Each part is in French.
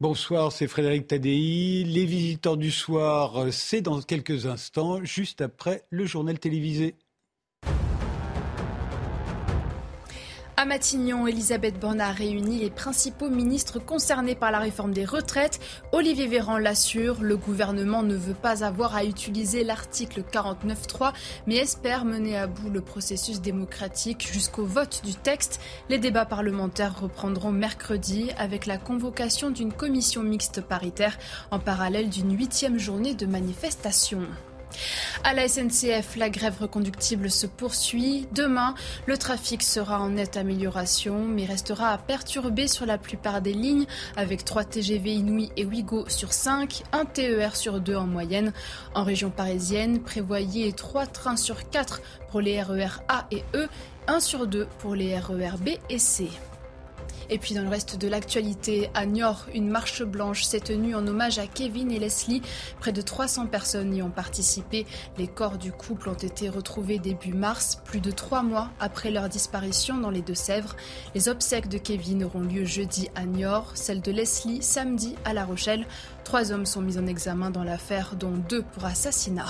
Bonsoir, c'est Frédéric Tadei. Les visiteurs du soir, c'est dans quelques instants, juste après le journal télévisé. À Matignon, Elisabeth Borne a réuni les principaux ministres concernés par la réforme des retraites. Olivier Véran l'assure, le gouvernement ne veut pas avoir à utiliser l'article 49.3, mais espère mener à bout le processus démocratique jusqu'au vote du texte. Les débats parlementaires reprendront mercredi avec la convocation d'une commission mixte paritaire en parallèle d'une huitième journée de manifestation. À la SNCF, la grève reconductible se poursuit. Demain, le trafic sera en nette amélioration, mais restera à perturber sur la plupart des lignes, avec 3 TGV Inouï et Ouigo sur 5, un TER sur 2 en moyenne. En région parisienne, prévoyez 3 trains sur 4 pour les RER A et E, 1 sur 2 pour les RER B et C. Et puis dans le reste de l'actualité, à Niort, une marche blanche s'est tenue en hommage à Kevin et Leslie. Près de 300 personnes y ont participé. Les corps du couple ont été retrouvés début mars, plus de trois mois après leur disparition dans les Deux-Sèvres. Les obsèques de Kevin auront lieu jeudi à Niort, celle de Leslie samedi à La Rochelle. Trois hommes sont mis en examen dans l'affaire, dont deux pour assassinat.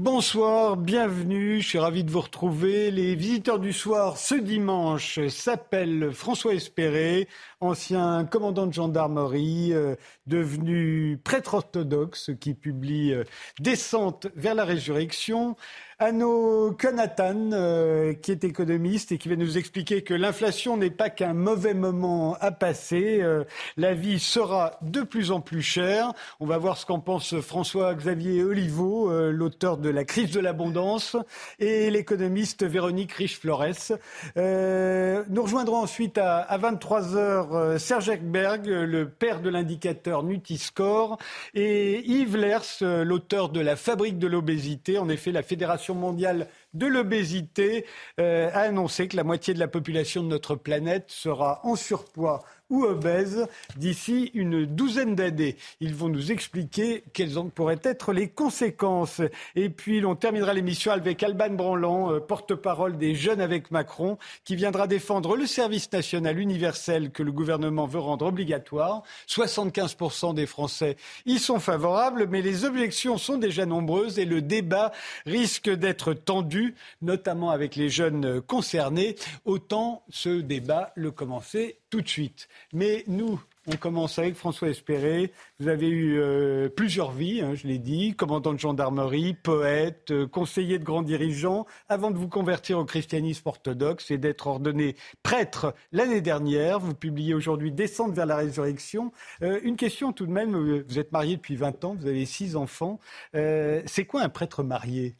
Bonsoir, bienvenue, je suis ravi de vous retrouver. Les visiteurs du soir ce dimanche s'appellent François Espéré, ancien commandant de gendarmerie, euh, devenu prêtre orthodoxe qui publie euh, Descente vers la résurrection. Anno Conatan, euh, qui est économiste et qui va nous expliquer que l'inflation n'est pas qu'un mauvais moment à passer. Euh, la vie sera de plus en plus chère. On va voir ce qu'en pense François-Xavier Oliveau, euh, l'auteur de La crise de l'abondance, et l'économiste Véronique Riche-Flores. nous rejoindrons ensuite à, à 23h Serge Ekberg, le père de l'indicateur Nutiscore, et Yves Lers, l'auteur de La fabrique de l'obésité. En effet, la Fédération mondiale de l'obésité euh, a annoncé que la moitié de la population de notre planète sera en surpoids ou obèses d'ici une douzaine d'années. Ils vont nous expliquer quelles en pourraient être les conséquences. Et puis, on terminera l'émission avec Alban Branlan, euh, porte-parole des Jeunes avec Macron, qui viendra défendre le service national universel que le gouvernement veut rendre obligatoire. 75% des Français y sont favorables, mais les objections sont déjà nombreuses et le débat risque d'être tendu, notamment avec les jeunes concernés. Autant ce débat le commencer tout de suite. Mais nous, on commence avec François Espéré. Vous avez eu euh, plusieurs vies, hein, je l'ai dit, commandant de gendarmerie, poète, euh, conseiller de grands dirigeants, avant de vous convertir au christianisme orthodoxe et d'être ordonné prêtre l'année dernière. Vous publiez aujourd'hui Descendre vers la résurrection. Euh, une question tout de même, vous êtes marié depuis 20 ans, vous avez six enfants. C'est quoi un prêtre marié?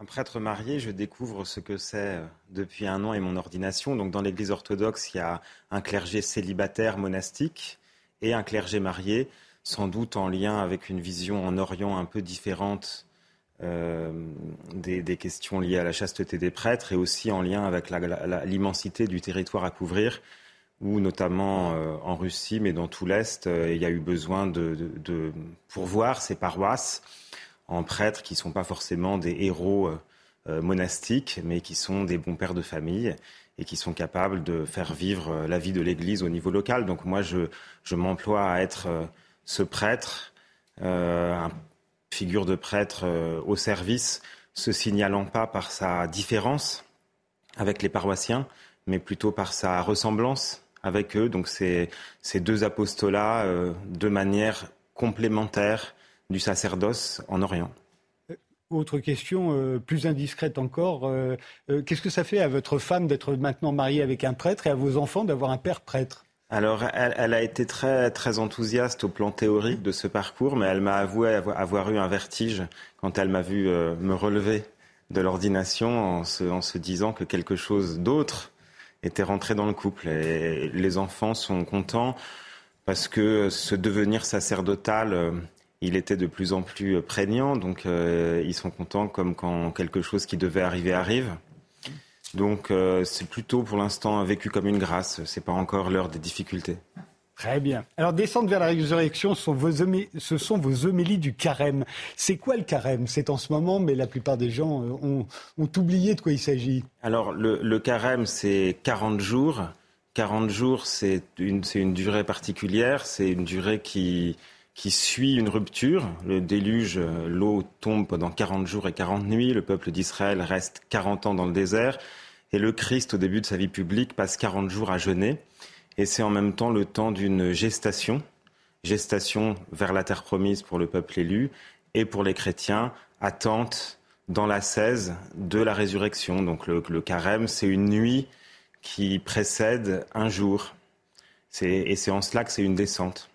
Un prêtre marié, je découvre ce que c'est euh, depuis un an et mon ordination. Donc, dans l'Église orthodoxe, il y a un clergé célibataire monastique et un clergé marié, sans doute en lien avec une vision en Orient un peu différente euh, des, questions liées à la chasteté des prêtres et aussi en lien avec l'immensité du territoire à couvrir, où notamment euh, en Russie, mais dans tout l'Est, il y a eu besoin de, de pourvoir ces paroisses en prêtres qui ne sont pas forcément des héros euh, euh, monastiques, mais qui sont des bons pères de famille et qui sont capables de faire vivre euh, la vie de l'Église au niveau local. Donc moi, je, m'emploie à être ce prêtre, figure de prêtre au service, se signalant pas par sa différence avec les paroissiens, mais plutôt par sa ressemblance avec eux. Donc ces deux apostolats de manière complémentaire du sacerdoce en Orient. Euh, autre question euh, plus indiscrète encore, euh, qu'est-ce que ça fait à votre femme d'être maintenant mariée avec un prêtre et à vos enfants d'avoir un père prêtre? Alors, elle, a été très, très enthousiaste au plan théorique de ce parcours, mais elle m'a avoué avoir, eu un vertige quand elle m'a vu me relever de l'ordination en se, en se disant que quelque chose d'autre était rentré dans le couple. Et les enfants sont contents parce que ce devenir sacerdotal il était de plus en plus prégnant, donc euh, ils sont contents comme quand quelque chose qui devait arriver arrive. Donc euh, c'est plutôt pour l'instant vécu comme une grâce, c'est pas encore l'heure des difficultés. Très bien. Alors, descendre vers la résurrection, ce sont vos, ce sont vos homélies du carême. C'est quoi le carême? C'est en ce moment, mais la plupart des gens euh, ont, ont oublié de quoi il s'agit. Alors, le, le carême, c'est 40 jours. 40 jours, c'est une, une durée particulière. C'est une durée qui, qui suit une rupture. Le déluge, euh, l'eau tombe pendant 40 jours et 40 nuits. Le peuple d'Israël reste 40 ans dans le désert. Et le Christ, au début de sa vie publique, passe 40 jours à jeûner et c'est en même temps le temps d'une gestation, gestation vers la terre promise pour le peuple élu et pour les chrétiens, attente dans la 16 de la résurrection. Donc le, carême, c'est une nuit qui précède un jour. Et c'est en cela que c'est une descente.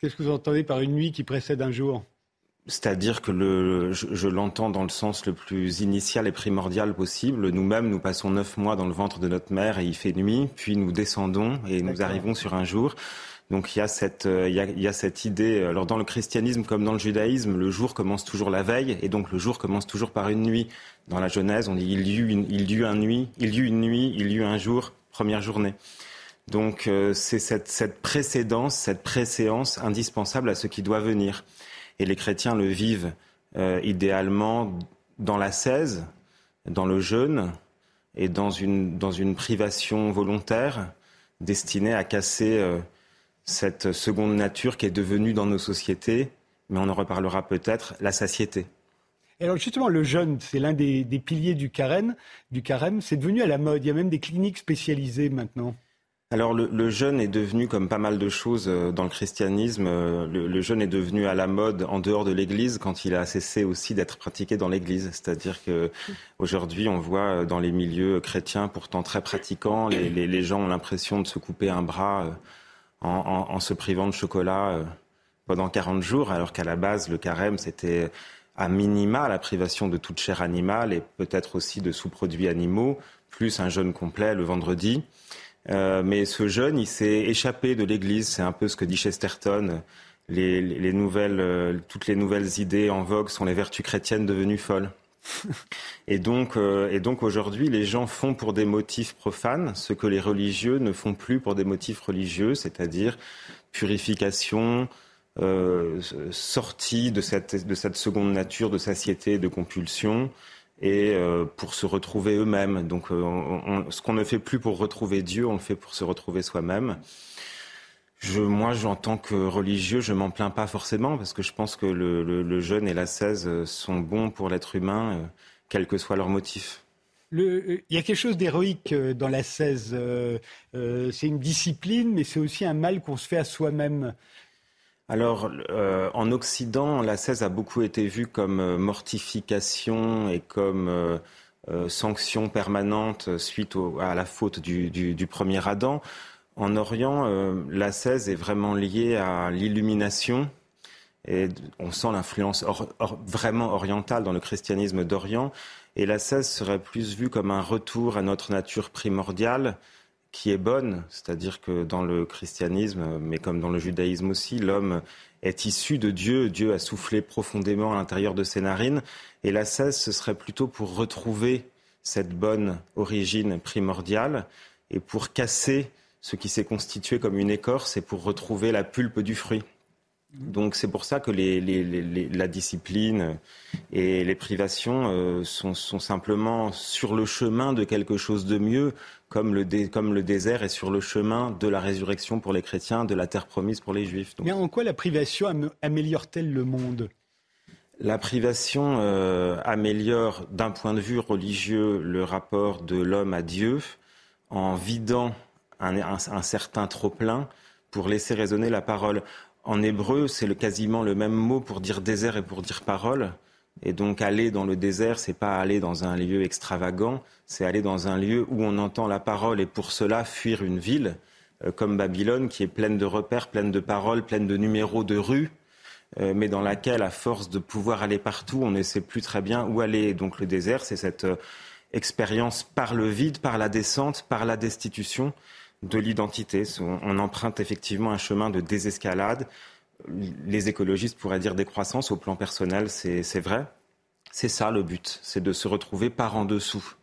Qu'est-ce que vous entendez par une nuit qui précède un jour? C'est-à-dire que le, je, l'entends dans le sens le plus initial et primordial possible. Nous-mêmes, nous passons neuf mois dans le ventre de notre mère et il fait nuit, puis nous descendons et nous arrivons sur un jour. Donc il y a cette, euh, il y a, il y a cette idée. Alors dans le christianisme comme dans le judaïsme, le jour commence toujours la veille et donc le jour commence toujours par une nuit. Dans la Genèse, on dit il y eut une, il y eut un nuit, il y eut une nuit, il y eut un jour, première journée. Donc euh, c'est cette, précédence, cette préséance indispensable à ce qui doit venir. Et les chrétiens le vivent euh, idéalement dans la 16, dans le jeûne et dans une, dans une privation volontaire destinée à casser euh, cette seconde nature qui est devenue dans nos sociétés, mais on en reparlera peut-être, la satiété. alors justement, le jeûne, c'est l'un des, des, piliers du carême. Du carême, c'est devenu à la mode. Il y a même des cliniques spécialisées maintenant. Alors le, jeûne est devenu, comme pas mal de choses euh, dans le christianisme, euh, le, jeûne est devenu à la mode en dehors de l'Église quand il a cessé aussi d'être pratiqué dans l'Église. C'est-à-dire que aujourd'hui, on voit euh, dans les milieux chrétiens, pourtant très pratiquants, les, gens ont l'impression de se couper un bras en, se privant de chocolat pendant 40 jours, alors qu'à la base, le carême, c'était à minima la privation de toute chair animale et peut-être aussi de sous-produits animaux, plus un jeûne complet le vendredi. Euh, mais ce jeune, il s'est échappé de l'Église. C'est un peu ce que dit Chesterton. Les, nouvelles, euh, toutes les nouvelles idées en vogue sont les vertus chrétiennes devenues folles. et donc, euh, et donc aujourd'hui, les gens font pour des motifs profanes ce que les religieux ne font plus pour des motifs religieux, c'est-à-dire purification, sortie de cette, de cette seconde nature de satiété, de compulsion, et euh, pour se retrouver eux-mêmes. Donc euh, ce qu'on ne fait plus pour retrouver Dieu, on le fait pour se retrouver soi-même. Moi, en tant que religieux, je m'en plains pas forcément parce que je pense que le, jeûne et la 16 sont bons pour l'être humain, euh, quel que soit leur motif. il y a quelque chose d'héroïque dans la 16. c'est une discipline, mais c'est aussi un mal qu'on se fait à soi-même. Alors, euh, en Occident, la 16 a beaucoup été vue comme euh, mortification et comme euh, sanction permanente suite à la faute du, premier Adam. En Orient, la 16 est vraiment liée à l'illumination et on sent l'influence vraiment orientale dans le christianisme d'Orient. Et la 16 serait plus vue comme un retour à notre nature primordiale, qui est bonne, c'est-à-dire que dans le christianisme, mais comme dans le judaïsme aussi, l'homme est issu de Dieu, Dieu a soufflé profondément à l'intérieur de ses narines, et la cesse, ce serait plutôt pour retrouver cette bonne origine primordiale et pour casser ce qui s'est constitué comme une écorce et pour retrouver la pulpe du fruit. Donc c'est pour ça que la discipline et les privations euh, sont, simplement sur le chemin de quelque chose de mieux, comme le, désert est sur le chemin de la résurrection pour les chrétiens, de la terre promise pour les juifs. Mais en quoi la privation améliore-t-elle le monde? La privation euh, améliore d'un point de vue religieux le rapport de l'homme à Dieu en vidant un certain trop-plein pour laisser résonner la parole. En hébreu, c'est quasiment le même mot pour dire désert et pour dire parole. Et donc aller dans le désert, c'est pas aller dans un lieu extravagant, c'est aller dans un lieu où on entend la parole et pour cela fuir une ville euh, comme Babylone qui est pleine de repères, pleine de paroles, pleine de numéros de rues, euh, mais dans laquelle, à force de pouvoir aller partout, on ne sait plus très bien où aller. donc le désert, c'est cette euh, expérience par le vide, par la descente, par la destitution de l'identité. On emprunte effectivement un chemin de désescalade. Les écologistes pourraient dire décroissance au plan personnel, c'est vrai. C'est ça le but, c'est de se retrouver par en dessous,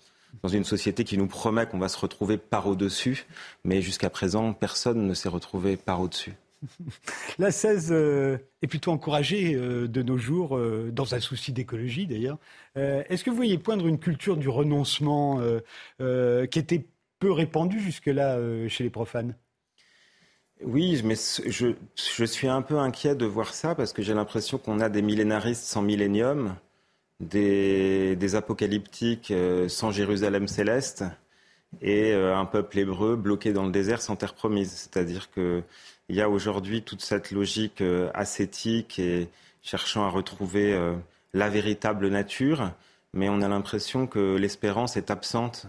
dans une société qui nous promet qu'on va se retrouver par au-dessus, mais jusqu'à présent, personne ne s'est retrouvé par au-dessus. La 16 euh, est plutôt encouragée euh, de nos jours, euh, dans un souci d'écologie d'ailleurs. Est-ce que vous voyez poindre une culture du renoncement qui était peu répandue jusque-là chez les profanes oui, mais je, suis un peu inquiet de voir ça parce que j'ai l'impression qu'on a des millénaristes sans millénium, des, des apocalyptiques sans Jérusalem céleste et un peuple hébreu bloqué dans le désert sans terre promise. C'est-à-dire que il y a aujourd'hui toute cette logique euh, ascétique et cherchant à retrouver euh, la véritable nature, mais on a l'impression que l'espérance est absente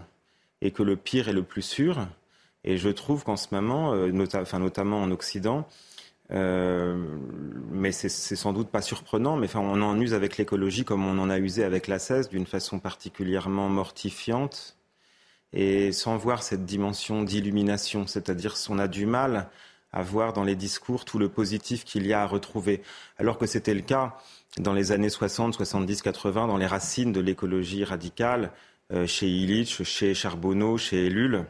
et que le pire est le plus sûr. Et je trouve qu'en ce moment, euh, notamment en Occident, mais c'est sans doute pas surprenant, mais on en use avec l'écologie comme on en a usé avec la cesse d'une façon particulièrement mortifiante et sans voir cette dimension d'illumination, c'est-à-dire qu'on a du mal à voir dans les discours tout le positif qu'il y a à retrouver. Alors que c'était le cas dans les années 60, 70, 80, dans les racines de l'écologie radicale, euh, chez Illich, chez Charbonneau, chez Ellul,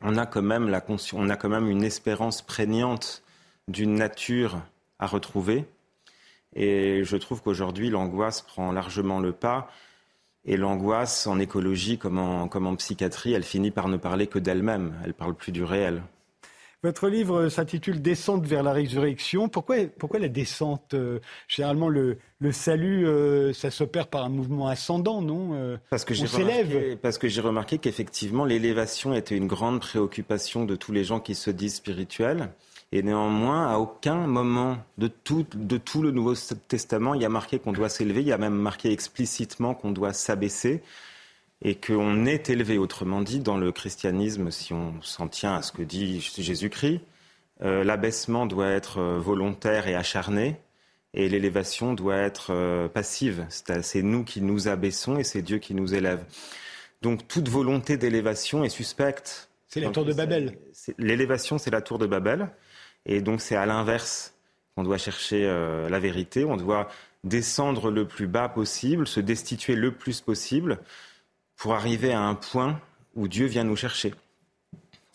on a quand même, la on a quand même une espérance prégnante d'une nature à retrouver. Et je trouve qu'aujourd'hui, l'angoisse prend largement le pas. Et l'angoisse, en écologie comme en, comme en psychiatrie, elle finit par ne parler que d'elle-même. Elle parle plus du réel. Votre livre s'intitule Descente vers la résurrection. Pourquoi, pourquoi la descente euh, Généralement, le, le salut, euh, ça s'opère par un mouvement ascendant, non euh, Parce que j'ai remarqué, parce que j'ai remarqué qu'effectivement, l'élévation était une grande préoccupation de tous les gens qui se disent spirituels. Et néanmoins, à aucun moment de tout, de tout le Nouveau Testament, il y a marqué qu'on doit s'élever. Il y a même marqué explicitement qu'on doit s'abaisser et qu'on est élevé. Autrement dit, dans le christianisme, si on s'en tient à ce que dit Jésus-Christ, euh, l'abaissement doit être euh, volontaire et acharné, et l'élévation doit être euh, passive. C'est nous qui nous abaissons et c'est Dieu qui nous élève. Donc toute volonté d'élévation est suspecte. C'est la tour de Babel. L'élévation, c'est la tour de Babel. Et donc c'est à l'inverse qu'on doit chercher la vérité. On doit descendre le plus bas possible, se destituer le plus possible pour arriver à un point où Dieu vient nous chercher.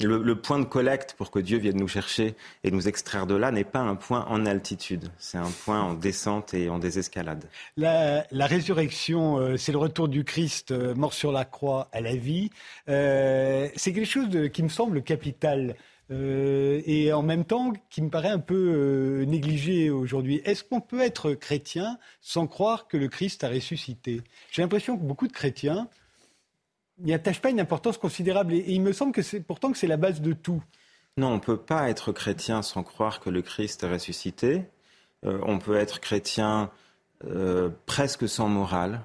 Le, point de collecte pour que Dieu vienne nous chercher et nous extraire de là n'est pas un point en altitude, c'est un point en descente et en désescalade. La, résurrection, euh, c'est le retour du Christ euh, mort sur la croix à la vie. Euh, c'est quelque chose qui me semble capital. et en même temps qui me paraît un peu négligé aujourd'hui. Est-ce qu'on peut être chrétien sans croire que le Christ a ressuscité? J'ai l'impression que beaucoup de chrétiens n'y attache pas une importance considérable. Et, il me semble que c'est pourtant que c'est la base de tout. Non, on ne peut pas être chrétien sans croire que le Christ est ressuscité. Euh, on peut être chrétien euh, presque sans morale.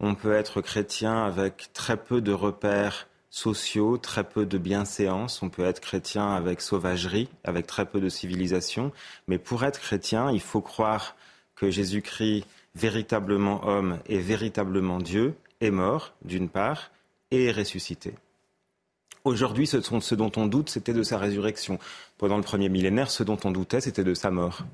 On peut être chrétien avec très peu de repères sociaux, très peu de bienséance. On peut être chrétien avec sauvagerie, avec très peu de civilisation. Mais pour être chrétien, il faut croire que Jésus-Christ, véritablement homme et véritablement Dieu, est mort, d'une part, et ressuscité. Aujourd'hui, ce, ce dont on doute, c'était de sa résurrection. Pendant le premier millénaire, ce dont on doutait, c'était de sa mort.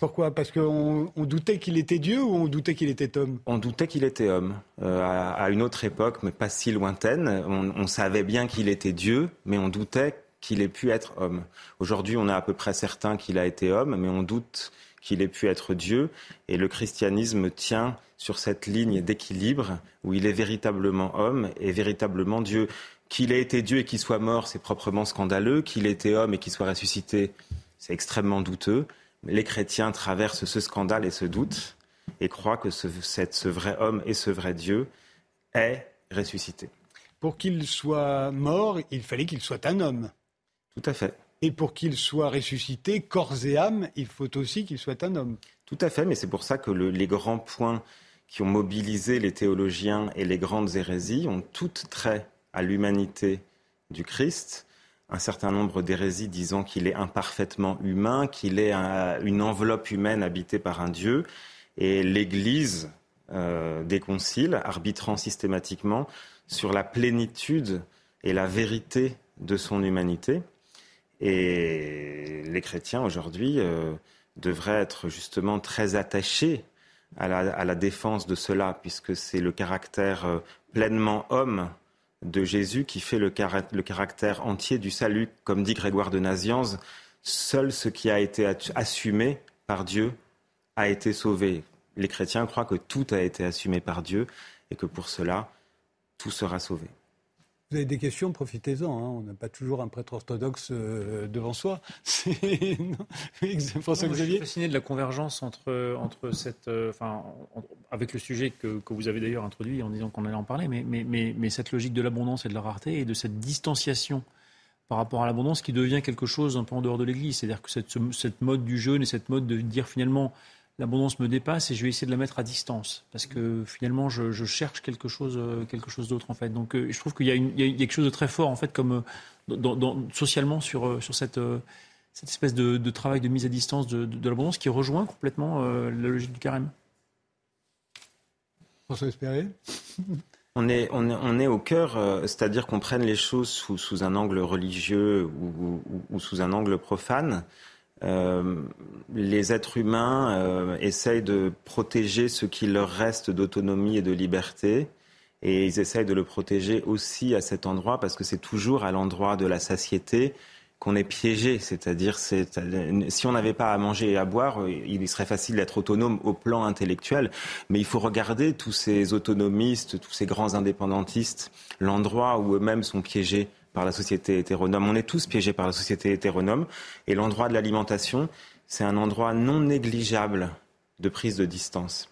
Pourquoi? Parce qu'on doutait qu'il était Dieu ou on doutait qu'il était homme? On doutait qu'il était homme. Euh, à, une autre époque, mais pas si lointaine, on, on savait bien qu'il était Dieu, mais on doutait qu'il ait pu être homme. Aujourd'hui, on est à peu près certain qu'il a été homme, mais on doute qu'il ait pu être Dieu. Et le christianisme tient sur cette ligne d'équilibre où il est véritablement homme et véritablement Dieu. Qu'il ait été Dieu et qu'il soit mort, c'est proprement scandaleux. Qu'il ait été homme et qu'il soit ressuscité, c'est extrêmement douteux. Les chrétiens traversent ce scandale et ce doute et croient que ce, ce vrai homme et ce vrai Dieu est ressuscité. Pour qu'il soit mort, il fallait qu'il soit un homme. Tout à fait. Et pour qu'il soit ressuscité, corps et âme, il faut aussi qu'il soit un homme. Tout à fait, mais c'est pour ça que les grands points qui ont mobilisé les théologiens et les grandes hérésies ont toutes trait à l'humanité du Christ. Un certain nombre d'hérésies disant qu'il est imparfaitement humain, qu'il est une enveloppe humaine habitée par un Dieu. Et l'Église euh, des conciles arbitrant systématiquement sur la plénitude et la vérité de son humanité. Et les chrétiens aujourd'hui euh, devraient être justement très attachés à la, défense de cela, puisque c'est le caractère euh, pleinement homme de Jésus qui fait le, le, caractère entier du salut. Comme dit Grégoire de Nazianze, seul ce qui a été assumé par Dieu a été sauvé. Les chrétiens croient que tout a été assumé par Dieu et que pour cela, tout sera sauvé. Vous avez des questions, profitez-en. Hein. On n'a pas toujours un prêtre orthodoxe euh, devant soi. François Xavier. Je suis fasciné de la convergence entre, entre cette, euh, enfin, avec le sujet que, que vous avez d'ailleurs introduit en disant qu'on allait en parler, mais, mais, mais, mais cette logique de l'abondance et de la rareté et de cette distanciation par rapport à l'abondance qui devient quelque chose un peu en dehors de l'Église. C'est-à-dire que cette, cette mode du jeûne et cette mode de dire finalement l'abondance me dépasse et je vais essayer de la mettre à distance parce que finalement je, cherche quelque chose, euh, quelque chose d'autre en fait. Donc euh, je trouve qu'il y, a quelque chose de très fort en fait comme euh, socialement sur, sur cette, cette espèce de, travail de mise à distance de, l'abondance qui rejoint complètement la logique du carême. François Espéré on est, on, est, au cœur, c'est-à-dire qu'on prenne les choses sous, sous un angle religieux ou sous un angle profane. Euh, les êtres humains euh, essayent de protéger ce qui leur reste d'autonomie et de liberté. Et ils essayent de le protéger aussi à cet endroit parce que c'est toujours à l'endroit de la satiété qu'on est piégé. C'est-à-dire, si on n'avait pas à manger et à boire, il serait facile d'être autonome au plan intellectuel. Mais il faut regarder tous ces autonomistes, tous ces grands indépendantistes, l'endroit où eux-mêmes sont piégés par la société hétéronome. On est tous piégés par la société hétéronome. Et l'endroit de l'alimentation, c'est un endroit non négligeable de prise de distance.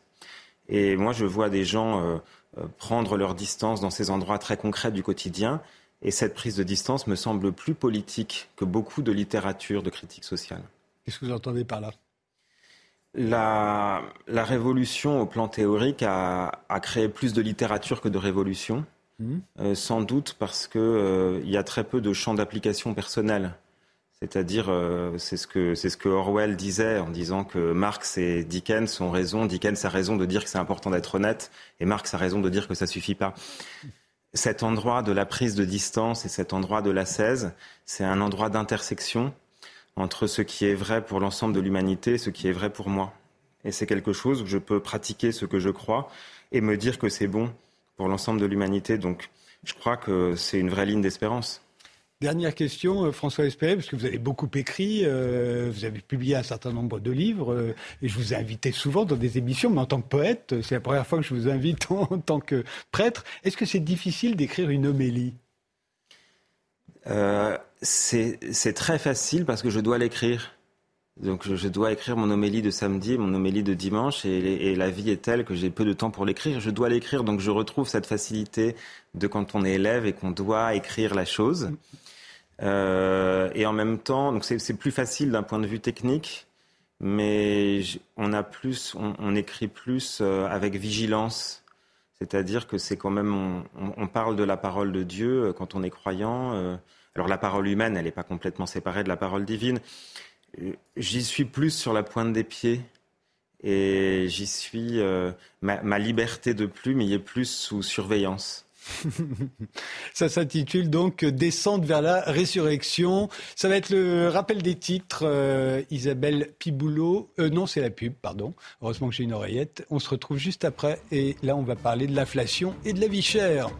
Et moi, je vois des gens euh, euh, prendre leur distance dans ces endroits très concrets du quotidien. Et cette prise de distance me semble plus politique que beaucoup de littérature de critique sociale. Qu'est-ce que vous entendez par là? La, révolution au plan théorique a, a, créé plus de littérature que de révolution. Euh, sans doute parce qu'il euh, y a très peu de champs d'application personnels. C'est-à-dire, euh, c'est ce, que, Orwell disait en disant que Marx et Dickens ont raison. Dickens a raison de dire que c'est important d'être honnête et Marx a raison de dire que ça suffit pas. Cet endroit de la prise de distance et cet endroit de la l'ascèse, c'est un endroit d'intersection entre ce qui est vrai pour l'ensemble de l'humanité et ce qui est vrai pour moi. Et c'est quelque chose où je peux pratiquer ce que je crois et me dire que c'est bon pour l'ensemble de l'humanité. Donc je crois que c'est une vraie ligne d'espérance. Dernière question, euh, François Espéré, parce que vous avez beaucoup écrit, euh, vous avez publié un certain nombre de livres, euh, et je vous ai invité souvent dans des émissions, mais en tant que poète, c'est la première fois que je vous invite en, tant que prêtre. Est-ce que c'est difficile d'écrire une homélie? C'est très facile parce que je dois l'écrire. Donc je, dois écrire mon homélie de samedi, mon homélie de dimanche, et, la vie est telle que j'ai peu de temps pour l'écrire. Je dois l'écrire, donc je retrouve cette facilité de quand on est élève et qu'on doit écrire la chose. Euh, et en même temps, donc c'est plus facile d'un point de vue technique, mais on a plus, on, écrit plus euh, avec vigilance. C'est-à-dire que c'est quand même, on, parle de la parole de Dieu euh, quand on est croyant. alors la parole humaine, elle n'est pas complètement séparée de la parole divine. J'y suis plus sur la pointe des pieds et j'y suis. Euh, ma, liberté de plume y est plus sous surveillance. Ça s'intitule donc Descente vers la résurrection. Ça va être le rappel des titres. Euh, Isabelle Piboulot. Euh, non, c'est la pub, pardon. Heureusement que j'ai une oreillette. On se retrouve juste après. Et là, on va parler de l'inflation et de la vie chère.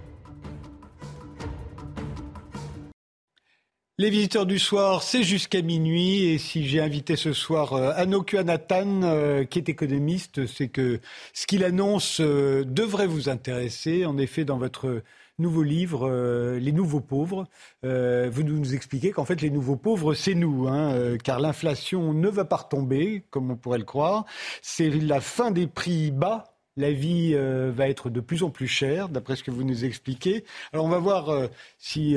Les visiteurs du soir, c'est jusqu'à minuit. Et si j'ai invité ce soir euh, Anoku Anatan, euh, qui est économiste, c'est que ce qu'il annonce euh, devrait vous intéresser. En effet, dans votre nouveau livre, Les nouveaux pauvres, vous nous expliquez qu'en fait, les nouveaux pauvres, c'est nous, hein, car l'inflation ne va pas retomber, comme on pourrait le croire. C'est la fin des prix bas la vie va être de plus en plus chère, d'après ce que vous nous expliquez. Alors on va voir si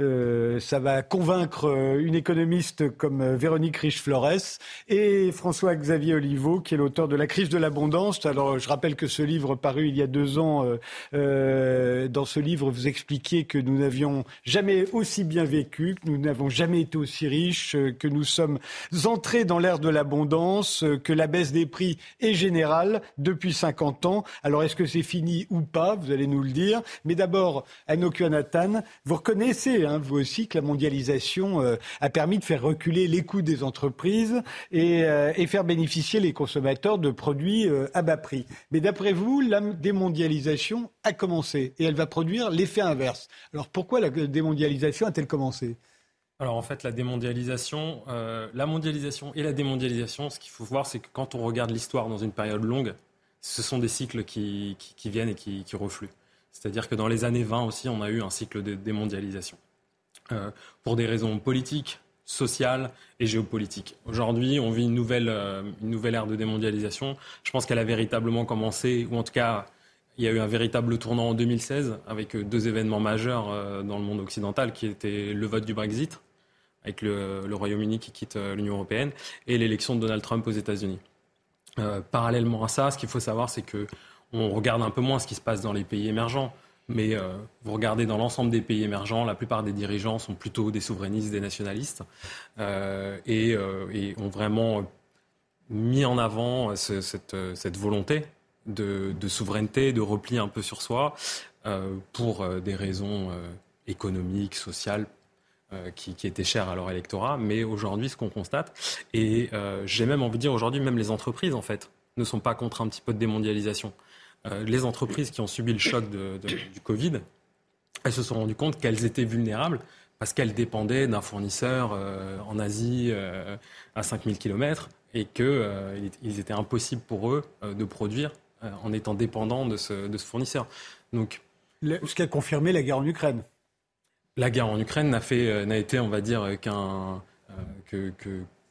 euh, ça va convaincre euh, une économiste comme euh, Véronique Riche-Flores et François-Xavier Oliveau, qui est l'auteur de La crise de l'abondance. Alors, je rappelle que ce livre paru il y a deux ans, dans ce livre, vous expliquiez que nous n'avions jamais aussi bien vécu, que nous n'avons jamais été aussi riches, que nous sommes entrés dans l'ère de l'abondance, que la baisse des prix est générale depuis 50 ans. Alors, est-ce que c'est fini ou pas? Vous allez nous le dire. Mais d'abord, Anatan, vous reconnaissez hein, vous aussi, que la mondialisation euh, a permis de faire reculer les coûts des entreprises et, euh, faire bénéficier les consommateurs de produits à bas prix. Mais d'après vous, la démondialisation a commencé et elle va produire l'effet inverse. Alors pourquoi la démondialisation a-t-elle commencé? Alors en fait, la démondialisation, la mondialisation et la démondialisation, ce qu'il faut voir, c'est que quand on regarde l'histoire dans une période longue, ce sont des cycles qui, viennent et qui refluent. C'est-à-dire que dans les années 20 aussi, on a eu un cycle de démondialisation. Euh, pour des raisons politiques, sociales et géopolitiques. Aujourd'hui, on vit une nouvelle, euh, une nouvelle ère de démondialisation. Je pense qu'elle a véritablement commencé, ou en tout cas, il y a eu un véritable tournant en 2016 avec euh, deux événements majeurs dans le monde occidental qui étaient le vote du Brexit, avec le, Royaume-Uni qui quitte l'Union européenne, et l'élection de Donald Trump aux États-Unis. parallèlement à ça, ce qu'il faut savoir, c'est que on regarde un peu moins ce qui se passe dans les pays émergents. Mais euh, vous regardez dans l'ensemble des pays émergents, la plupart des dirigeants sont plutôt des souverainistes, des nationalistes, euh, euh, et, ont vraiment mis en avant cette, volonté de, souveraineté, de repli un peu sur soi, pour des raisons économiques, sociales, qui, qui, étaient chères à leur électorat. Mais aujourd'hui, ce qu'on constate, et j'ai même envie de dire aujourd'hui, même les entreprises, en fait, ne sont pas contre un petit peu de démondialisation. Euh, les entreprises qui ont subi le choc du Covid, elles se sont rendues compte qu'elles étaient vulnérables parce qu'elles dépendaient d'un fournisseur euh, en Asie euh, à 5000 km et qu'il était impossible pour eux de produire en étant dépendants de ce, fournisseur. Donc, ce qui a confirmé la guerre en Ukraine. La guerre en Ukraine n'a été, on va dire, qu'un que,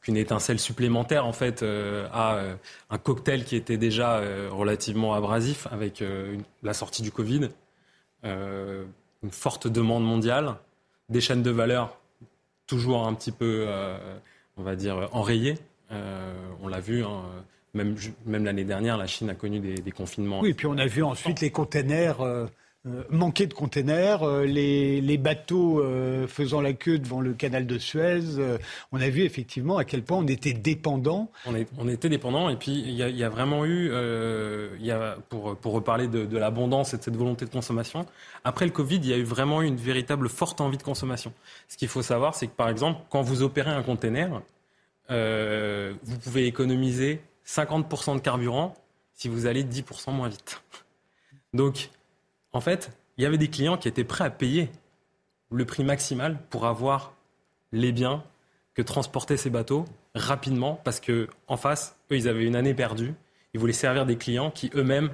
qu'une étincelle supplémentaire en fait euh, à euh, un cocktail qui était déjà euh, relativement abrasif avec la sortie du Covid, une forte demande mondiale, des chaînes de valeur toujours un petit peu, on va dire, enrayées. on l'a vu. Hein, même, même l'année dernière, la Chine a connu des, des confinements. Oui, et puis on a vu ensuite les containers euh, manquer de containers, euh, les, bateaux euh, faisant la queue devant le canal de Suez. on a vu effectivement à quel point on était dépendant. On, était dépendant et puis il y, a vraiment eu, pour reparler de, l'abondance et de cette volonté de consommation, après le Covid, il y a eu vraiment une véritable forte envie de consommation. Ce qu'il faut savoir, c'est que par exemple, quand vous opérez un container, vous pouvez économiser 50% de carburant si vous allez 10% moins vite. Donc, en fait, il y avait des clients qui étaient prêts à payer le prix maximal pour avoir les biens que transportaient ces bateaux rapidement parce que en face, eux, ils avaient une année perdue. Ils voulaient servir des clients qui eux-mêmes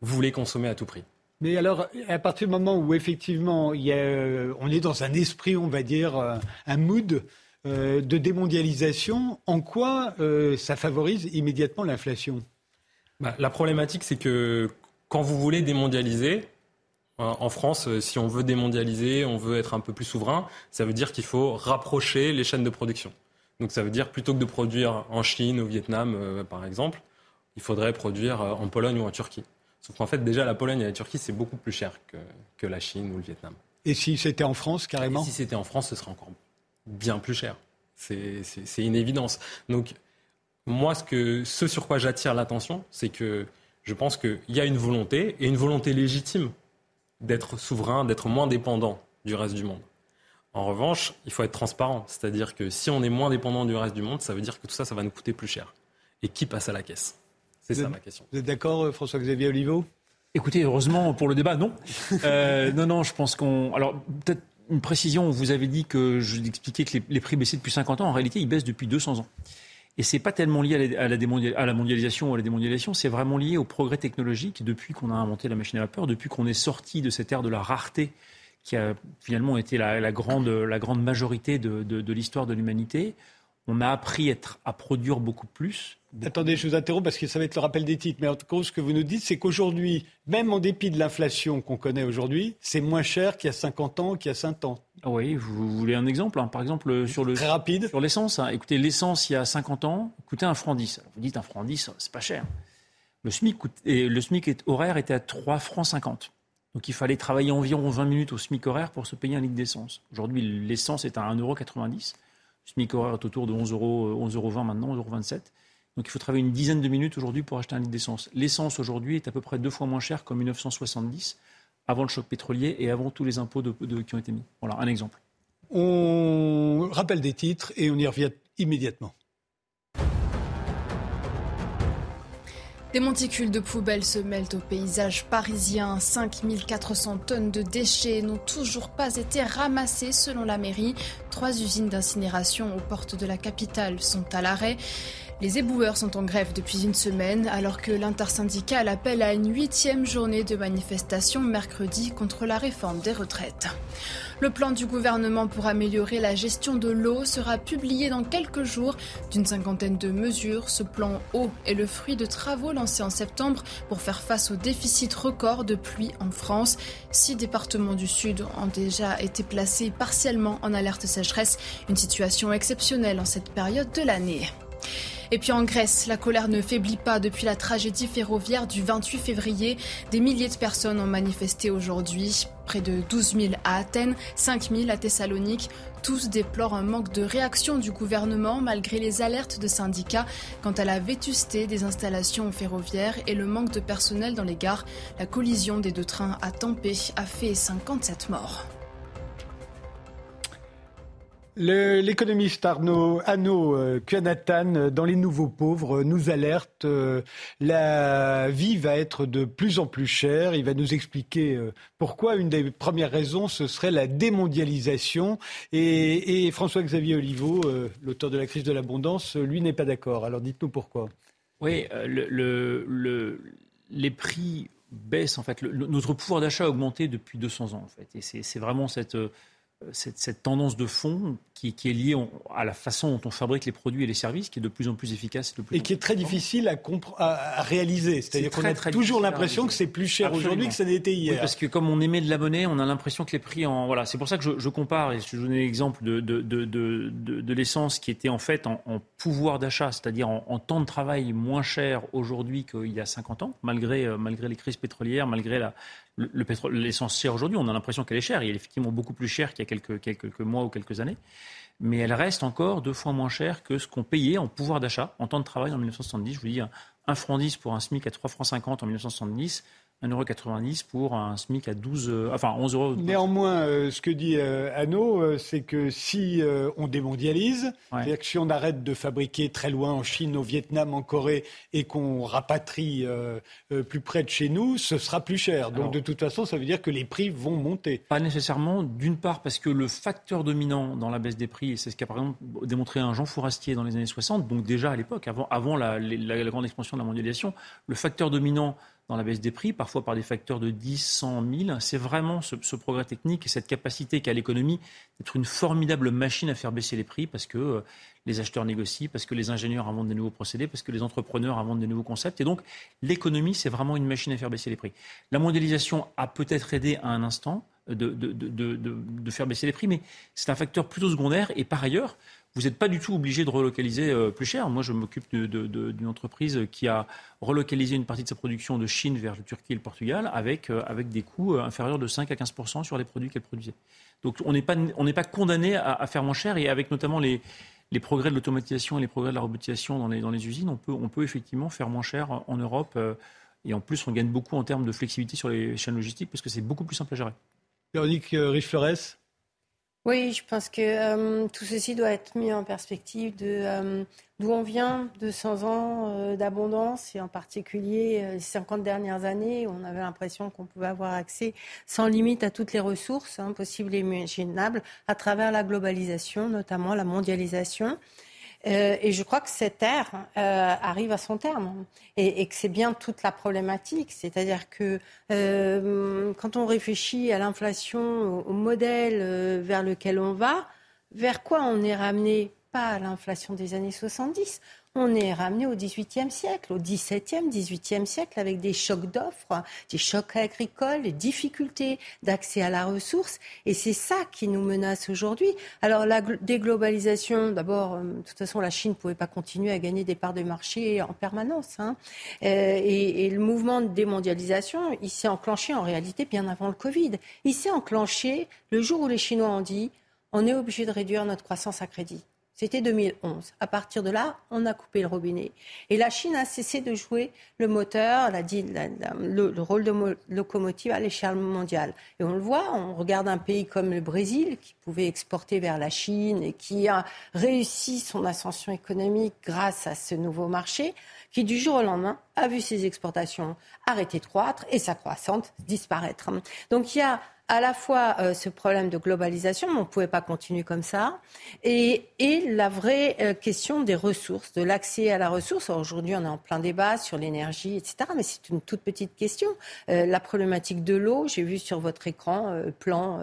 voulaient consommer à tout prix. Mais alors, à partir du moment où effectivement, euh, on est dans un esprit, on va dire, euh, un mood euh, de démondialisation, en quoi ça favorise immédiatement l'inflation? Bah, La problématique, c'est que quand vous voulez démondialiser, en France, euh, si on veut démondialiser, on veut être un peu plus souverain, ça veut dire qu'il faut rapprocher les chaînes de production. Donc ça veut dire plutôt que de produire en Chine, au Vietnam, euh, par exemple, il faudrait produire euh, en Pologne ou en Turquie. Sauf qu'en fait, déjà, la Pologne et la Turquie, c'est beaucoup plus cher que, que, la Chine ou le Vietnam. Et si c'était en France, carrément? Si c'était en France, ce serait encore bien plus cher. C'est une évidence. Donc, moi, ce, que, ce sur quoi j'attire l'attention, c'est que je pense qu'il y a une volonté, et une volonté légitime, d'être souverain, d'être moins dépendant du reste du monde. En revanche, il faut être transparent. C'est-à-dire que si on est moins dépendant du reste du monde, ça veut dire que tout ça, ça va nous coûter plus cher. Et qui passe à la caisse? C'est ça ma question. Vous êtes d'accord, euh, François-Xavier Oliveau Écoutez, heureusement pour le débat, non. Euh, non, non, je pense qu'on. Alors, peut-être une précision. Vous avez dit que je expliquais que les, les prix baissaient depuis 50 ans. En réalité, ils baissent depuis 200 ans. Et c'est pas tellement lié à la, mondialisation ou à la démondialisation, c'est vraiment lié au progrès technologique depuis qu'on a inventé la machine à vapeur, depuis qu'on est sorti de cette ère de la rareté qui a finalement été la, grande, la grande majorité de l'histoire de l'humanité. On a appris à produire beaucoup plus, Attendez, je vous interromps parce que ça va être le rappel des titres. Mais en tout cas, ce que vous nous dites, c'est qu'aujourd'hui, même en dépit de l'inflation qu'on connaît aujourd'hui, c'est moins cher qu'il y a 50 ans, qu'il y a 5 ans. Ah oui, vous voulez un exemple hein. Par exemple, sur le Très rapide. sur l'essence. Hein. Écoutez, l'essence il y a 50 ans coûtait un franc 10. vous dites un franc 10, c'est pas cher. Le SMIC, et le SMIC horaire était à 3 francs 50. Donc il fallait travailler environ 20 minutes au SMIC horaire pour se payer un litre d'essence. Aujourd'hui, l'essence est à 1,90€. Le SMIC horaire est autour de 11 euros, 11,20 euros maintenant, 11,27 euros. Donc il faut travailler une dizaine de minutes aujourd'hui pour acheter un litre d'essence. L'essence aujourd'hui est à peu près deux fois moins chère qu'en 1970, avant le choc pétrolier et avant tous les impôts qui ont été mis. Voilà un exemple. On rappelle des titres et on y revient immédiatement. Des monticules de poubelles se mêlent au paysage parisien. 5400 tonnes de déchets n'ont toujours pas été ramassées selon la mairie. Trois usines d'incinération aux portes de la capitale sont à l'arrêt. Les éboueurs sont en grève depuis une semaine alors que l'intersyndicale appelle à une huitième journée de manifestation mercredi contre la réforme des retraites. Le plan du gouvernement pour améliorer la gestion de l'eau sera publié dans quelques jours d'une cinquantaine de mesures. Ce plan eau est le fruit de travaux lancés en septembre pour faire face au déficit record de pluie en France. Six départements du Sud ont déjà été placés partiellement en alerte sécheresse, une situation exceptionnelle en cette période de l'année. Et puis en Grèce, la colère ne faiblit pas depuis la tragédie ferroviaire du 28 février. Des milliers de personnes ont manifesté aujourd'hui. Près de 12 000 à Athènes, 5 000 à Thessalonique. Tous déplorent un manque de réaction du gouvernement malgré les alertes de syndicats quant à la vétusté des installations ferroviaires et le manque de personnel dans les gares. La collision des deux trains à Tampé a fait 57 morts. L'économiste Arnaud Anno euh, euh, dans Les Nouveaux Pauvres, nous alerte euh, la vie va être de plus en plus chère. Il va nous expliquer pourquoi. Une des premières raisons, ce serait la démondialisation. Et, François-Xavier Oliveau, l'auteur de La crise de l'abondance, lui n'est pas d'accord. Alors dites-nous pourquoi. Oui, les prix baissent en fait. notre pouvoir d'achat a augmenté depuis 200 ans en fait. Et c'est vraiment cette cette, tendance de fond qui, est liée à la façon dont on fabrique les produits et les services, qui est de plus en plus efficace. Et, qui est très difficile à, réaliser. C'est-à-dire qu'on a toujours l'impression que c'est plus cher aujourd'hui que ça n'était hier. Oui, parce que comme on émet de la monnaie, on a l'impression que les prix en... Voilà, c'est pour ça que je, compare, et je vais donner l'exemple de, de, l'essence qui était en fait en, pouvoir d'achat, c'est-à-dire en, temps de travail moins cher aujourd'hui qu'il y a 50 ans, malgré, euh, malgré les crises pétrolières, malgré la, le, pétrole, l'essence chère aujourd'hui, on a l'impression qu'elle est chère. Elle est effectivement beaucoup plus chère qu'il y a quelques, mois ou quelques années. Mais elle reste encore deux fois moins chère que ce qu'on payait en pouvoir d'achat, en temps de travail en 1970. Je vous dis, un franc 10 pour un SMIC à 3 francs 50 en 1970, 1,90€ pour un SMIC à 12, euh, enfin 11 euros. Néanmoins, euh, ce que dit euh, Anno, c'est que si on démondialise, c'est-à-dire que si on arrête de fabriquer très loin en Chine, au Vietnam, en Corée, et qu'on rapatrie plus près de chez nous, ce sera plus cher. Donc de toute façon, ça veut dire que les prix vont monter. Pas nécessairement, d'une part parce que le facteur dominant dans la baisse des prix, c'est ce qu'a par exemple démontré un Jean Fourastier dans les années 60, donc déjà à l'époque, avant, avant la, la grande expansion de la mondialisation, le facteur dominant dans la baisse des prix, parfois par des facteurs de 10, 100, 1000. C'est vraiment ce, progrès technique et cette capacité qu'a l'économie d'être une formidable machine à faire baisser les prix parce que euh, les acheteurs négocient, parce que les ingénieurs inventent des nouveaux procédés, parce que les entrepreneurs inventent des nouveaux concepts. Et donc, l'économie, c'est vraiment une machine à faire baisser les prix. La mondialisation a peut-être aidé à un instant de, de, de, de faire baisser les prix, mais c'est un facteur plutôt secondaire. Et par ailleurs, vous n'êtes pas du tout obligé de relocaliser euh, plus cher. Moi, je m'occupe d'une entreprise qui a relocalisé une partie de sa production de Chine vers la Turquie et le Portugal avec, euh, avec des coûts euh, inférieurs de 5 à 15 sur les produits qu'elle produisait. Donc on n'est pas, pas condamné à, faire moins cher et avec notamment les, les progrès de l'automatisation et les progrès de la robotisation dans les, dans les usines, on peut, on peut effectivement faire moins cher en Europe. Et en plus, on gagne beaucoup en termes de flexibilité sur les chaînes logistiques parce que c'est beaucoup plus simple à gérer. Véronique Riche-Flores oui, je pense que euh, tout ceci doit être mis en perspective euh, d'où on vient, de 100 ans euh, d'abondance, et en particulier les 50 dernières années, où on avait l'impression qu'on pouvait avoir accès sans limite à toutes les ressources hein, possibles et imaginables à travers la globalisation, notamment la mondialisation. Euh, et je crois que cette ère euh, arrive à son terme. Et, que c'est bien toute la problématique. C'est-à-dire que euh, quand on réfléchit à l'inflation, au, modèle vers lequel on va, vers quoi on est ramené? Pas à l'inflation des années 70 on est ramené au XVIIIe siècle, au XVIIe, XVIIIe siècle, avec des chocs d'offres, des chocs agricoles, des difficultés d'accès à la ressource. Et c'est ça qui nous menace aujourd'hui. Alors la déglobalisation, d'abord, euh, de toute façon, la Chine ne pouvait pas continuer à gagner des parts de marché en permanence. Hein. Euh, et, et, le mouvement de démondialisation, il s'est enclenché en réalité bien avant le Covid. Il s'est enclenché le jour où les Chinois ont dit on est obligé de réduire notre croissance à crédit. C'était 2011. À partir de là, on a coupé le robinet. Et la Chine a cessé de jouer le moteur, la, le, le, rôle de locomotive à l'échelle mondiale. Et on le voit, on regarde un pays comme le Brésil, qui pouvait exporter vers la Chine et qui a réussi son ascension économique grâce à ce nouveau marché, qui du jour au lendemain a vu ses exportations arrêter de croître et sa croissance disparaître. Donc il y a à la fois euh, ce problème de globalisation, mais on ne pouvait pas continuer comme ça, et, la vraie euh, question des ressources, de l'accès à la ressource. Aujourd'hui, on est en plein débat sur l'énergie, etc., mais c'est une toute petite question. Euh, la problématique de l'eau, j'ai vu sur votre écran plan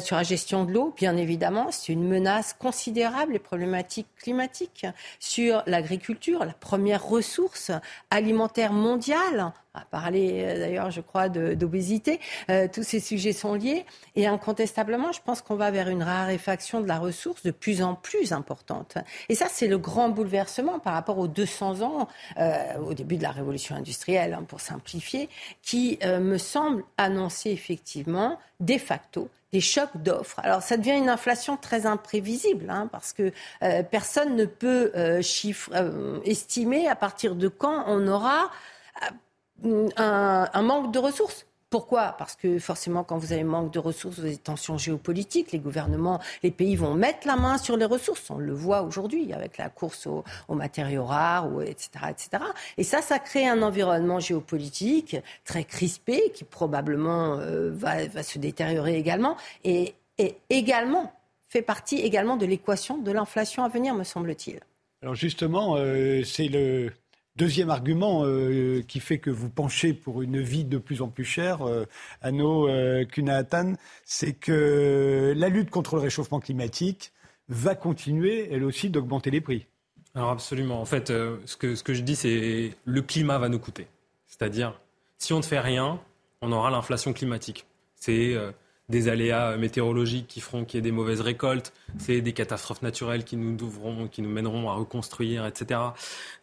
sur la gestion de l'eau, bien évidemment, c'est une menace considérable, les problématiques climatiques. Sur l'agriculture, la première ressource alimentaire mondiale, on va parler d'ailleurs, je crois, d'obésité. Euh, tous ces sujets sont liés. Et incontestablement, je pense qu'on va vers une raréfaction de la ressource de plus en plus importante. Et ça, c'est le grand bouleversement par rapport aux 200 ans, euh, au début de la révolution industrielle, hein, pour simplifier, qui euh, me semble annoncer effectivement, de facto, des chocs d'offres. Alors ça devient une inflation très imprévisible, hein, parce que personne ne peut estimer à partir de quand on aura un, manque de ressources. Pourquoi? Parce que forcément, quand vous avez manque de ressources, vous avez des tensions géopolitiques. Les gouvernements, les pays vont mettre la main sur les ressources. On le voit aujourd'hui avec la course aux, matériaux rares, etc., etc. Et ça, ça crée un environnement géopolitique très crispé qui probablement euh, va, se détériorer également. Et, également fait partie également de l'équation de l'inflation à venir, me semble-t-il. Alors justement, euh, c'est le Deuxième argument euh, qui fait que vous penchez pour une vie de plus en plus chère, euh, Anno euh, c'est que la lutte contre le réchauffement climatique va continuer, elle aussi, d'augmenter les prix. Alors absolument. En fait, euh, ce, que, ce que je dis, c'est le climat va nous coûter. C'est-à-dire, si on ne fait rien, on aura l'inflation climatique. C'est des aléas météorologiques qui feront qu'il y ait des mauvaises récoltes, c'est des catastrophes naturelles qui nous, qui nous mèneront à reconstruire, etc.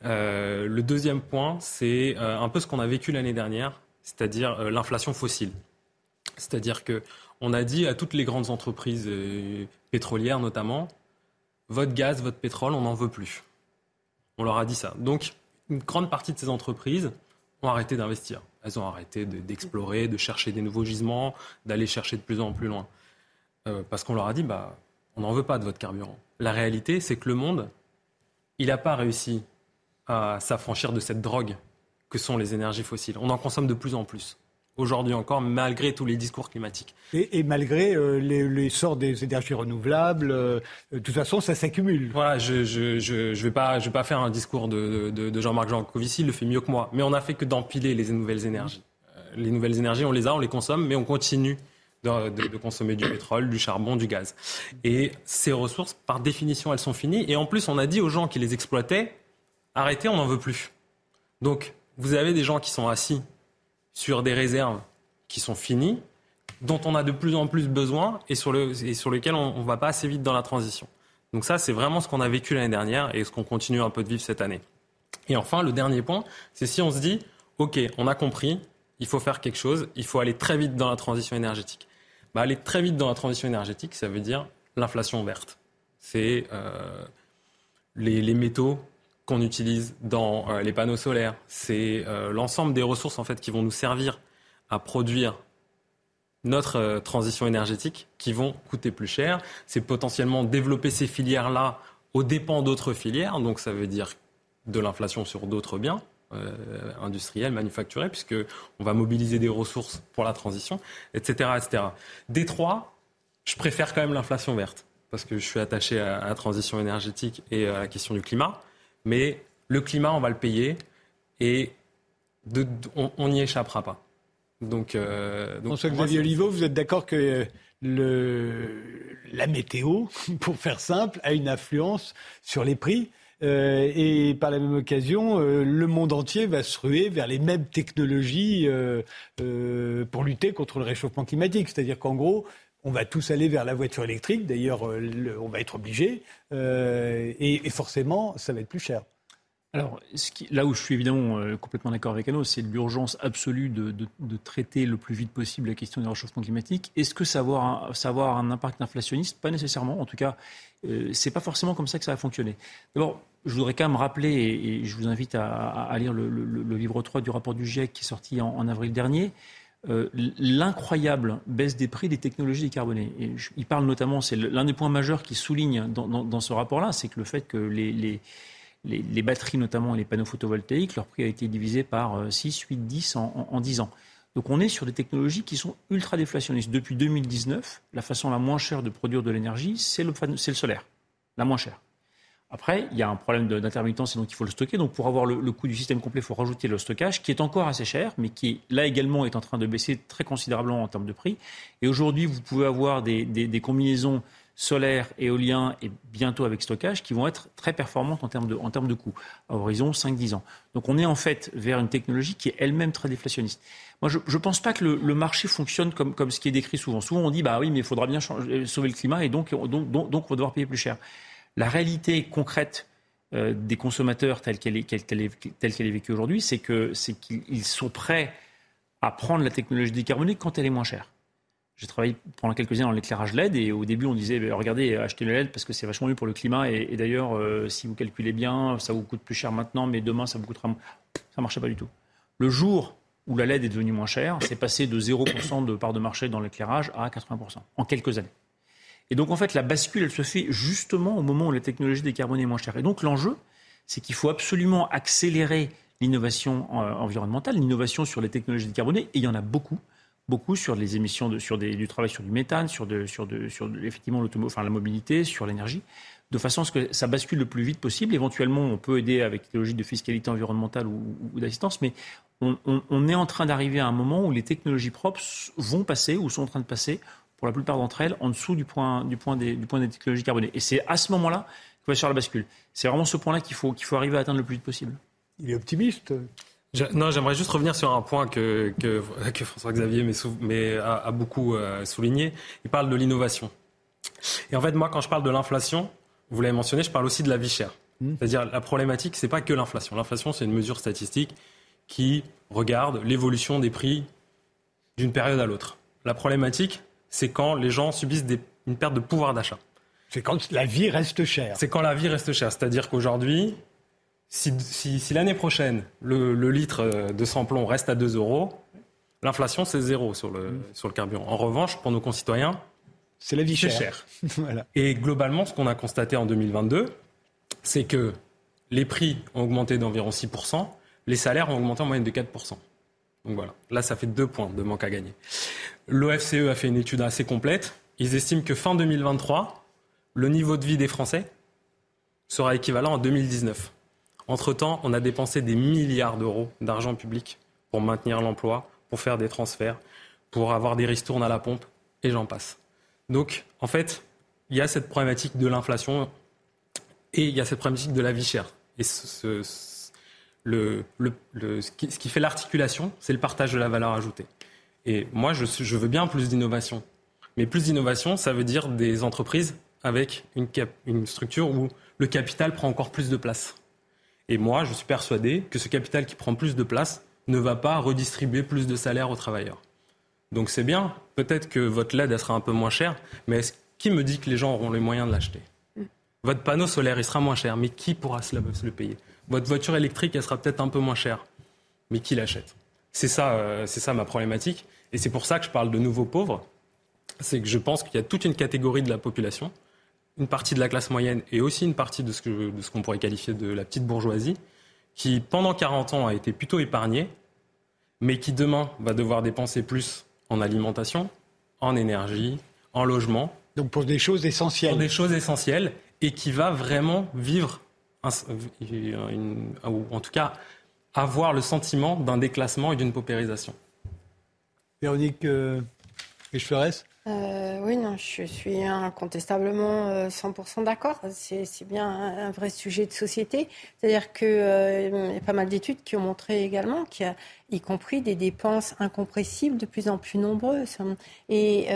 Euh, le deuxième point, c'est euh, un peu ce qu'on a vécu l'année dernière, c'est-à-dire euh, l'inflation fossile. C'est-à-dire que on a dit à toutes les grandes entreprises pétrolières notamment, votre gaz, votre pétrole, on n'en veut plus. On leur a dit ça. Donc, une grande partie de ces entreprises ont arrêté d'investir. Elles ont arrêté d'explorer, de, chercher des nouveaux gisements, d'aller chercher de plus en plus loin. Euh, parce qu'on leur a dit, bah, on n'en veut pas de votre carburant. La réalité, c'est que le monde, il n'a pas réussi à s'affranchir de cette drogue que sont les énergies fossiles. On en consomme de plus en plus aujourd'hui encore, malgré tous les discours climatiques. Et, malgré euh, l'essor des énergies renouvelables, euh, de toute façon, ça s'accumule. Voilà, je ne je, je, je, vais, pas, je vais pas faire un discours de, de, de Jean-Marc Jancovici, il le fait mieux que moi. Mais on n'a fait que d'empiler les nouvelles énergies. Euh, les nouvelles énergies, on les a, on les consomme, mais on continue de, de, consommer du pétrole, du charbon, du gaz. Et ces ressources, par définition, elles sont finies. Et en plus, on a dit aux gens qui les exploitaient, arrêtez, on n'en veut plus. Donc, vous avez des gens qui sont assis sur des réserves qui sont finies, dont on a de plus en plus besoin et sur, le, et sur on ne va pas assez vite dans la transition. Donc ça, c'est vraiment ce qu'on a vécu l'année dernière et ce qu'on continue un peu de vivre cette année. Et enfin, le dernier point, c'est si on se dit, OK, on a compris, il faut faire quelque chose, il faut aller très vite dans la transition énergétique. Bah, aller très vite dans la transition énergétique, ça veut dire l'inflation verte. C'est euh, les, métaux qu'on utilise dans euh, les panneaux solaires. C'est euh, l'ensemble des ressources en fait qui vont nous servir à produire notre euh, transition énergétique qui vont coûter plus cher. C'est potentiellement développer ces filières-là aux dépens d'autres filières. Donc ça veut dire de l'inflation sur d'autres biens industriels, manufacturés, puisque on va mobiliser des ressources pour la transition, etc., etc. Des je préfère quand même l'inflation verte parce que je suis attaché à la transition énergétique et à la question du climat mais le climat, on va le payer et on n'y échappera pas. Donc, euh, donc François-Xavier Olivo, vous êtes d'accord que le, la météo, pour faire simple, a une influence sur les prix euh, et par la même occasion, euh, le monde entier va se ruer vers les mêmes technologies euh pour lutter contre le réchauffement climatique. C'est-à-dire qu'en gros, on va tous aller vers la voiture électrique. D'ailleurs, euh, on va être obligé. Euh, et, forcément, ça va être plus cher. alors, là où je suis évidemment euh, complètement d'accord avec Anno, c'est l'urgence absolue de, traiter le plus vite possible la question du réchauffement climatique. Est-ce que ça va avoir un, impact inflationniste? Pas nécessairement. En tout cas, c'est pas forcément comme ça que ça va fonctionner. D'abord, je voudrais quand même rappeler, et, je vous invite à, lire le, livre 3 du rapport du GIEC qui est sorti en, avril dernier, euh, l'incroyable baisse des prix des technologies décarbonées. Et il parle notamment, c'est l'un des points majeurs qui souligne dans, ce rapport-là, c'est que le fait que les batteries notamment les panneaux photovoltaïques, leur prix a été divisé par 6, 8, 10 en, 10 ans. Donc on est sur des technologies qui sont ultra déflationnistes. Depuis 2019, la façon la moins chère de produire de l'énergie, c'est le, solaire, la moins chère. Après, il y a un problème d'intermittence et donc il faut le stocker. Donc pour avoir le, coût du système complet, il faut rajouter le stockage qui est encore assez cher, mais qui là également est en train de baisser très considérablement en termes de prix. Et aujourd'hui, vous pouvez avoir des, combinaisons solaire, éolien et bientôt avec stockage qui vont être très performantes en termes de, en termes de coûts à horizon 5-10 ans. Donc on est en fait vers une technologie qui est elle-même très déflationniste. Moi, je ne pense pas que le, marché fonctionne comme, comme ce qui est décrit souvent. Souvent, on dit, bah oui, mais il faudra bien sauver le climat et donc, donc, donc, on va devoir payer plus cher. La réalité concrète euh, des consommateurs telle qu'elle est, vécue aujourd'hui, c'est qu'ils sont prêts à prendre la technologie décarbonée quand elle est moins chère. J'ai travaillé pendant quelques années dans l'éclairage LED et au début on disait bah, regardez achetez le LED parce que c'est vachement mieux pour le climat et, d'ailleurs euh, si vous calculez bien ça vous coûte plus cher maintenant mais demain ça vous coûtera moins. Ça marchait pas du tout. Le jour où la LED est devenue moins chère, c'est passé de 0% de part de marché dans l'éclairage à 80% en quelques années. Et donc en fait la bascule elle se fait justement au moment où la technologie décarbonée est moins chère. Et donc l'enjeu c'est qu'il faut absolument accélérer l'innovation euh, environnementale, l'innovation sur les technologies décarbonées et il y en a beaucoup beaucoup sur les émissions, sur du travail sur du méthane, sur, de, sur, sur effectivement enfin, la mobilité, sur l'énergie, de façon à ce que ça bascule le plus vite possible. Éventuellement, on peut aider avec des logiques de fiscalité environnementale ou, d'assistance, mais on, est en train d'arriver à un moment où les technologies propres vont passer ou sont en train de passer, pour la plupart d'entre elles, en dessous du point, du point, des, du point des technologies carbonées. Et c'est à ce moment-là qu'on va se faire la bascule. C'est vraiment ce point-là qu'il faut, qu'il faut arriver à atteindre le plus vite possible. Il est optimiste? Non, j'aimerais juste revenir sur un point que, que, que François-Xavier mais a, a, beaucoup euh, souligné. Il parle de l'innovation. Et en fait, moi, quand je parle de l'inflation, vous l'avez mentionné, je parle aussi de la vie chère. Hmm. C'est-à-dire, la problématique, c'est pas que l'inflation. L'inflation, c'est une mesure statistique qui regarde l'évolution des prix d'une période à l'autre. La problématique, c'est quand les gens subissent des, une perte de pouvoir d'achat. C'est quand la vie reste chère. C'est quand la vie reste chère. C'est-à-dire qu'aujourd'hui, si, l'année prochaine, le, litre de samplon reste à 2 euros, l'inflation, c'est zéro sur le, sur le carburant. En revanche, pour nos concitoyens, c'est la vie chère. Et globalement, ce qu'on a constaté en 2022, c'est que les prix ont augmenté d'environ 6%, les salaires ont augmenté en moyenne de 4%. Donc voilà, là, ça fait deux points de manque à gagner. L'OFCE a fait une étude assez complète. Ils estiment que fin 2023, le niveau de vie des Français sera équivalent à 2019. Entre-temps, on a dépensé des milliards d'euros d'argent public pour maintenir l'emploi, pour faire des transferts, pour avoir des ristournes à la pompe, et j'en passe. Donc, en fait, il y a cette problématique de l'inflation et il y a cette problématique de la vie chère. Et ce, le, ce, qui, fait l'articulation, c'est le partage de la valeur ajoutée. Et moi, je, je veux bien plus d'innovation. Mais plus d'innovation, ça veut dire des entreprises avec une, une structure où le capital prend encore plus de place. Et moi, je suis persuadé que ce capital qui prend plus de place ne va pas redistribuer plus de salaire aux travailleurs. Donc c'est bien, peut-être que votre LED sera un peu moins chère, mais qui me dit que les gens auront les moyens de l'acheter? Mm. Votre panneau solaire, il sera moins cher, mais qui pourra se le payer? Votre voiture électrique, elle sera peut-être un peu moins chère, mais qui l'achète? C'est ça, euh, c'est ça ma problématique. Et c'est pour ça que je parle de nouveaux pauvres. C'est que je pense qu'il y a toute une catégorie de la population une partie de la classe moyenne et aussi une partie de ce, que, de ce qu'on pourrait qualifier de la petite bourgeoisie, qui pendant 40 ans a été plutôt épargnée, mais qui demain va devoir dépenser plus en alimentation, en énergie, en logement. Donc pour des choses essentielles. Pour des choses essentielles et qui va vraiment vivre, ou en tout cas avoir le sentiment d'un déclassement et d'une paupérisation. Véronique euh, euh, oui, non, je suis incontestablement 100% euh, d'accord. C'est bien un, vrai sujet de société. C'est-à-dire qu'il euh, y a pas mal d'études qui ont montré également qu'il y a y compris des dépenses incompressibles de plus en plus nombreuses. Et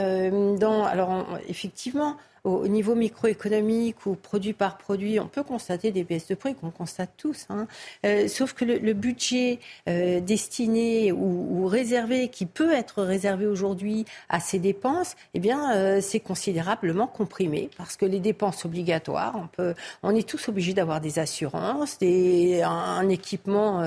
dans, alors effectivement, au, niveau microéconomique ou produit par produit, on peut constater des baisses de prix qu'on constate tous. Hein. Euh, sauf que le, budget euh, destiné ou, réservé, qui peut être réservé aujourd'hui à ces dépenses, eh bien, euh, c'est considérablement comprimé parce que les dépenses obligatoires, on peut, on est tous obligés d'avoir des assurances, des, un, équipement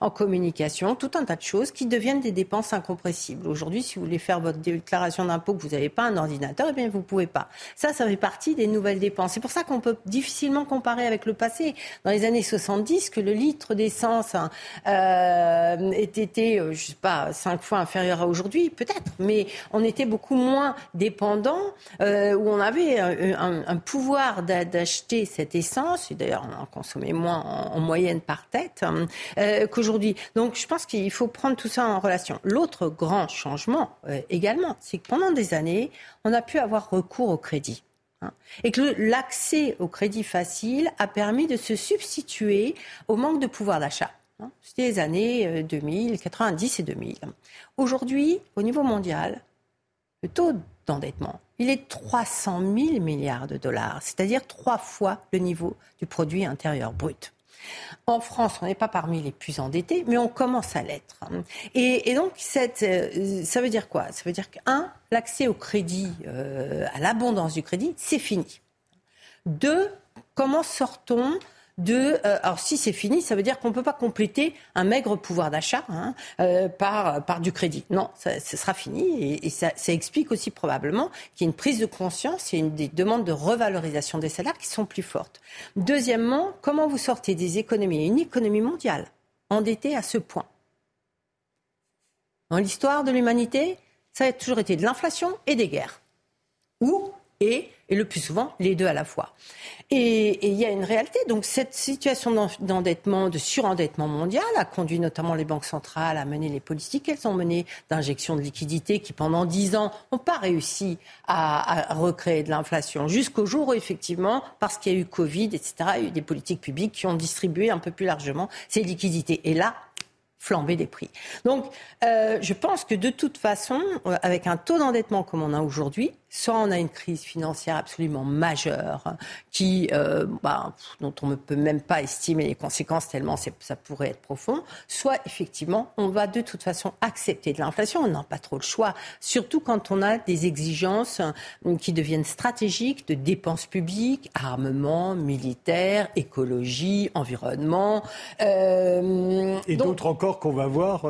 en communication, tout un de choses qui deviennent des dépenses incompressibles. Aujourd'hui, si vous voulez faire votre déclaration d'impôt que vous n'avez pas un ordinateur, eh bien, vous pouvez pas. Ça, ça fait partie des nouvelles dépenses. C'est pour ça qu'on peut difficilement comparer avec le passé. Dans les années 70, que le litre d'essence hein, euh, était, euh, je sais pas, cinq fois inférieur à aujourd'hui, peut-être, mais on était beaucoup moins dépendant, euh, où on avait un, pouvoir d'acheter cette essence, et d'ailleurs on en consommait moins en, moyenne par tête hein, qu'aujourd'hui. Donc je pense qu'il faut prendre tout ça en relation. L'autre grand changement également, c'est que pendant des années, on a pu avoir recours au crédit. Hein. Et que l'accès au crédit facile a permis de se substituer au manque de pouvoir d'achat. Hein. C'était les années 2000, euh, 90 et 2000. Aujourd'hui, au niveau mondial, le taux d'endettement, il est 300 000 milliards de dollars, c'est-à-dire trois fois le niveau du produit intérieur brut. En France, on n'est pas parmi les plus endettés, mais on commence à l'être. Et, donc, euh, ça veut dire quoi? Ça veut dire qu'un, l'accès au crédit, euh, à l'abondance du crédit, c'est fini. Deux, comment sort-on Euh, alors, si c'est fini, ça veut dire qu'on ne peut pas compléter un maigre pouvoir d'achat hein, euh, par, du crédit. Non, ça, sera fini. Et, ça, explique aussi probablement qu'il y a une prise de conscience, a une, des demandes de revalorisation des salaires qui sont plus fortes. Deuxièmement, comment vous sortez des économies, une économie mondiale endettée à ce point Dans l'histoire de l'humanité, ça a toujours été de l'inflation et des guerres. Ou et, et le plus souvent les deux à la fois. Et il y a une réalité. Donc cette situation d'endettement, de surendettement mondial a conduit notamment les banques centrales à mener les politiques qu'elles ont menées d'injection de liquidités qui pendant dix ans n'ont pas réussi à, à recréer de l'inflation jusqu'au jour où effectivement, parce qu'il y a eu Covid, etc., il y a eu des politiques publiques qui ont distribué un peu plus largement ces liquidités. Et là, flamber des prix. Donc, euh, je pense que de toute façon, euh, avec un taux d'endettement comme on a aujourd'hui, soit on a une crise financière absolument majeure, qui, euh, bah, dont on ne peut même pas estimer les conséquences tellement ça pourrait être profond, soit effectivement on va de toute façon accepter de l'inflation. On n'a pas trop le choix, surtout quand on a des exigences euh, qui deviennent stratégiques de dépenses publiques, armement, militaire, écologie, environnement. Euh, Et d'autres encore qu'on va voir,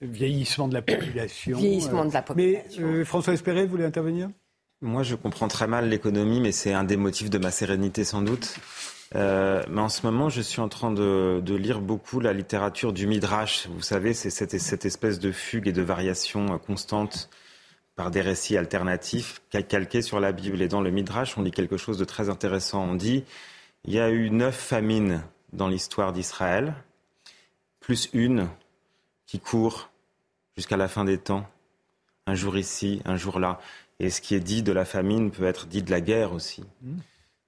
vieillissement de la population. Vieillissement de la population. Mais François Espéré voulait intervenir? Moi, je comprends très mal l'économie, mais c'est un des motifs de ma sérénité sans doute. Euh, mais en ce moment, je suis en train de, lire beaucoup la littérature du Midrash. Vous savez, c'est cette, cette, espèce de fugue et de variation constante par des récits alternatifs calqués sur la Bible. Et dans le Midrash, on lit quelque chose de très intéressant. On dit il y a eu neuf famines dans l'histoire d'Israël, plus une qui court jusqu'à la fin des temps, un jour ici, un jour là. Et ce qui est dit de la famine peut être dit de la guerre aussi. Mmh.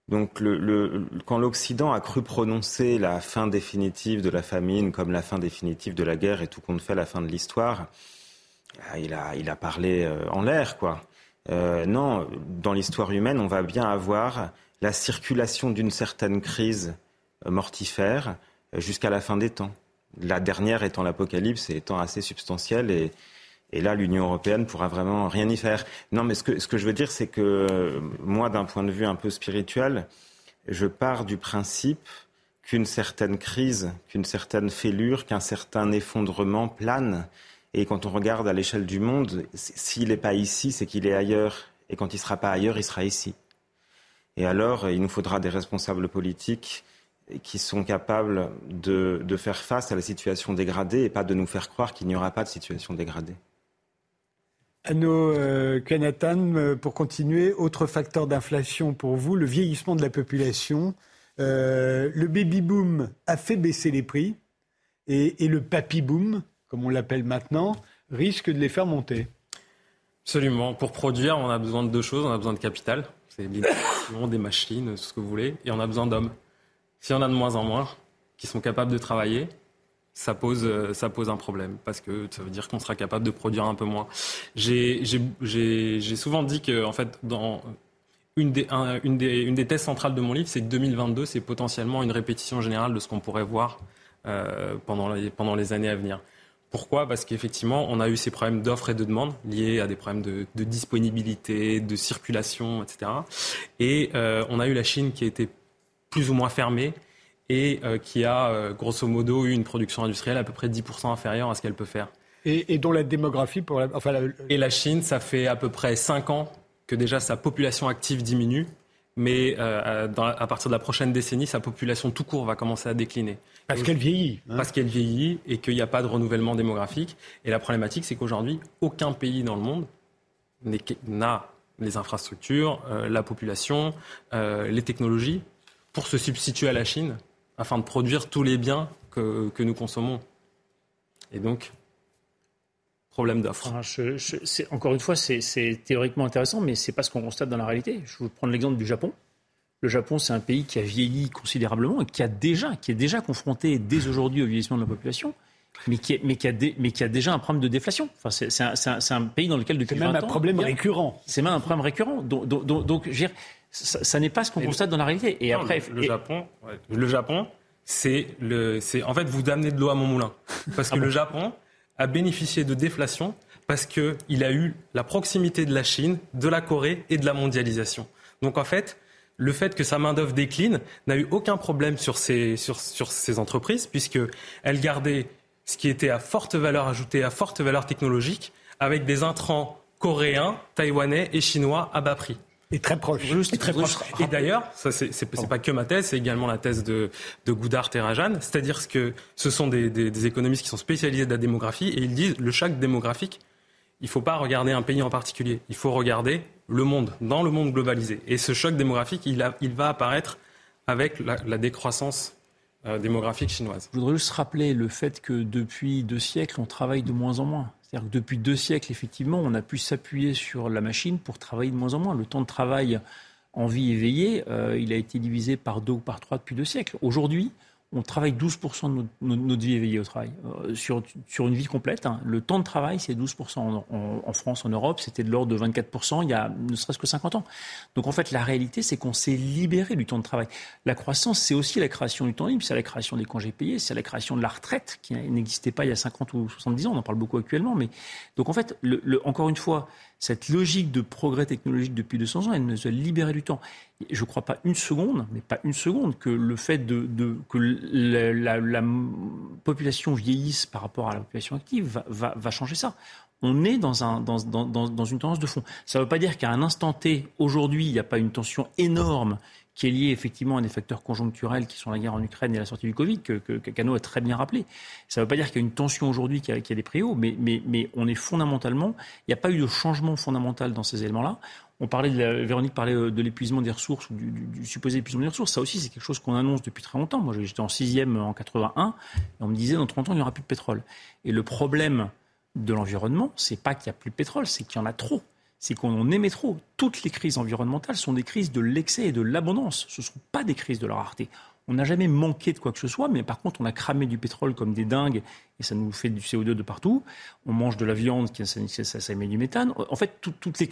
Donc le, quand l'Occident a cru prononcer la fin définitive de la famine comme la fin définitive de la guerre et tout compte fait la fin de l'histoire, ah, il a, il a parlé euh, en l'air, quoi. Euh, non, dans l'histoire humaine, on va bien avoir la circulation d'une certaine crise euh, mortifère jusqu'à la fin des temps. La dernière étant l'Apocalypse et étant assez substantielle et, et là, l'Union européenne pourra vraiment rien y faire. Non, mais ce que, je veux dire, c'est que moi, d'un point de vue un peu spirituel, je pars du principe qu'une certaine crise, qu'une certaine fêlure, qu'un certain effondrement plane. Et quand on regarde à l'échelle du monde, s'il n'est pas ici, c'est qu'il est ailleurs. Et quand il ne sera pas ailleurs, il sera ici. Et alors, il nous faudra des responsables politiques qui sont capables de faire face à la situation dégradée et pas de nous faire croire qu'il n'y aura pas de situation dégradée. Anno euh, euh, pour continuer, autre facteur d'inflation pour vous, le vieillissement de la population. Euh, le baby-boom a fait baisser les prix et, le papy-boom, comme on l'appelle maintenant, risque de les faire monter. Absolument. Pour produire, on a besoin de deux choses. On a besoin de capital, c'est des machines, tout ce que vous voulez, et on a besoin d'hommes. Si on a de moins en moins qui sont capables de travailler, ça pose, euh, ça pose un problème parce que ça veut dire qu'on sera capable de produire un peu moins. J'ai souvent dit que, en fait, dans, une des, une, des, une des thèses centrales de mon livre, c'est que 2022, c'est potentiellement une répétition générale de ce qu'on pourrait voir euh, pendant, les, pendant les années à venir. Pourquoi? Parce qu'effectivement, on a eu ces problèmes d'offres et de demande liés à des problèmes de, disponibilité, de circulation, etc. Et euh, on a eu la Chine qui été plus ou moins fermée et euh, qui a euh, grosso modo eu une production industrielle à peu près 10% inférieure à ce qu'elle peut faire. Et, et, dont la démographie pour la, enfin, la... Et la Chine, ça fait à peu près 5 ans que déjà sa population active diminue, mais euh, dans, à partir de la prochaine décennie, sa population tout court va commencer à décliner. Parce qu'elle vieillit. Hein. Parce qu'elle vieillit et qu'il n'y a pas de renouvellement démographique. Et la problématique, c'est qu'aujourd'hui, aucun pays dans le monde n'a les infrastructures, euh, la population, euh, les technologies pour se substituer à la Chine afin de produire tous les biens que, que nous consommons. Et donc, problème d'offre. encore une fois, c'est théoriquement intéressant, mais ce n'est pas ce qu'on constate dans la réalité. Je vais vous prendre l'exemple du Japon. Le Japon, c'est un pays qui a vieilli considérablement et qui, a déjà, qui est déjà confronté dès aujourd'hui au vieillissement de la population, mais qui, mais qui, a, mais qui a déjà un problème de déflation. Enfin, c'est un, un, pays dans lequel depuis C'est même un problème récurrent. C'est même un problème récurrent. Donc, donc, donc dire, ça, n'est pas ce qu'on constate dans la réalité. Et après, le, Japon, le Japon, c'est le, c'est en fait vous amenez de l'eau à mon moulin, parce que ah le Japon, a bénéficié de déflation parce qu'il a eu la proximité de la Chine, de la Corée et de la mondialisation. Donc en fait, le fait que sa main-d'œuvre décline n'a eu aucun problème sur ces, sur, sur ces entreprises, puisqu'elles gardaient ce qui était à forte valeur ajoutée, à forte valeur technologique, avec des intrants coréens, taïwanais et chinois à bas prix. Et très proche. et très proche. Et d'ailleurs, ça c'est pas que ma thèse, c'est également la thèse de, de Goudart et Rajan, c'est-à-dire que ce sont des, des, des, économistes qui sont spécialisés de la démographie et ils disent le choc démographique, il ne faut pas regarder un pays en particulier, il faut regarder le monde, dans le monde globalisé. Et ce choc démographique, il, a, il va apparaître avec la, la décroissance euh, démographique chinoise. Je voudrais juste rappeler le fait que depuis deux siècles, on travaille de moins en moins. C'est-à-dire que depuis deux siècles, effectivement, on a pu s'appuyer sur la machine pour travailler de moins en moins. Le temps de travail en vie éveillée, euh, il a été divisé par deux ou par trois depuis deux siècles. Aujourd'hui, on travaille 12% de notre, vie éveillée au travail. Euh, sur, sur, une vie complète, hein. le temps de travail, c'est 12%. En, France, en Europe, c'était de l'ordre de 24% il y a ne serait-ce que 50 ans. Donc en fait, la réalité, c'est qu'on s'est libéré du temps de travail. La croissance, c'est aussi la création du temps libre, c'est la création des congés payés, c'est la création de la retraite qui n'existait pas il y a 50 ou 70 ans. On en parle beaucoup actuellement. Mais donc en fait, encore une fois, cette logique de progrès technologique depuis 200 ans, elle nous a libéré du temps. Je ne crois pas une seconde, mais pas une seconde, que le fait de, que la, la, population vieillisse par rapport à la population active va, changer ça. On est dans, dans une tendance de fond. Ça ne veut pas dire qu'à un instant T, aujourd'hui, il n'y a pas une tension énorme qui est lié effectivement à des facteurs conjoncturels qui sont la guerre en Ukraine et la sortie du Covid, que, que, Cano a très bien rappelé. Ça ne veut pas dire qu'il y a une tension aujourd'hui, qu'il y, a des prix hauts, mais, on est fondamentalement, il n'y a pas eu de changement fondamental dans ces éléments-là. On parlait de la, Véronique parlait euh, de l'épuisement des ressources ou du, supposé épuisement des ressources. Ça aussi, c'est quelque chose qu'on annonce depuis très longtemps. Moi, j'étais en sixième en 81 et on me disait dans 30 ans, il n'y aura plus de pétrole. Et le problème de l'environnement, c'est pas qu'il n'y a plus de pétrole, c'est qu'il y en a trop c'est qu'on en émet trop. Toutes les crises environnementales sont des crises de l'excès et de l'abondance. Ce ne sont pas des crises de la rareté. On n'a jamais manqué de quoi que ce soit, mais par contre, on a cramé du pétrole comme des dingues et ça nous fait du CO2 de partout. On mange de la viande, qui, ça, ça, émet du méthane. En fait, toutes les,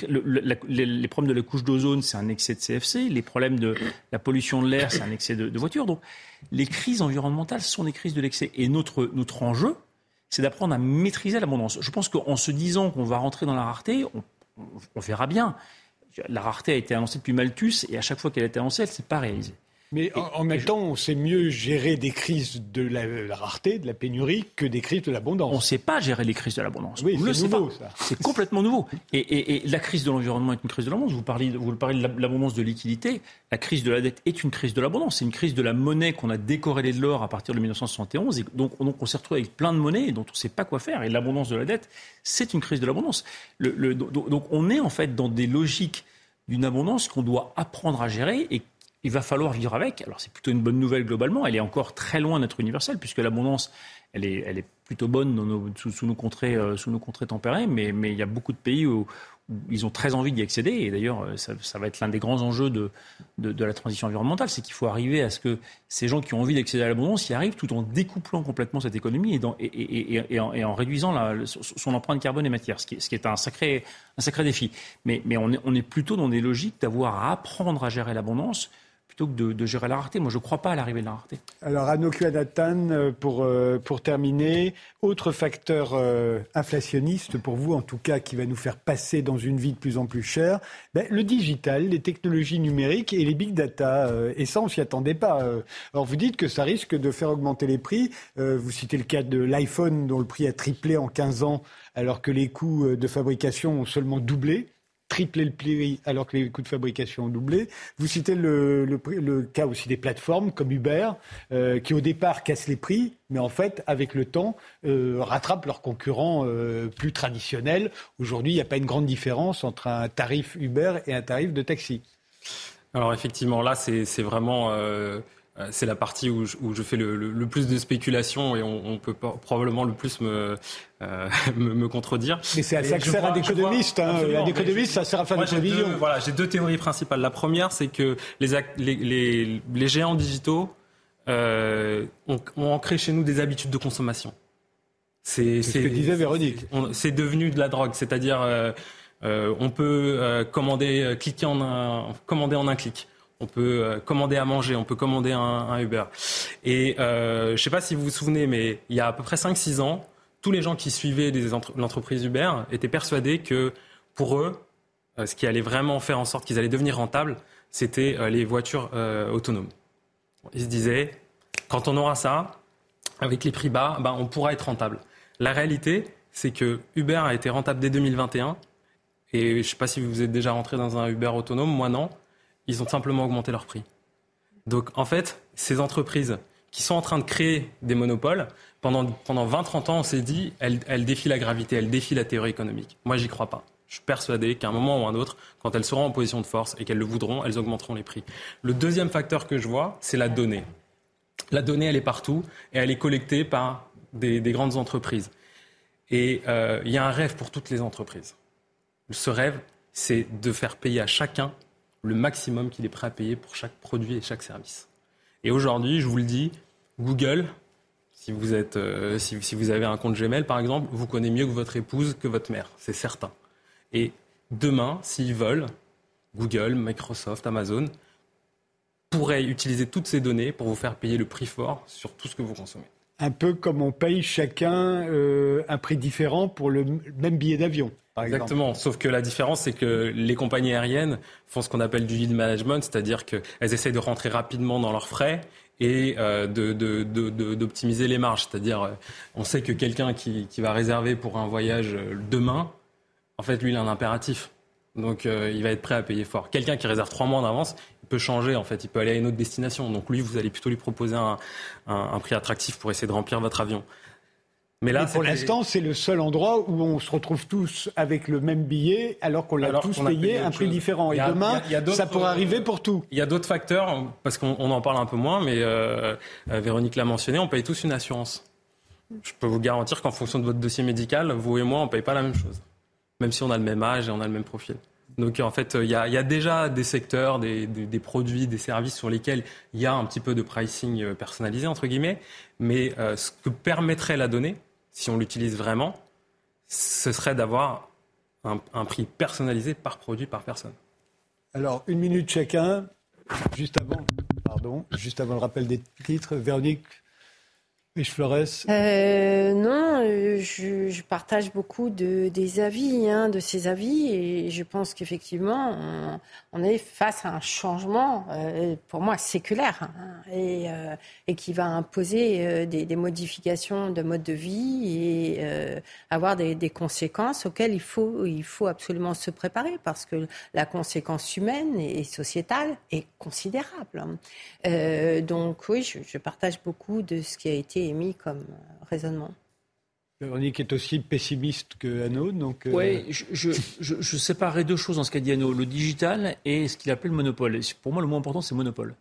problèmes de la couche d'ozone, c'est un excès de CFC. Les problèmes de la pollution de l'air, c'est un excès de, de voitures. Donc, les crises environnementales sont des crises de l'excès. Et notre, notre enjeu, c'est d'apprendre à maîtriser l'abondance. Je pense qu'en se disant qu'on va rentrer dans la rareté, on on verra bien. La rareté a été annoncée depuis Malthus et à chaque fois qu'elle a été annoncée, elle ne s'est pas réalisée. Mais en, même temps, on sait mieux gérer des crises de la, rareté, de la pénurie, que des crises de l'abondance. On ne sait pas gérer les crises de l'abondance. Oui, c'est nouveau, ça. C'est complètement nouveau. Et, la crise de l'environnement est une crise de l'abondance. Vous parlez, vous parlez de l'abondance de liquidité. La crise de la dette est une crise de l'abondance. C'est une crise de la monnaie qu'on a décorrélée de l'or à partir de 1971. Et donc, donc on s'est retrouvé avec plein de monnaies dont on ne sait pas quoi faire. Et l'abondance de la dette, c'est une crise de l'abondance. donc on est en fait dans des logiques d'une abondance qu'on doit apprendre à gérer et il va falloir vivre avec. Alors c'est plutôt une bonne nouvelle globalement. Elle est encore très loin d'être universelle puisque l'abondance, elle est, elle est plutôt bonne sous, nos contrées, sous nos contrées tempérées, mais, mais il y a beaucoup de pays où, ils ont très envie d'y accéder. Et d'ailleurs, euh, ça, va être l'un des grands enjeux de, de, la transition environnementale, c'est qu'il faut arriver à ce que ces gens qui ont envie d'accéder à l'abondance y arrivent tout en découplant complètement cette économie et, dans, et, en, réduisant son empreinte carbone et matière, ce qui, ce qui est un sacré, un sacré défi. Mais, mais on, est, on est plutôt dans des logiques d'avoir à apprendre à gérer l'abondance plutôt que de, gérer la rareté. Moi, je ne crois pas à l'arrivée de la rareté. Alors, Anoku Adatan, euh, pour, euh, pour terminer, autre facteur euh, inflationniste pour vous, en tout cas, qui va nous faire passer dans une vie de plus en plus chère, ben, le digital, les technologies numériques et les big data. et ça, on s'y attendait pas. alors, vous dites que ça risque de faire augmenter les prix. vous citez le cas de l'iPhone, dont le prix a triplé en 15 ans, alors que les coûts de fabrication ont seulement doublé tripler le prix alors que les coûts de fabrication ont doublé. Vous citez le, le, cas aussi des plateformes comme Uber, euh, qui au départ cassent les prix, mais en fait, avec le temps, euh, rattrapent leurs concurrents euh, plus traditionnels. Aujourd'hui, il n'y a pas une grande différence entre un tarif Uber et un tarif de taxi. Alors effectivement, là, c'est vraiment c'est la partie où je, fais le, plus de spéculation et on, peut probablement le plus me, euh, me, contredire. Mais c'est à ça que sert un économiste. Hein. Un économiste, ça sert à faire des prévisions. Voilà, j'ai deux théories principales. La première, c'est que les, les, les, géants digitaux euh, ont, ancré chez nous des habitudes de consommation. C'est ce que disait Véronique. C'est devenu de la drogue, c'est-à-dire on peut commander, cliquer en un, commander en un clic on peut euh, commander à manger, on peut commander un, Uber. Et euh, je ne sais pas si vous vous souvenez, mais il y a à peu près 5-6 ans, tous les gens qui suivaient l'entreprise Uber étaient persuadés que pour eux, euh, ce qui allait vraiment faire en sorte qu'ils allaient devenir rentables, c'était les voitures autonomes. Ils se disaient, quand on aura ça, avec les prix bas, ben, on pourra être rentable. La réalité, c'est que Uber a été rentable dès 2021. Et je ne sais pas si vous êtes déjà rentré dans un Uber autonome, moi non ils ont simplement augmenté leur prix. Donc en fait, ces entreprises qui sont en train de créer des monopoles, pendant, pendant 20-30 ans, on s'est dit, elles, défient la gravité, elles défient la théorie économique. Moi, j'y crois pas. Je suis persuadé qu'à un moment ou un autre, quand elles seront en position de force et qu'elles le voudront, elles augmenteront les prix. Le deuxième facteur que je vois, c'est la donnée. La donnée, elle est partout et elle est collectée par des, grandes entreprises. Et euh, il y a un rêve pour toutes les entreprises. Ce rêve, c'est de faire payer à chacun le maximum qu'il est prêt à payer pour chaque produit et chaque service. Et aujourd'hui, je vous le dis, Google, si vous, êtes, euh, avez un compte Gmail par exemple, vous connaissez mieux que votre épouse, que votre mère, c'est certain. Et demain, s'ils veulent, Google, Microsoft, Amazon pourraient utiliser toutes ces données pour vous faire payer le prix fort sur tout ce que vous consommez. Un peu comme on paye chacun euh, un prix différent pour le même billet d'avion. Exactement. Sauf que la différence, c'est que les compagnies aériennes font ce qu'on appelle du yield management, c'est-à-dire qu'elles essayent de rentrer rapidement dans leurs frais et euh, d'optimiser les marges. C'est-à-dire, euh, on sait que quelqu'un qui, va réserver pour un voyage demain, en fait, lui, il a un impératif. Donc, il va être prêt à payer fort. Quelqu'un qui réserve trois mois en avance, il peut changer, en fait. Il peut aller à une autre destination. Donc, lui, vous allez plutôt lui proposer un prix attractif pour essayer de remplir votre avion. Mais là, pour l'instant, c'est le seul endroit où on se retrouve tous avec le même billet, alors qu'on l'a tous payé, un prix différent. Et demain, ça pourrait arriver pour tout. Il y a d'autres facteurs, parce qu'on en parle un peu moins, mais euh, euh, Véronique l'a mentionné, on paye tous une assurance. Je peux vous garantir qu'en fonction de votre dossier médical, vous et moi, on ne paye pas la même chose. Même si on a le même âge et on a le même profil. Donc en fait, il y a, déjà des secteurs, des, produits, des services sur lesquels il y a un petit peu de pricing euh, personnalisé, entre guillemets. Mais ce que permettrait la donnée, si on l'utilise vraiment, ce serait d'avoir un, prix personnalisé par produit, par personne. Alors, une minute chacun, juste avant, pardon, juste avant le rappel des titres. Véronique, Flores euh, Non, euh, je, partage beaucoup de, des avis, hein, de ces avis, et je pense qu'effectivement, on, est face à un changement, euh, pour moi, séculaire, hein, et, euh, et, qui va imposer des, modifications de mode de vie et avoir des, des, conséquences auxquelles il faut, il faut absolument se préparer, parce que la conséquence humaine et sociétale est considérable. Hein. donc oui, je, je partage beaucoup de ce qui a été émis comme euh, raisonnement. Véronique est aussi pessimiste que. Donc euh, Oui, je, je, séparerai deux choses dans ce qu'a dit Anno le digital et ce qu'il appelle le monopole. pour moi, le mot important, c'est monopole.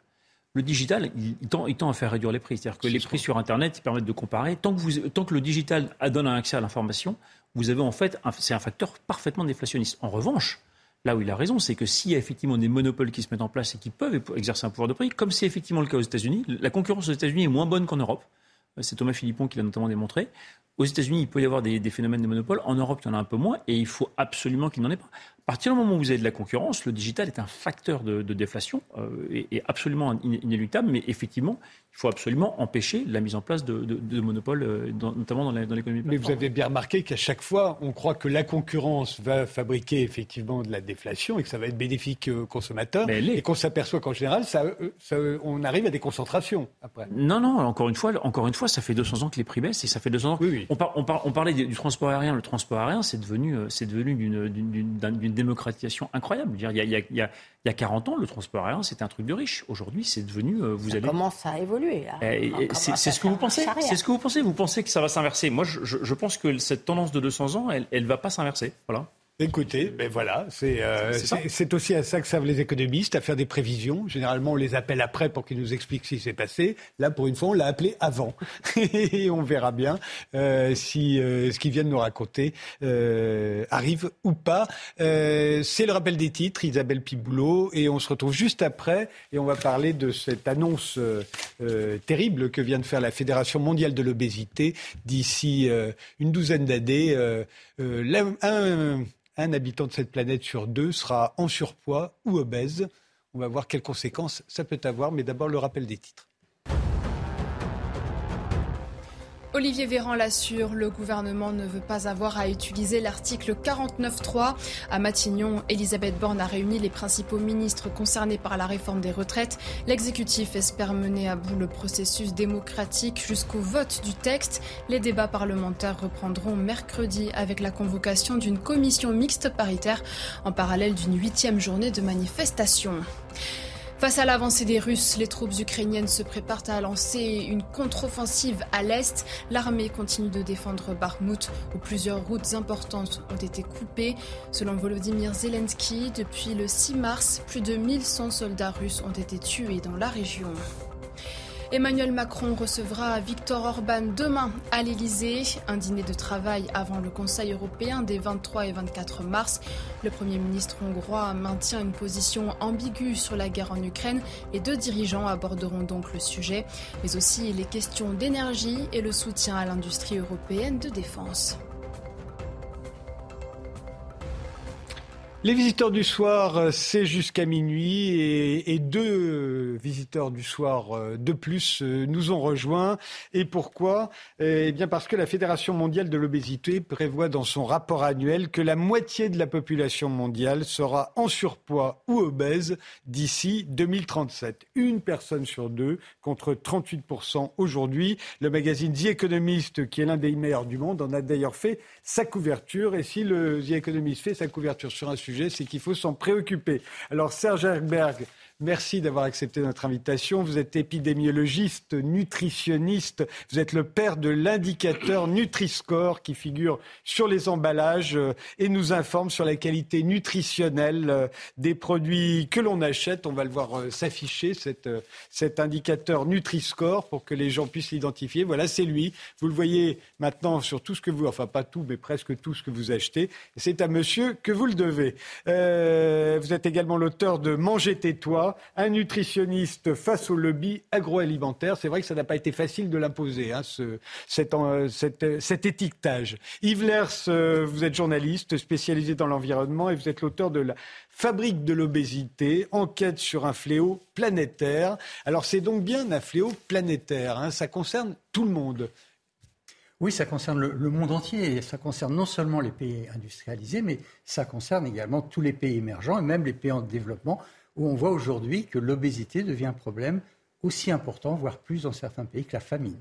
le digital, il, tend, à faire réduire les prix. C'est-à-dire que les prix sur Internet, ils permettent de comparer. Tant que, vous, tant que le digital donne un accès à l'information, vous avez en fait, c'est un facteur parfaitement déflationniste. En revanche, là où il a raison, c'est que s'il y a effectivement des monopoles qui se mettent en place et qui peuvent exercer un pouvoir de prix, comme c'est effectivement le cas aux États-Unis, la concurrence aux États-Unis est moins bonne qu'en Europe. C'est Thomas Philippon qui l'a notamment démontré. Aux États-Unis, il peut y avoir des, des, phénomènes de monopole. En Europe, il y en a un peu moins et il faut absolument qu'il n'en ait pas. À partir du moment où vous avez de la concurrence, le digital est un facteur de, déflation euh, et, absolument inéluctable, mais effectivement, il faut absolument empêcher la mise en place de, monopoles, euh, notamment dans l'économie. Mais vous avez bien remarqué qu'à chaque fois, on croit que la concurrence va fabriquer effectivement de la déflation et que ça va être bénéfique aux consommateurs, et qu'on s'aperçoit qu'en général, ça, on arrive à des concentrations après. Non, non, encore une fois, encore une fois, ça fait 200 ans que les prix baissent et ça fait 200 ans. Oui, On, on, parlait du transport aérien. Le transport aérien, c'est devenu, euh, c'est devenu d'une démocratisation incroyable. Il y, a, il, y a, 40 ans, le transport aérien, c'était un truc de riche. Aujourd'hui, c'est devenu. Euh, vous ça commence à évoluer. C'est ce que vous pensez C'est ce que vous pensez Vous pensez que ça va s'inverser Moi, je, pense que cette tendance de 200 ans, elle ne va pas s'inverser. Voilà. Écoutez, ben voilà, euh, c'est aussi à ça que servent les économistes, à faire des prévisions. Généralement, on les appelle après pour qu'ils nous expliquent ce qui s'est passé. Là, pour une fois, on l'a appelé avant. Et on verra bien euh, si euh, ce qu'ils viennent nous raconter arrive ou pas. c'est le rappel des titres, Isabelle Piboulot, et on se retrouve juste après. Et on va parler de cette annonce terrible que vient de faire la Fédération mondiale de l'obésité d'ici une douzaine d'années. Un, un habitant de cette planète sur deux sera en surpoids ou obèse. On va voir quelles conséquences ça peut avoir, mais d'abord le rappel des titres. Olivier Véran l'assure, le gouvernement ne veut pas avoir à utiliser l'article 49.3. À Matignon, Elisabeth Borne a réuni les principaux ministres concernés par la réforme des retraites. L'exécutif espère mener à bout le processus démocratique jusqu'au vote du texte. Les débats parlementaires reprendront mercredi avec la convocation d'une commission mixte paritaire en parallèle d'une huitième journée de manifestation. Face à l'avancée des Russes, les troupes ukrainiennes se préparent à lancer une contre-offensive à l'est. L'armée continue de défendre Bakhmut, où plusieurs routes importantes ont été coupées. Selon Volodymyr Zelensky, depuis le 6 mars, plus de 1100 soldats russes ont été tués dans la région. Emmanuel Macron recevra Victor Orban demain à l'Elysée. Un dîner de travail avant le Conseil européen des 23 et 24 mars. Le Premier ministre hongrois maintient une position ambiguë sur la guerre en Ukraine. Les deux dirigeants aborderont donc le sujet, mais aussi les questions d'énergie et le soutien à l'industrie européenne de défense. Les visiteurs du soir, euh, c'est jusqu'à minuit et, deux visiteurs du soir euh, de plus euh, nous ont rejoints. Et pourquoi? Eh bien parce que la Fédération mondiale de l'obésité prévoit dans son rapport annuel que la moitié de la population mondiale sera en surpoids ou obèse d'ici 2037. Une personne sur deux contre 38% aujourd'hui. Le magazine The Economist, qui est l'un des meilleurs du monde, en a d'ailleurs fait sa couverture. Et si The Economist fait sa couverture sur un sujet, c'est qu'il faut s'en préoccuper. Alors Serge Herberg, Merci d'avoir accepté notre invitation. Vous êtes épidémiologiste, nutritionniste. Vous êtes le père de l'indicateur Nutri-Score qui figure sur les emballages euh, et nous informe sur la qualité nutritionnelle euh, des produits que l'on achète. On va le voir euh, s'afficher, cet indicateur Nutri-Score, pour que les gens puissent l'identifier. Voilà, c'est lui. Vous le voyez maintenant sur tout ce que vous, enfin pas tout, mais presque tout ce que vous achetez. C'est à monsieur que vous le devez. vous êtes également l'auteur de Manger tais-toi un nutritionniste face au lobby agroalimentaire. C'est vrai que ça n'a pas été facile de l'imposer, hein, cet, étiquetage. Yves Lers, euh, vous êtes journaliste spécialisé dans l'environnement et vous êtes l'auteur de la Fabrique de l'obésité, enquête sur un fléau planétaire. Alors c'est donc bien un fléau planétaire, hein. ça concerne tout le monde. Oui, ça concerne le, monde entier. Et ça concerne non seulement les pays industrialisés, mais ça concerne également tous les pays émergents et même les pays en développement où on voit aujourd'hui que l'obésité devient un problème aussi important, voire plus dans certains pays que la famine.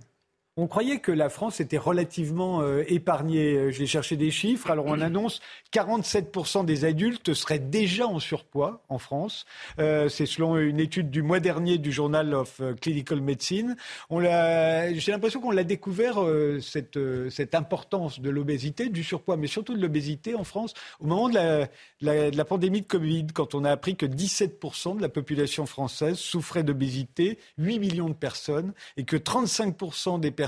On croyait que la France était relativement euh, épargnée. J'ai cherché des chiffres. Alors on annonce 47% des adultes seraient déjà en surpoids en France. Euh, c'est selon une étude du mois dernier du Journal of euh, Clinical Medicine. J'ai l'impression qu'on l'a découvert, cette, cette, importance de l'obésité, du surpoids, mais surtout de l'obésité en France au moment de la, de la, pandémie de Covid, quand on a appris que 17% de la population française souffrait d'obésité, 8 millions de personnes, et que 35% des personnes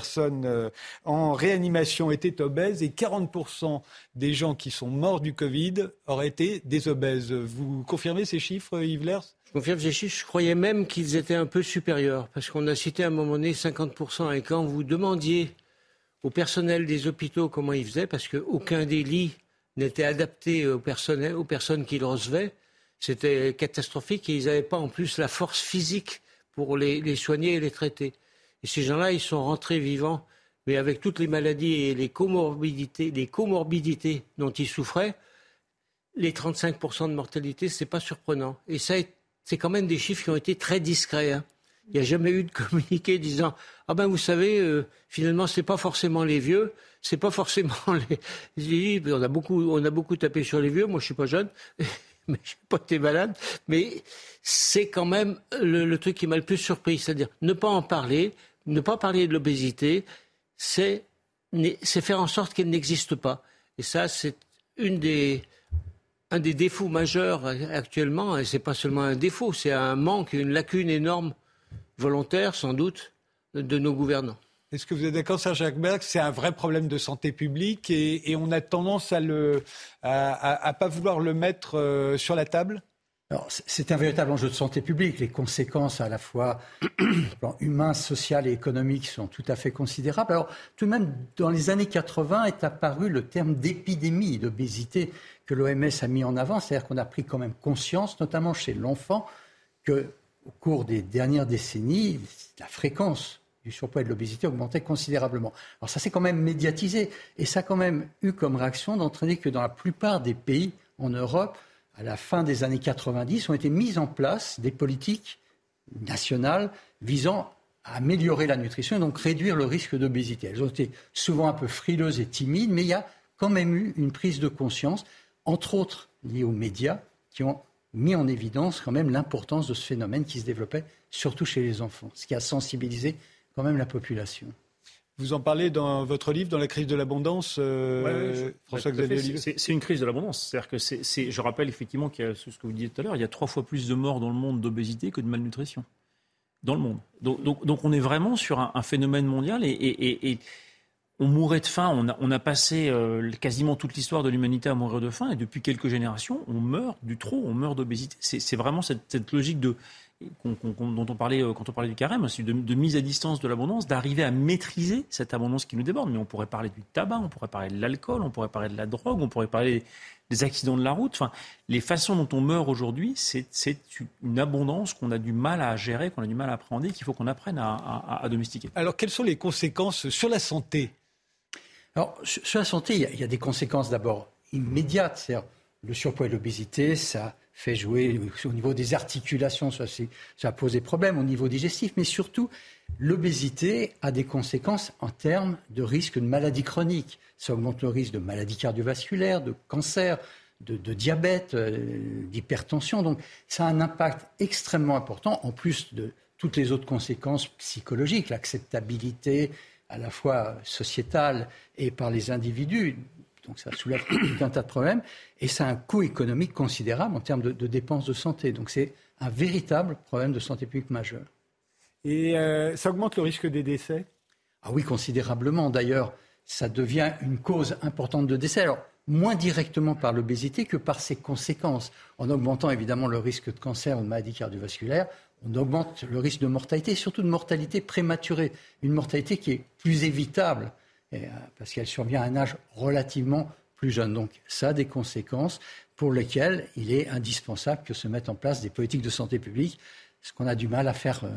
euh, en réanimation étaient obèses et 40% des gens qui sont morts du Covid auraient été des obèses. Vous confirmez ces chiffres, Yves Lers? Je confirme ces chiffres. Je croyais même qu'ils étaient un peu supérieurs, parce qu'on a cité à un moment donné 50%. Et quand vous demandiez au personnel des hôpitaux comment ils faisaient, parce qu'aucun des lits n'était adapté aux personnes qui le recevaient, c'était catastrophique et ils n'avaient pas en plus la force physique pour les soigner et les traiter. Et ces gens-là, ils sont rentrés vivants, mais avec toutes les maladies et les comorbidités, dont ils souffraient, les 35% de mortalité, c'est pas surprenant. Et ça, c'est quand même des chiffres qui ont été très discrets. Hein. Il n'y a jamais eu de communiqué disant ah ben vous savez euh, finalement c'est pas forcément les vieux, c'est pas forcément les. On a beaucoup on a beaucoup tapé sur les vieux. Moi je suis pas jeune, mais je n'ai pas été malade. Mais c'est quand même le truc qui m'a le plus surpris, c'est-à-dire ne pas en parler, ne pas parler de l'obésité, c'est faire en sorte qu'elle n'existe pas. Et ça, c'est un des défauts majeurs actuellement, et ce n'est pas seulement un défaut, c'est un manque, une lacune énorme, volontaire sans doute, de nos gouvernants. Est-ce que vous êtes d'accord, Serge Jacques C'est un vrai problème de santé publique et, on a tendance à ne pas vouloir le mettre euh, sur la table? C'est un véritable enjeu de santé publique. Les conséquences à la fois humains, sociales et économiques sont tout à fait considérables. Alors, tout de même, dans les années 80 est apparu le terme d'épidémie d'obésité que l'OMS a mis en avant. C'est-à-dire qu'on a pris quand même conscience, notamment chez l'enfant, que au cours des dernières décennies, la fréquence du surpoids et de l'obésité augmentait considérablement. Alors ça s'est quand même médiatisé et ça a quand même eu comme réaction d'entraîner que dans la plupart des pays en Europe, à la fin des années 90, ont été mises en place des politiques nationales visant à améliorer la nutrition et donc réduire le risque d'obésité. Elles ont été souvent un peu frileuses et timides, mais il y a quand même eu une prise de conscience, entre autres liée aux médias, qui ont mis en évidence quand même l'importance de ce phénomène qui se développait surtout chez les enfants, ce qui a sensibilisé quand même la population. Vous en parlez dans votre livre, dans la crise de l'abondance, euh, François-Xavier C'est une crise de l'abondance. C'est-à-dire que c'est, je rappelle effectivement qu'il y a ce que vous disiez tout à l'heure, il y a trois fois plus de morts dans le monde d'obésité que de malnutrition dans le monde. Donc, donc, on est vraiment sur un, phénomène mondial et, et, et, on mourait de faim. On a, on a passé euh, quasiment toute l'histoire de l'humanité à mourir de faim et depuis quelques générations, on meurt du trop, on meurt d'obésité. C'est vraiment cette, cette logique de dont on parlait euh, quand on parlait du carême, de, de mise à distance de l'abondance, d'arriver à maîtriser cette abondance qui nous déborde. Mais on pourrait parler du tabac, on pourrait parler de l'alcool, on pourrait parler de la drogue, on pourrait parler des accidents de la route. Enfin, les façons dont on meurt aujourd'hui, c'est une abondance qu'on a du mal à gérer, qu'on a du mal à appréhender, qu'il faut qu'on apprenne à, domestiquer. Alors, quelles sont les conséquences sur la santé? Alors, sur la santé, il y a, des conséquences d'abord immédiates. C'est-à-dire le surpoids et l'obésité, ça fait jouer au niveau des articulations, ça, pose des problèmes au niveau digestif, mais surtout, l'obésité a des conséquences en termes de risque de maladies chroniques. Ça augmente le risque de maladies cardiovasculaires, de cancer, de, diabète, euh, d'hypertension. Donc, ça a un impact extrêmement important, en plus de toutes les autres conséquences psychologiques, l'acceptabilité à la fois sociétale et par les individus donc ça soulève tout un tas de problèmes. Et ça a un coût économique considérable en termes de, dépenses de santé. Donc c'est un véritable problème de santé publique majeur. Et euh, ça augmente le risque des décès? Ah oui, considérablement. D'ailleurs, ça devient une cause importante de décès. Alors, moins directement par l'obésité que par ses conséquences. En augmentant évidemment le risque de cancer ou de maladie cardiovasculaire, on augmente le risque de mortalité, surtout de mortalité prématurée. Une mortalité qui est plus évitable euh, parce qu'elle survient à un âge relativement plus jeune. Donc ça a des conséquences pour lesquelles il est indispensable que se mettent en place des politiques de santé publique, ce qu'on a du mal à faire euh,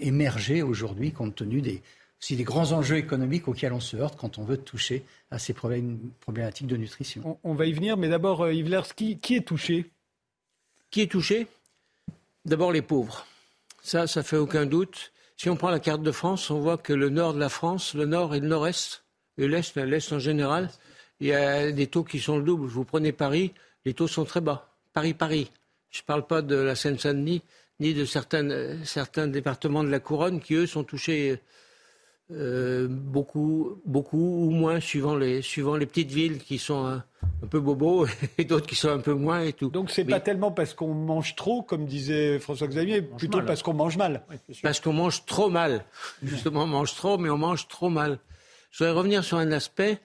émerger aujourd'hui compte tenu des, aussi des grands enjeux économiques auxquels on se heurte quand on veut toucher à ces problématiques de nutrition. On, va y venir, mais d'abord, euh, Yves Lers, qui, est touché? Qui est touché? D'abord les pauvres. Ça, ça fait aucun doute. Si on prend la carte de France, on voit que le nord de la France, le nord et le nord-est, et l'est, l'est en général, il y a des taux qui sont le double. Vous prenez Paris, les taux sont très bas. Paris-Paris. Je ne parle pas de la Seine-Saint-Denis, ni de certains, certains départements de la couronne qui, eux, sont touchés euh, beaucoup, beaucoup ou moins suivant les, suivant les petites villes qui sont un, peu bobos et d'autres qui sont un peu moins et tout. Donc c'est pas tellement parce qu'on mange trop, comme disait François Xavier, plutôt parce qu'on mange mal. parce qu'on mange trop mal. Justement, on mange trop, mais on mange trop mal. Je voudrais revenir sur un aspect.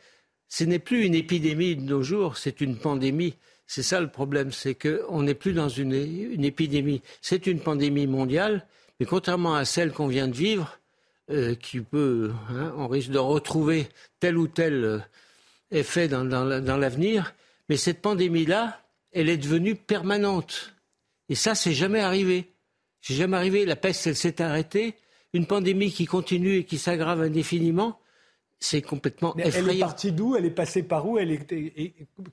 Ce n'est plus une épidémie de nos jours, c'est une pandémie. C'est ça le problème, c'est qu'on n'est plus dans une, une épidémie. C'est une pandémie mondiale, mais contrairement à celle qu'on vient de vivre, euh, qui peut, hein, on risque de retrouver tel ou tel euh, effet dans, l'avenir. Mais cette pandémie-là, elle est devenue permanente. Et ça, c'est jamais arrivé. C'est jamais arrivé. La peste, elle s'est arrêtée. Une pandémie qui continue et qui s'aggrave indéfiniment, c'est complètement effrayant. Elle est partie d'où? Elle est passée par où? Elle est,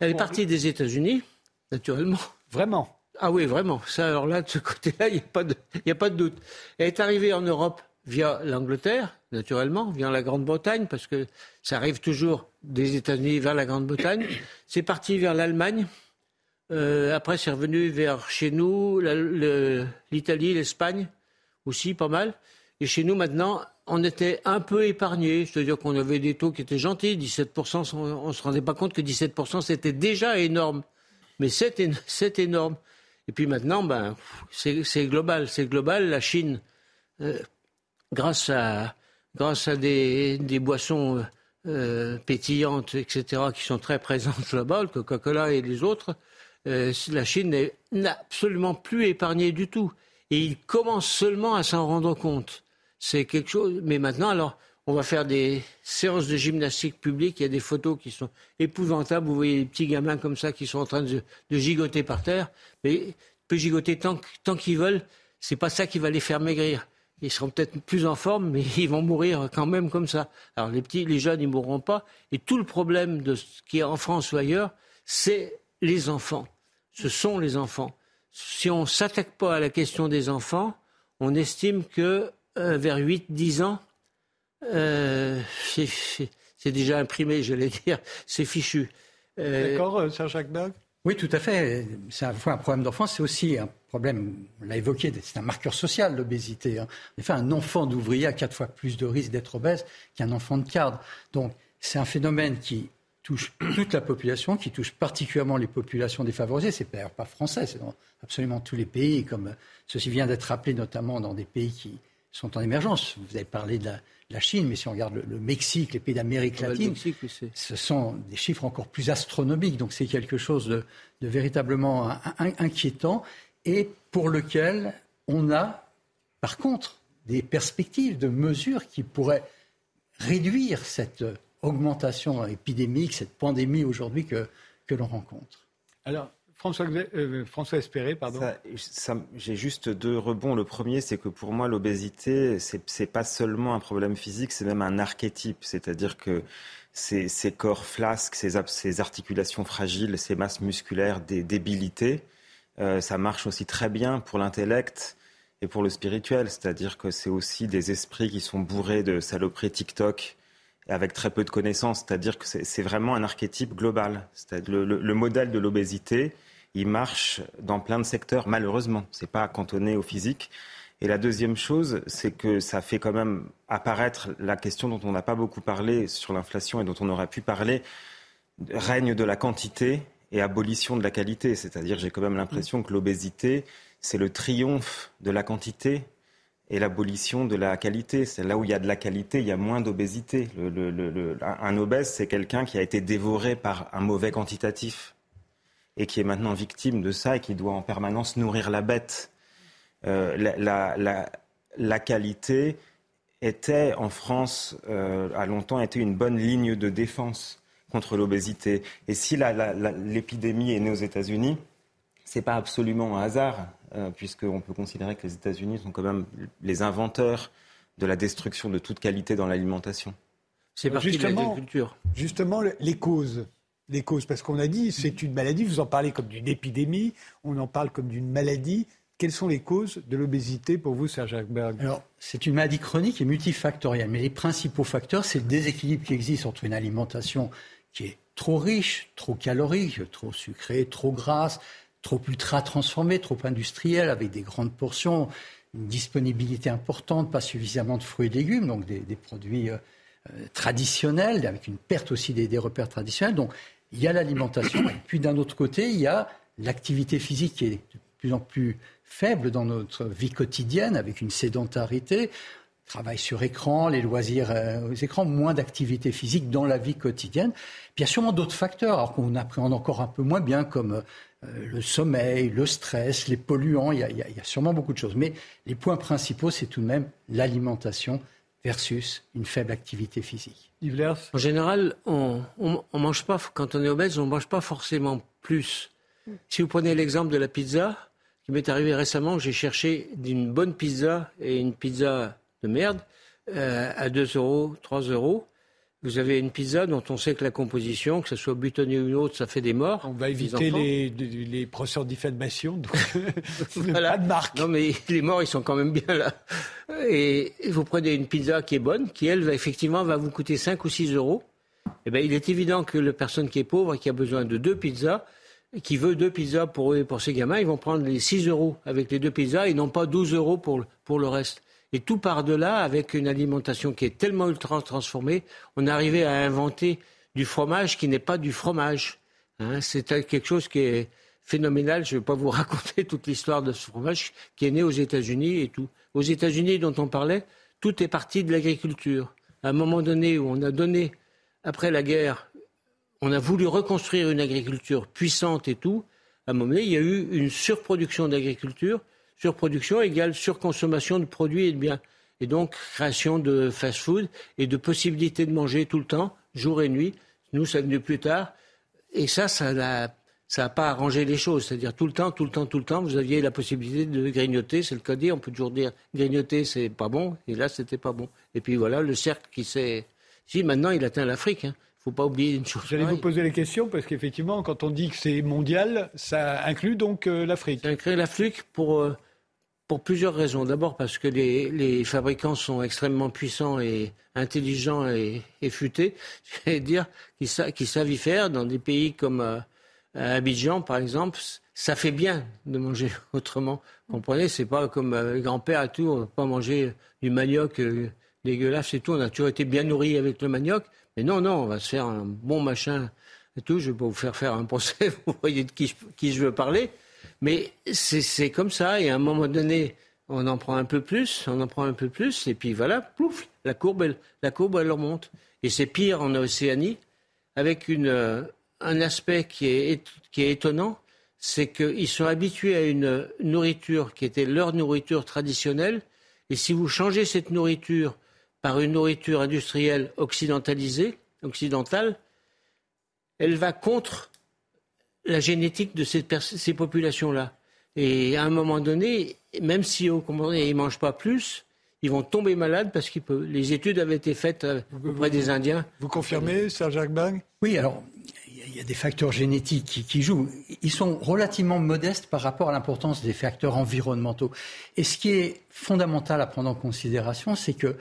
elle est partie des États-Unis, naturellement. Vraiment? Ah oui, vraiment. Ça, alors là, de ce côté-là, il n'y a pas de doute. Elle est arrivée en Europe via l'Angleterre, naturellement, via la Grande-Bretagne, parce que ça arrive toujours des États-Unis vers la Grande-Bretagne. C'est parti vers l'Allemagne. Euh, après, c'est revenu vers chez nous, l'Italie, l'Espagne aussi, pas mal. Et chez nous, maintenant, on était un peu épargné, c'est-à-dire qu'on avait des taux qui étaient gentils, 17%, on ne se rendait pas compte que 17%, c'était déjà énorme. Mais c'est énorme. Et puis maintenant, ben, c'est global. C'est global. La Chine, euh, grâce à, grâce à des, des boissons euh, pétillantes, etc., qui sont très présentes là-bas, le Coca-Cola et les autres, euh, la Chine n'est absolument plus épargnée du tout. Et ils commencent seulement à s'en rendre compte. C'est quelque chose. Mais maintenant, alors, on va faire des séances de gymnastique publique. Il y a des photos qui sont épouvantables. Vous voyez des petits gamins comme ça qui sont en train de, de gigoter par terre. Mais ils peuvent gigoter tant, tant qu'ils veulent. C'est pas ça qui va les faire maigrir ils seront peut-être plus en forme, mais ils vont mourir quand même comme ça. Alors les petits, les jeunes, ils mourront pas. Et tout le problème de ce qui est en France ou ailleurs, c'est les enfants. Ce sont les enfants. Si on s'attaque pas à la question des enfants, on estime que euh, vers 8-10 ans, euh, c'est déjà imprimé, j'allais dire, c'est fichu. Euh, D'accord, Serge Jacques oui, tout à fait. C'est à la fois un problème d'enfance, c'est aussi un problème, on l'a évoqué, c'est un marqueur social, l'obésité. Hein. En effet, un enfant d'ouvrier a quatre fois plus de risques d'être obèse qu'un enfant de cadre. Donc, c'est un phénomène qui touche toute la population, qui touche particulièrement les populations défavorisées. C'est d'ailleurs pas français, c'est dans absolument tous les pays, comme ceci vient d'être rappelé notamment dans des pays qui sont en émergence. Vous avez parlé de la, la Chine, mais si on regarde le, Mexique, les pays d'Amérique latine, ce sont des chiffres encore plus astronomiques. Donc c'est quelque chose de, véritablement inquiétant et pour lequel on a, par contre, des perspectives de mesures qui pourraient réduire cette augmentation épidémique, cette pandémie aujourd'hui que, que l'on rencontre. Alors, François, euh, Espéré, pardon. J'ai juste deux rebonds. Le premier, c'est que pour moi, l'obésité, c'est n'est pas seulement un problème physique, c'est même un archétype. C'est-à-dire que ces, corps flasques, ces, articulations fragiles, ces masses musculaires, des débilités, euh, ça marche aussi très bien pour l'intellect et pour le spirituel. C'est-à-dire que c'est aussi des esprits qui sont bourrés de saloperies TikTok avec très peu de connaissances. C'est-à-dire que c'est vraiment un archétype global. Le, modèle de l'obésité, il marche dans plein de secteurs, malheureusement. C'est pas cantonné au physique. Et la deuxième chose, c'est que ça fait quand même apparaître la question dont on n'a pas beaucoup parlé sur l'inflation et dont on aurait pu parler, règne de la quantité et abolition de la qualité. C'est-à-dire, j'ai quand même l'impression que l'obésité, c'est le triomphe de la quantité et l'abolition de la qualité. C'est là où il y a de la qualité, il y a moins d'obésité. un obèse, c'est quelqu'un qui a été dévoré par un mauvais quantitatif et qui est maintenant victime de ça et qui doit en permanence nourrir la bête. Euh, la, qualité était en France, euh, a longtemps été une bonne ligne de défense contre l'obésité. Et si l'épidémie est née aux États-Unis, c'est pas absolument un hasard, euh, puisqu'on peut considérer que les États-Unis sont quand même les inventeurs de la destruction de toute qualité dans l'alimentation. C'est parti de l'agriculture. Justement, les causes. Les causes, parce qu'on a dit c'est une maladie, vous en parlez comme d'une épidémie, on en parle comme d'une maladie. Quelles sont les causes de l'obésité pour vous, Serge Berg Alors, c'est une maladie chronique et multifactorielle. Mais les principaux facteurs, c'est le déséquilibre qui existe entre une alimentation qui est trop riche, trop calorique, trop sucrée, trop grasse, trop ultra transformée, trop industrielle, avec des grandes portions, une disponibilité importante, pas suffisamment de fruits et légumes, donc des, produits euh, euh, traditionnels, avec une perte aussi des, des repères traditionnels. Donc, il y a l'alimentation, et puis d'un autre côté, il y a l'activité physique qui est de plus en plus faible dans notre vie quotidienne, avec une sédentarité, travail sur écran, les loisirs euh, aux écrans, moins d'activité physique dans la vie quotidienne. Puis il y a sûrement d'autres facteurs, alors qu'on appréhende encore un peu moins bien, comme euh, le sommeil, le stress, les polluants, il y, a, il y, a, sûrement beaucoup de choses. Mais les points principaux, c'est tout de même l'alimentation versus une faible activité physique. En général, on, mange pas, quand on est obèse, on ne mange pas forcément plus. Si vous prenez l'exemple de la pizza, qui m'est arrivé récemment, j'ai cherché une bonne pizza et une pizza de merde euh, à 2 euros, 3 euros. Vous avez une pizza dont on sait que la composition, que ce soit butonné ou une autre, ça fait des morts. On va éviter les, les procès de diffamation, voilà. de marque. Non, mais les morts, ils sont quand même bien là. Et vous prenez une pizza qui est bonne, qui, elle, va, effectivement, va vous coûter 5 ou 6 euros. Eh bien, il est évident que la personne qui est pauvre et qui a besoin de deux pizzas, qui veut deux pizzas pour eux et pour ses gamins, ils vont prendre les 6 euros avec les deux pizzas et non pas 12 euros pour, pour le reste. Et tout par-delà, avec une alimentation qui est tellement ultra transformée, on arrivé à inventer du fromage qui n'est pas du fromage. Hein. c'est quelque chose qui est phénoménal. Je ne vais pas vous raconter toute l'histoire de ce fromage qui est né aux États-Unis et tout. Aux États-Unis, dont on parlait, tout est parti de l'agriculture. À un moment donné où on a donné, après la guerre, on a voulu reconstruire une agriculture puissante et tout. À un moment donné, il y a eu une surproduction d'agriculture surproduction égale surconsommation de produits et de biens. Et donc, création de fast-food et de possibilité de manger tout le temps, jour et nuit. Nous, ça venu plus tard. Et ça, ça n'a ça pas arrangé les choses. C'est-à-dire tout le temps, tout le temps, tout le temps, vous aviez la possibilité de grignoter. C'est le cas de dire. On peut toujours dire grignoter, c'est pas bon. Et là, c'était pas bon. Et puis voilà, le cercle qui s'est. Si, maintenant, il atteint l'Afrique. Hein faut pas oublier une chose. J'allais vous poser les questions parce qu'effectivement, quand on dit que c'est mondial, ça inclut donc euh, l'Afrique. Ça inclut l'Afrique pour euh, pour plusieurs raisons. D'abord parce que les, les, fabricants sont extrêmement puissants et intelligents et, et futés, je vais dire, qui, qui, savent y faire. Dans des pays comme euh, Abidjan, par exemple, ça fait bien de manger autrement. Vous comprenez? C'est pas comme euh, grand-père on va pas manger du manioc euh, dégueulasse et tout. On a toujours été bien nourri avec le manioc. Mais non, non, on va se faire un bon machin et tout. Je vais pas vous faire faire un procès, vous voyez de qui qui je veux parler. Mais c'est comme ça, et à un moment donné, on en prend un peu plus, on en prend un peu plus, et puis voilà, plouf, la courbe, elle, la courbe, elle remonte. Et c'est pire en Océanie, avec une, euh, un aspect qui est, qui est étonnant, c'est qu'ils sont habitués à une nourriture qui était leur nourriture traditionnelle, et si vous changez cette nourriture par une nourriture industrielle occidentalisée, occidentale, elle va contre la génétique de ces, ces populations-là. Et à un moment donné, même si au ils ne mangent pas plus, ils vont tomber malades parce que les études avaient été faites euh, auprès des Indiens. Vous confirmez, Serge Agbang Oui, alors il y a des facteurs génétiques qui, qui, jouent. Ils sont relativement modestes par rapport à l'importance des facteurs environnementaux. Et ce qui est fondamental à prendre en considération, c'est que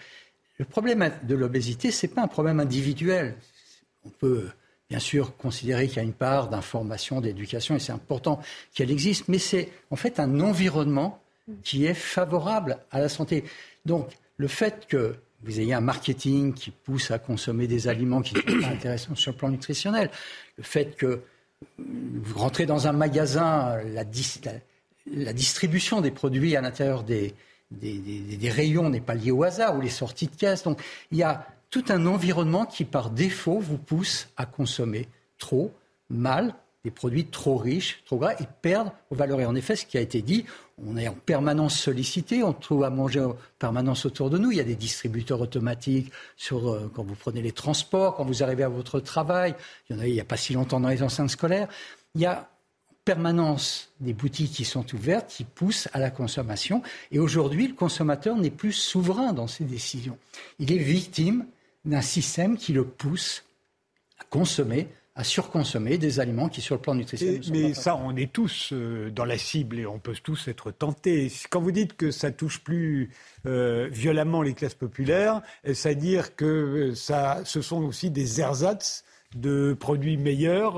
le problème de l'obésité, ce n'est pas un problème individuel. On peut bien sûr considérer qu'il y a une part d'information, d'éducation, et c'est important qu'elle existe, mais c'est en fait un environnement qui est favorable à la santé. Donc, le fait que vous ayez un marketing qui pousse à consommer des aliments qui ne sont pas intéressants sur le plan nutritionnel, le fait que vous rentrez dans un magasin, la, distribution des produits à l'intérieur des, des, rayons n'est pas liée au hasard, ou les sorties de caisse. Donc, il y a tout un environnement qui, par défaut, vous pousse à consommer trop, mal, des produits trop riches, trop gras, et perdre vos valeurs. Et en effet, ce qui a été dit, on est en permanence sollicité, on trouve à manger en permanence autour de nous. Il y a des distributeurs automatiques sur, euh, quand vous prenez les transports, quand vous arrivez à votre travail. Il y en a il n'y a pas si longtemps dans les enceintes scolaires. Il y a en permanence des boutiques qui sont ouvertes, qui poussent à la consommation. Et aujourd'hui, le consommateur n'est plus souverain dans ses décisions. Il est victime d'un système qui le pousse à consommer à surconsommer des aliments qui, sur le plan nutritionnel, Mais ça, on est tous euh, dans la cible et on peut tous être tentés. Quand vous dites que ça touche plus euh, violemment les classes populaires, c'est-à-dire que ça, ce sont aussi des ersatz de produits meilleurs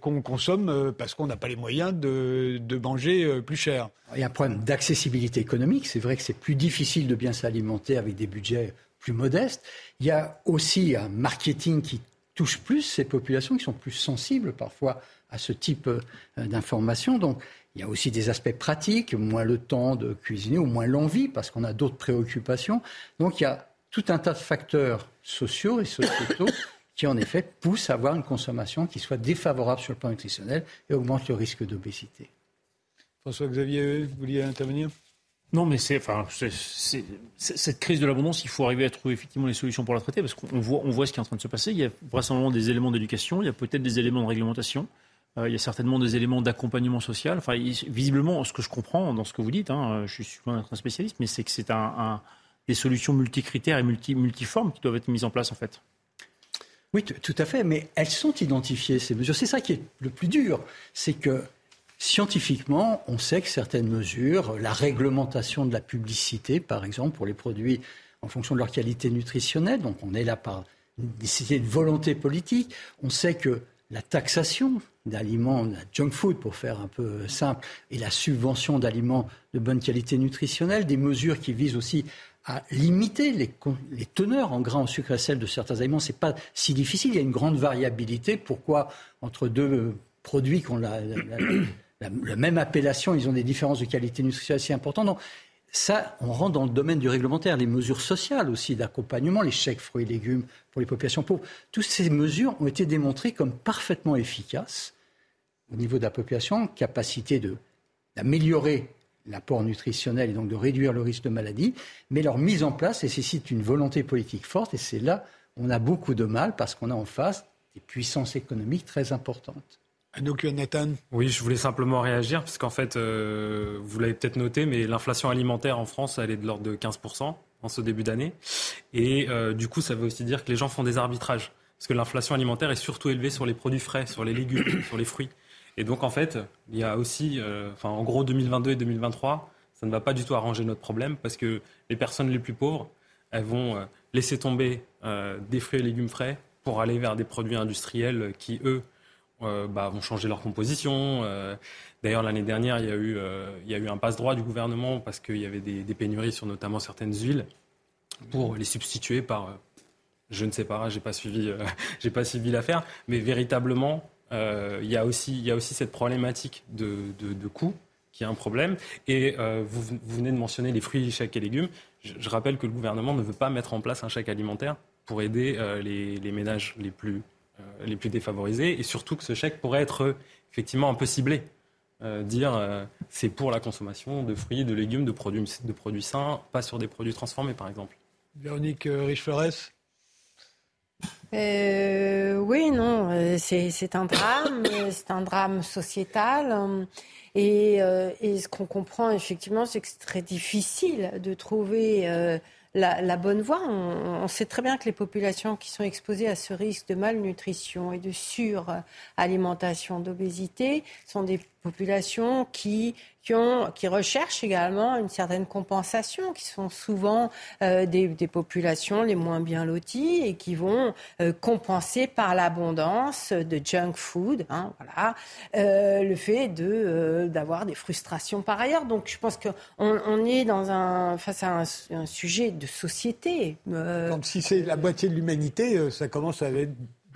qu'on consomme parce qu'on n'a pas les moyens de, de manger plus cher? Il y a un problème d'accessibilité économique. C'est vrai que c'est plus difficile de bien s'alimenter avec des budgets plus modestes. Il y a aussi un marketing qui touche plus ces populations qui sont plus sensibles parfois à ce type euh, d'informations. Donc, il y a aussi des aspects pratiques, moins le temps de cuisiner ou moins l'envie parce qu'on a d'autres préoccupations. Donc, il y a tout un tas de facteurs sociaux et sociétaux qui, en effet, poussent à avoir une consommation qui soit défavorable sur le plan nutritionnel et augmente le risque d'obésité. François-Xavier, vous vouliez intervenir? Non, mais c'est, enfin, cette crise de l'abondance, il faut arriver à trouver effectivement les solutions pour la traiter, parce qu'on voit, on voit ce qui est en train de se passer. Il y a vraisemblablement des éléments d'éducation, il y a peut-être des éléments de réglementation, euh, il y a certainement des éléments d'accompagnement social. Enfin, visiblement, ce que je comprends dans ce que vous dites, hein, je suis loin d'être un spécialiste, mais c'est que c'est un, des solutions multicritères et multi, multiformes qui doivent être mises en place, en fait. Oui, tout à fait, mais elles sont identifiées, ces mesures. C'est ça qui est le plus dur, c'est que Scientifiquement, on sait que certaines mesures, la réglementation de la publicité, par exemple, pour les produits en fonction de leur qualité nutritionnelle, donc on est là par nécessité de volonté politique, on sait que la taxation d'aliments, la junk food pour faire un peu simple, et la subvention d'aliments de bonne qualité nutritionnelle, des mesures qui visent aussi à limiter les, teneurs en gras, en sucre et sel de certains aliments, c'est pas si difficile. Il y a une grande variabilité. Pourquoi entre deux produits qu'on la, la, même appellation, ils ont des différences de qualité nutritionnelle assez importantes. Donc, ça, on rentre dans le domaine du réglementaire, les mesures sociales aussi d'accompagnement, les chèques fruits et légumes pour les populations pauvres. Toutes ces mesures ont été démontrées comme parfaitement efficaces au niveau de la population, capacité d'améliorer l'apport nutritionnel et donc de réduire le risque de maladie, mais leur mise en place nécessite une volonté politique forte et c'est là on a beaucoup de mal parce qu'on a en face des puissances économiques très importantes. Oui, je voulais simplement réagir parce qu'en fait, euh, vous l'avez peut-être noté, mais l'inflation alimentaire en France, elle est de l'ordre de 15% en ce début d'année. Et euh, du coup, ça veut aussi dire que les gens font des arbitrages. Parce que l'inflation alimentaire est surtout élevée sur les produits frais, sur les légumes, sur les fruits. Et donc, en fait, il y a aussi, euh, enfin, en gros, 2022 et 2023, ça ne va pas du tout arranger notre problème parce que les personnes les plus pauvres, elles vont laisser tomber des fruits et légumes frais pour aller vers des produits industriels qui, eux, euh, bah, vont changer leur composition. Euh, d'ailleurs, l'année dernière, il y, a eu, euh, il y a eu un passe-droit du gouvernement parce qu'il y avait des, pénuries sur notamment certaines huiles pour les substituer par, je ne sais pas, j'ai pas suivi, j'ai pas suivi l'affaire, mais véritablement, il y a aussi, cette problématique de, coût qui est un problème. Et vous, venez de mentionner les fruits, chèques et légumes. Je, rappelle que le gouvernement ne veut pas mettre en place un chèque alimentaire pour aider les, ménages les plus les plus défavorisés, et surtout que ce chèque pourrait être effectivement un peu ciblé. Euh, dire euh, c'est pour la consommation de fruits, de légumes, de produits, de produits sains, pas sur des produits transformés par exemple. Véronique Riche-Flores Oui, non, c'est un drame, c'est un drame sociétal. Et, et ce qu'on comprend effectivement, c'est que c'est très difficile de trouver la, bonne voie. On, sait très bien que les populations qui sont exposées à ce risque de malnutrition et de suralimentation, d'obésité, sont des populations qui qui, recherchent également une certaine compensation, qui sont souvent euh, des, populations les moins bien loties et qui vont euh, compenser par l'abondance de junk food, hein, voilà, euh, le fait de d'avoir des frustrations par ailleurs. Donc je pense qu'on on est dans un face à un, sujet de société. Comme si c'est la moitié de l'humanité, ça commence à être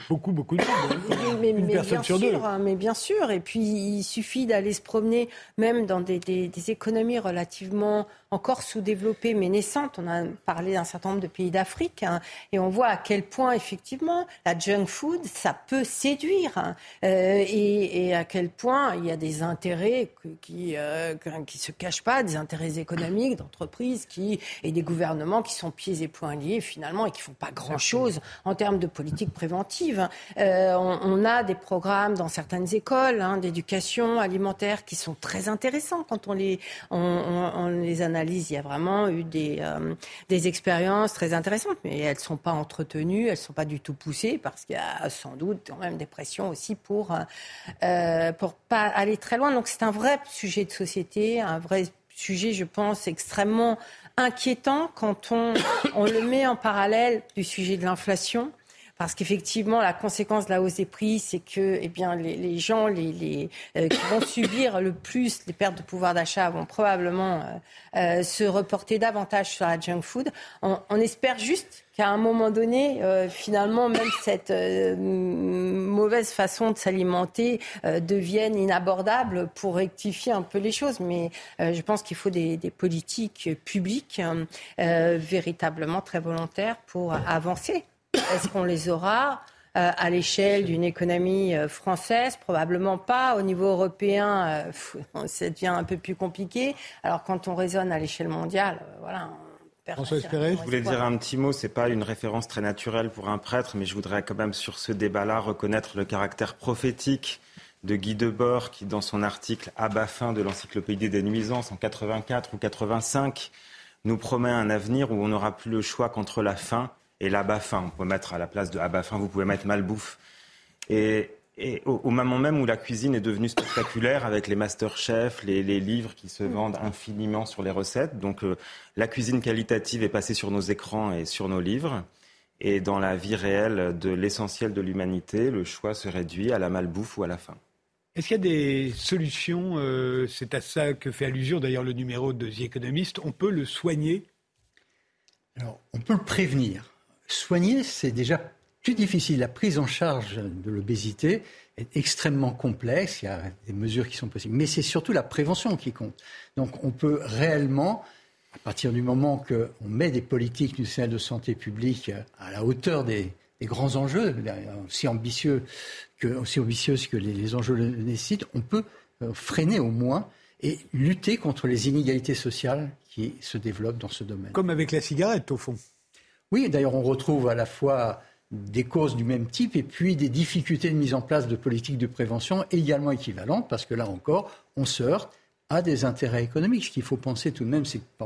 beaucoup, beaucoup de monde. Mais, Une personne sur deux. Hein, mais bien sûr. Et puis, il suffit d'aller se promener, même dans des, des, des économies relativement encore sous-développée mais naissante. On a parlé d'un certain nombre de pays d'Afrique hein, et on voit à quel point effectivement la junk food, ça peut séduire hein, euh, et, à quel point il y a des intérêts qui euh, qui se cachent pas, des intérêts économiques d'entreprises qui et des gouvernements qui sont pieds et poings liés finalement et qui font pas grand chose en termes de politique préventive. suivent. Euh, on, a des programmes dans certaines écoles hein, d'éducation alimentaire qui sont très intéressants quand on les, on, les analyse. Il y a vraiment eu des, euh, expériences très intéressantes, mais elles ne sont pas entretenues, elles ne sont pas du tout poussées parce qu'il y a sans doute quand même des pressions aussi pour euh, pour pas aller très loin. Donc c'est un vrai sujet de société, un vrai sujet, je pense, extrêmement inquiétant quand on, on le met en parallèle du sujet de l'inflation. Parce qu'effectivement, la conséquence de la hausse des prix, c'est que eh bien, les, gens les, euh, qui vont subir le plus les pertes de pouvoir d'achat vont probablement euh, euh, se reporter davantage sur la junk food. On, espère juste qu'à un moment donné, finalement, même cette mauvaise façon de s'alimenter devienne inabordable pour rectifier un peu les choses. Mais je pense qu'il faut des politiques publiques véritablement très volontaires pour avancer. Est-ce qu'on les aura euh, à l'échelle d'une économie euh, française? Probablement pas. Au niveau européen, euh, ça devient un peu plus compliqué. Alors quand on raisonne à l'échelle mondiale, voilà. François Espéré Je voulais dire un petit mot, c'est pas une référence très naturelle pour un prêtre, mais je voudrais quand même sur ce débat-là reconnaître le caractère prophétique de Guy Debord qui, dans son article à bas fin de l'Encyclopédie des nuisances en 84 ou 85, nous promet un avenir où on n'aura plus le choix qu'entre la faim et l'abafin. On peut mettre à la place de abafin, vous pouvez mettre malbouffe. Et, et au, moment même où la cuisine est devenue spectaculaire avec les master chefs, les, livres qui se vendent infiniment sur les recettes. Donc euh, la cuisine qualitative est passée sur nos écrans et sur nos livres. Et dans la vie réelle de l'essentiel de l'humanité, le choix se réduit à la malbouffe ou à la faim. Est-ce qu'il y a des solutions euh, C'est à ça que fait allusion d'ailleurs le numéro de The Economist. On peut le soigner? Alors, on peut le prévenir soigner, c'est déjà plus difficile. La prise en charge de l'obésité est extrêmement complexe. Il y a des mesures qui sont possibles. Mais c'est surtout la prévention qui compte. Donc on peut réellement, à partir du moment qu'on met des politiques nationales de santé publique à la hauteur des, grands enjeux, aussi ambitieux que, aussi ambitieuses que les, les enjeux le nécessitent, on peut euh, freiner au moins et lutter contre les inégalités sociales qui se développent dans ce domaine. Comme avec la cigarette, au fond. Oui, d'ailleurs, on retrouve à la fois des causes du même type et puis des difficultés de mise en place de politiques de prévention également équivalentes, parce que là encore, on se heurte à des intérêts économiques. Ce qu'il faut penser tout de même, c'est que,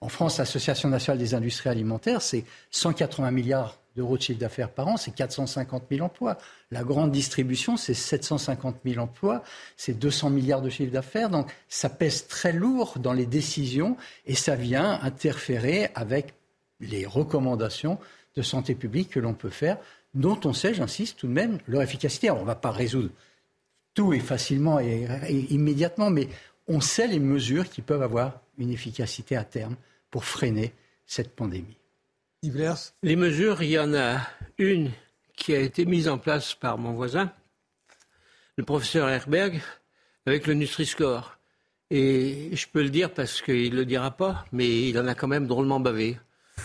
en France, l'Association nationale des industries alimentaires, c'est 180 milliards d'euros de chiffre d'affaires par an, c'est 450 000 emplois. La grande distribution, c'est 750 000 emplois, c'est 200 milliards de chiffre d'affaires. Donc ça pèse très lourd dans les décisions et ça vient interférer avec les recommandations de santé publique que l'on peut faire, dont on sait, j'insiste tout de même, leur efficacité. on ne va pas résoudre tout et facilement et, immédiatement, mais on sait les mesures qui peuvent avoir une efficacité à terme pour freiner cette pandémie. Les mesures, il y en a une qui a été mise en place par mon voisin, le professeur Herberg, avec le Nutri-Score. Et je peux le dire parce qu'il ne le dira pas, mais il en a quand même drôlement bavé.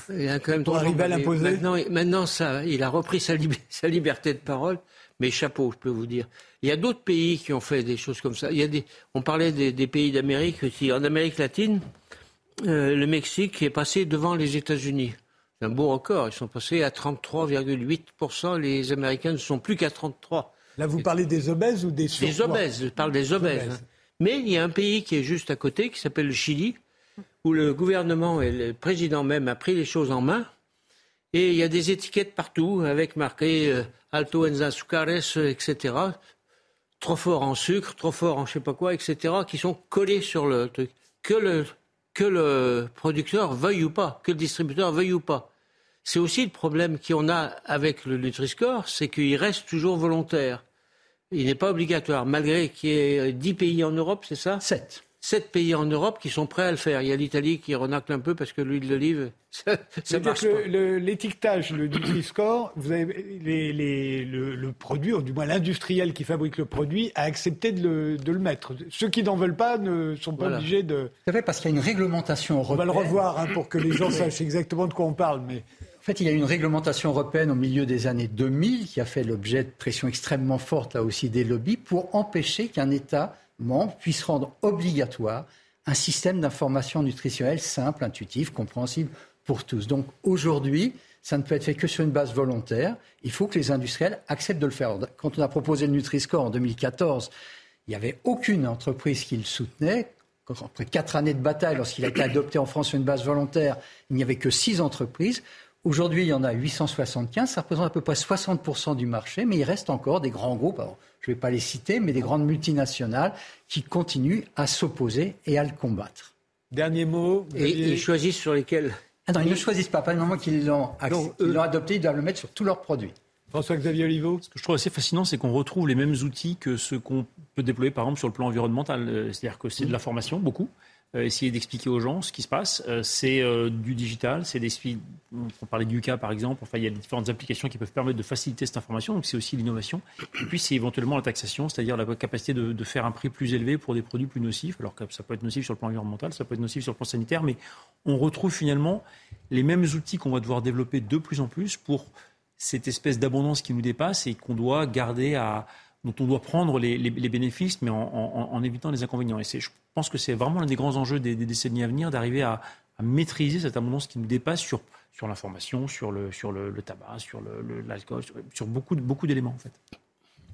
Il a quand même Pour arriver à l'imposer maintenant, ça, il a repris sa, liberté de parole, mais chapeau, je peux vous dire. Il y a d'autres pays qui ont fait des choses comme ça. Il y a des, on parlait des, pays d'Amérique aussi. En Amérique latine, euh, le Mexique est passé devant les États-Unis. C'est un beau record. Ils sont passés à 33,8%. Les Américains ne sont plus qu'à 33%. Là, vous parlez des obèses ou des surpoids Des obèses, je parle des obèses. Mais il y a un pays qui est juste à côté, qui s'appelle le Chili, où le gouvernement et le président même a pris les choses en main. Et il y a des étiquettes partout avec marqué euh, Alto en azúcares, etc. Trop fort en sucre, trop fort en je sais pas quoi, etc. qui sont collés sur le truc. Que le, que le producteur veuille ou pas, que le distributeur veuille ou pas. C'est aussi le problème qu'on a avec le Nutri-Score, c'est qu'il reste toujours volontaire. Il n'est pas obligatoire, malgré qu'il y ait 10 pays en Europe, c'est ça? Sept sept pays en Europe qui sont prêts à le faire. Il y a l'Italie qui renacle un peu parce que l'huile d'olive, ça, ça marche L'étiquetage, le, Nutri-Score, vous avez le, produit, ou du moins l'industriel qui fabrique le produit, a accepté de le, mettre. Ceux qui n'en veulent pas ne sont pas obligés de. C'est vrai parce qu'il y a une réglementation européenne. On va le revoir hein, pour que les gens sachent exactement de quoi on parle, mais. En fait, il y a une réglementation européenne au milieu des années 2000 qui a fait l'objet de pressions extrêmement fortes, là aussi des lobbies, pour empêcher qu'un État puisse rendre obligatoire un système d'information nutritionnelle simple, intuitif, compréhensible pour tous. Donc aujourd'hui, ça ne peut être fait que sur une base volontaire. Il faut que les industriels acceptent de le faire. Quand on a proposé le Nutri-Score en 2014, il n'y avait aucune entreprise qui le soutenait. Après quatre années de bataille, lorsqu'il a été adopté en France sur une base volontaire, il n'y avait que six entreprises. Aujourd'hui, il y en a 875. Ça représente à peu près 60% du marché, mais il reste encore des grands groupes. Je ne vais pas les citer, mais des grandes multinationales qui continuent à s'opposer et à le combattre. Dernier mot. Et ils choisissent sur lesquels? Ah non, ils ne choisissent pas. Pas le moment qu'ils l'ont adopté, ils doivent le mettre sur tous leurs produits. François-Xavier Oliveau Ce que je trouve assez fascinant, c'est qu'on retrouve les mêmes outils que ceux qu'on peut déployer, par exemple, sur le plan environnemental. Euh, c'est-à-dire que c'est de la formation, beaucoup. Euh, essayer d'expliquer aux gens ce qui se passe. Euh, c'est du digital, c'est des on parlait du cas par exemple, enfin il y a différentes applications qui peuvent permettre de faciliter cette information, donc c'est aussi l'innovation. Et puis c'est éventuellement la taxation, c'est-à-dire la capacité de, faire un prix plus élevé pour des produits plus nocifs, alors que ça peut être nocif sur le plan environnemental, ça peut être nocif sur le plan sanitaire, mais on retrouve finalement les mêmes outils qu'on va devoir développer de plus en plus pour cette espèce d'abondance qui nous dépasse et qu'on doit garder à, dont on doit prendre les, bénéfices, mais en, évitant les inconvénients. Et je pense que c'est vraiment l'un des grands enjeux des, décennies à venir d'arriver à, maîtriser cette abondance qui nous dépasse sur, sur l'information, sur le, sur le, tabac, sur l'alcool, sur, beaucoup, beaucoup d'éléments en fait.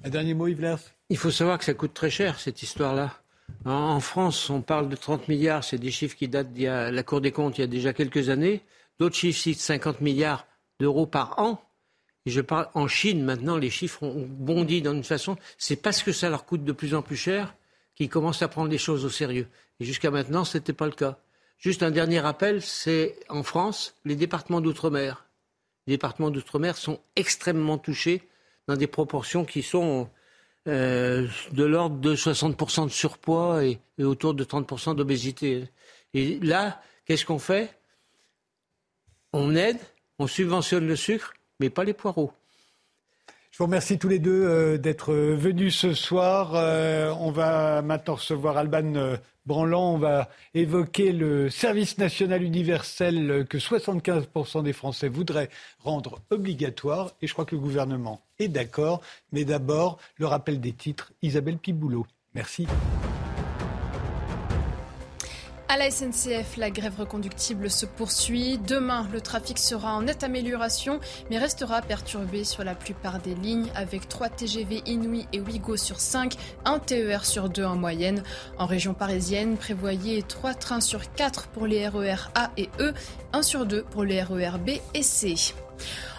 Un dernier mot, Yves Il faut savoir que ça coûte très cher cette histoire-là. En France, on parle de 30 milliards, c'est des chiffres qui datent de la Cour des comptes il y a déjà quelques années. D'autres chiffres citent 50 milliards d'euros par an. Et je parle en Chine maintenant, les chiffres ont bondi d'une façon. C'est parce que ça leur coûte de plus en plus cher qu'ils commencent à prendre les choses au sérieux. Et jusqu'à maintenant, ce n'était pas le cas. Juste un dernier rappel, c'est en France, les départements d'outre-mer. Les départements d'outre-mer sont extrêmement touchés dans des proportions qui sont euh, de l'ordre de 60% de surpoids et, et autour de 30% d'obésité. Et là, qu'est-ce qu'on fait? On aide, on subventionne le sucre, mais pas les poireaux. Je vous remercie tous les deux euh, d'être venus ce soir. Euh, on va maintenant recevoir Alban euh, Branlant. On va évoquer le service national universel que 75% des Français voudraient rendre obligatoire. Et je crois que le gouvernement est d'accord. Mais d'abord, le rappel des titres. Isabelle Piboulot. Merci. À la SNCF, la grève reconductible se poursuit. Demain, le trafic sera en nette amélioration, mais restera perturbé sur la plupart des lignes, avec 3 TGV Inouï et Ouigo sur 5, 1 TER sur 2 en moyenne. En région parisienne, prévoyez 3 trains sur 4 pour les RER A et E, 1 sur 2 pour les RER B et C.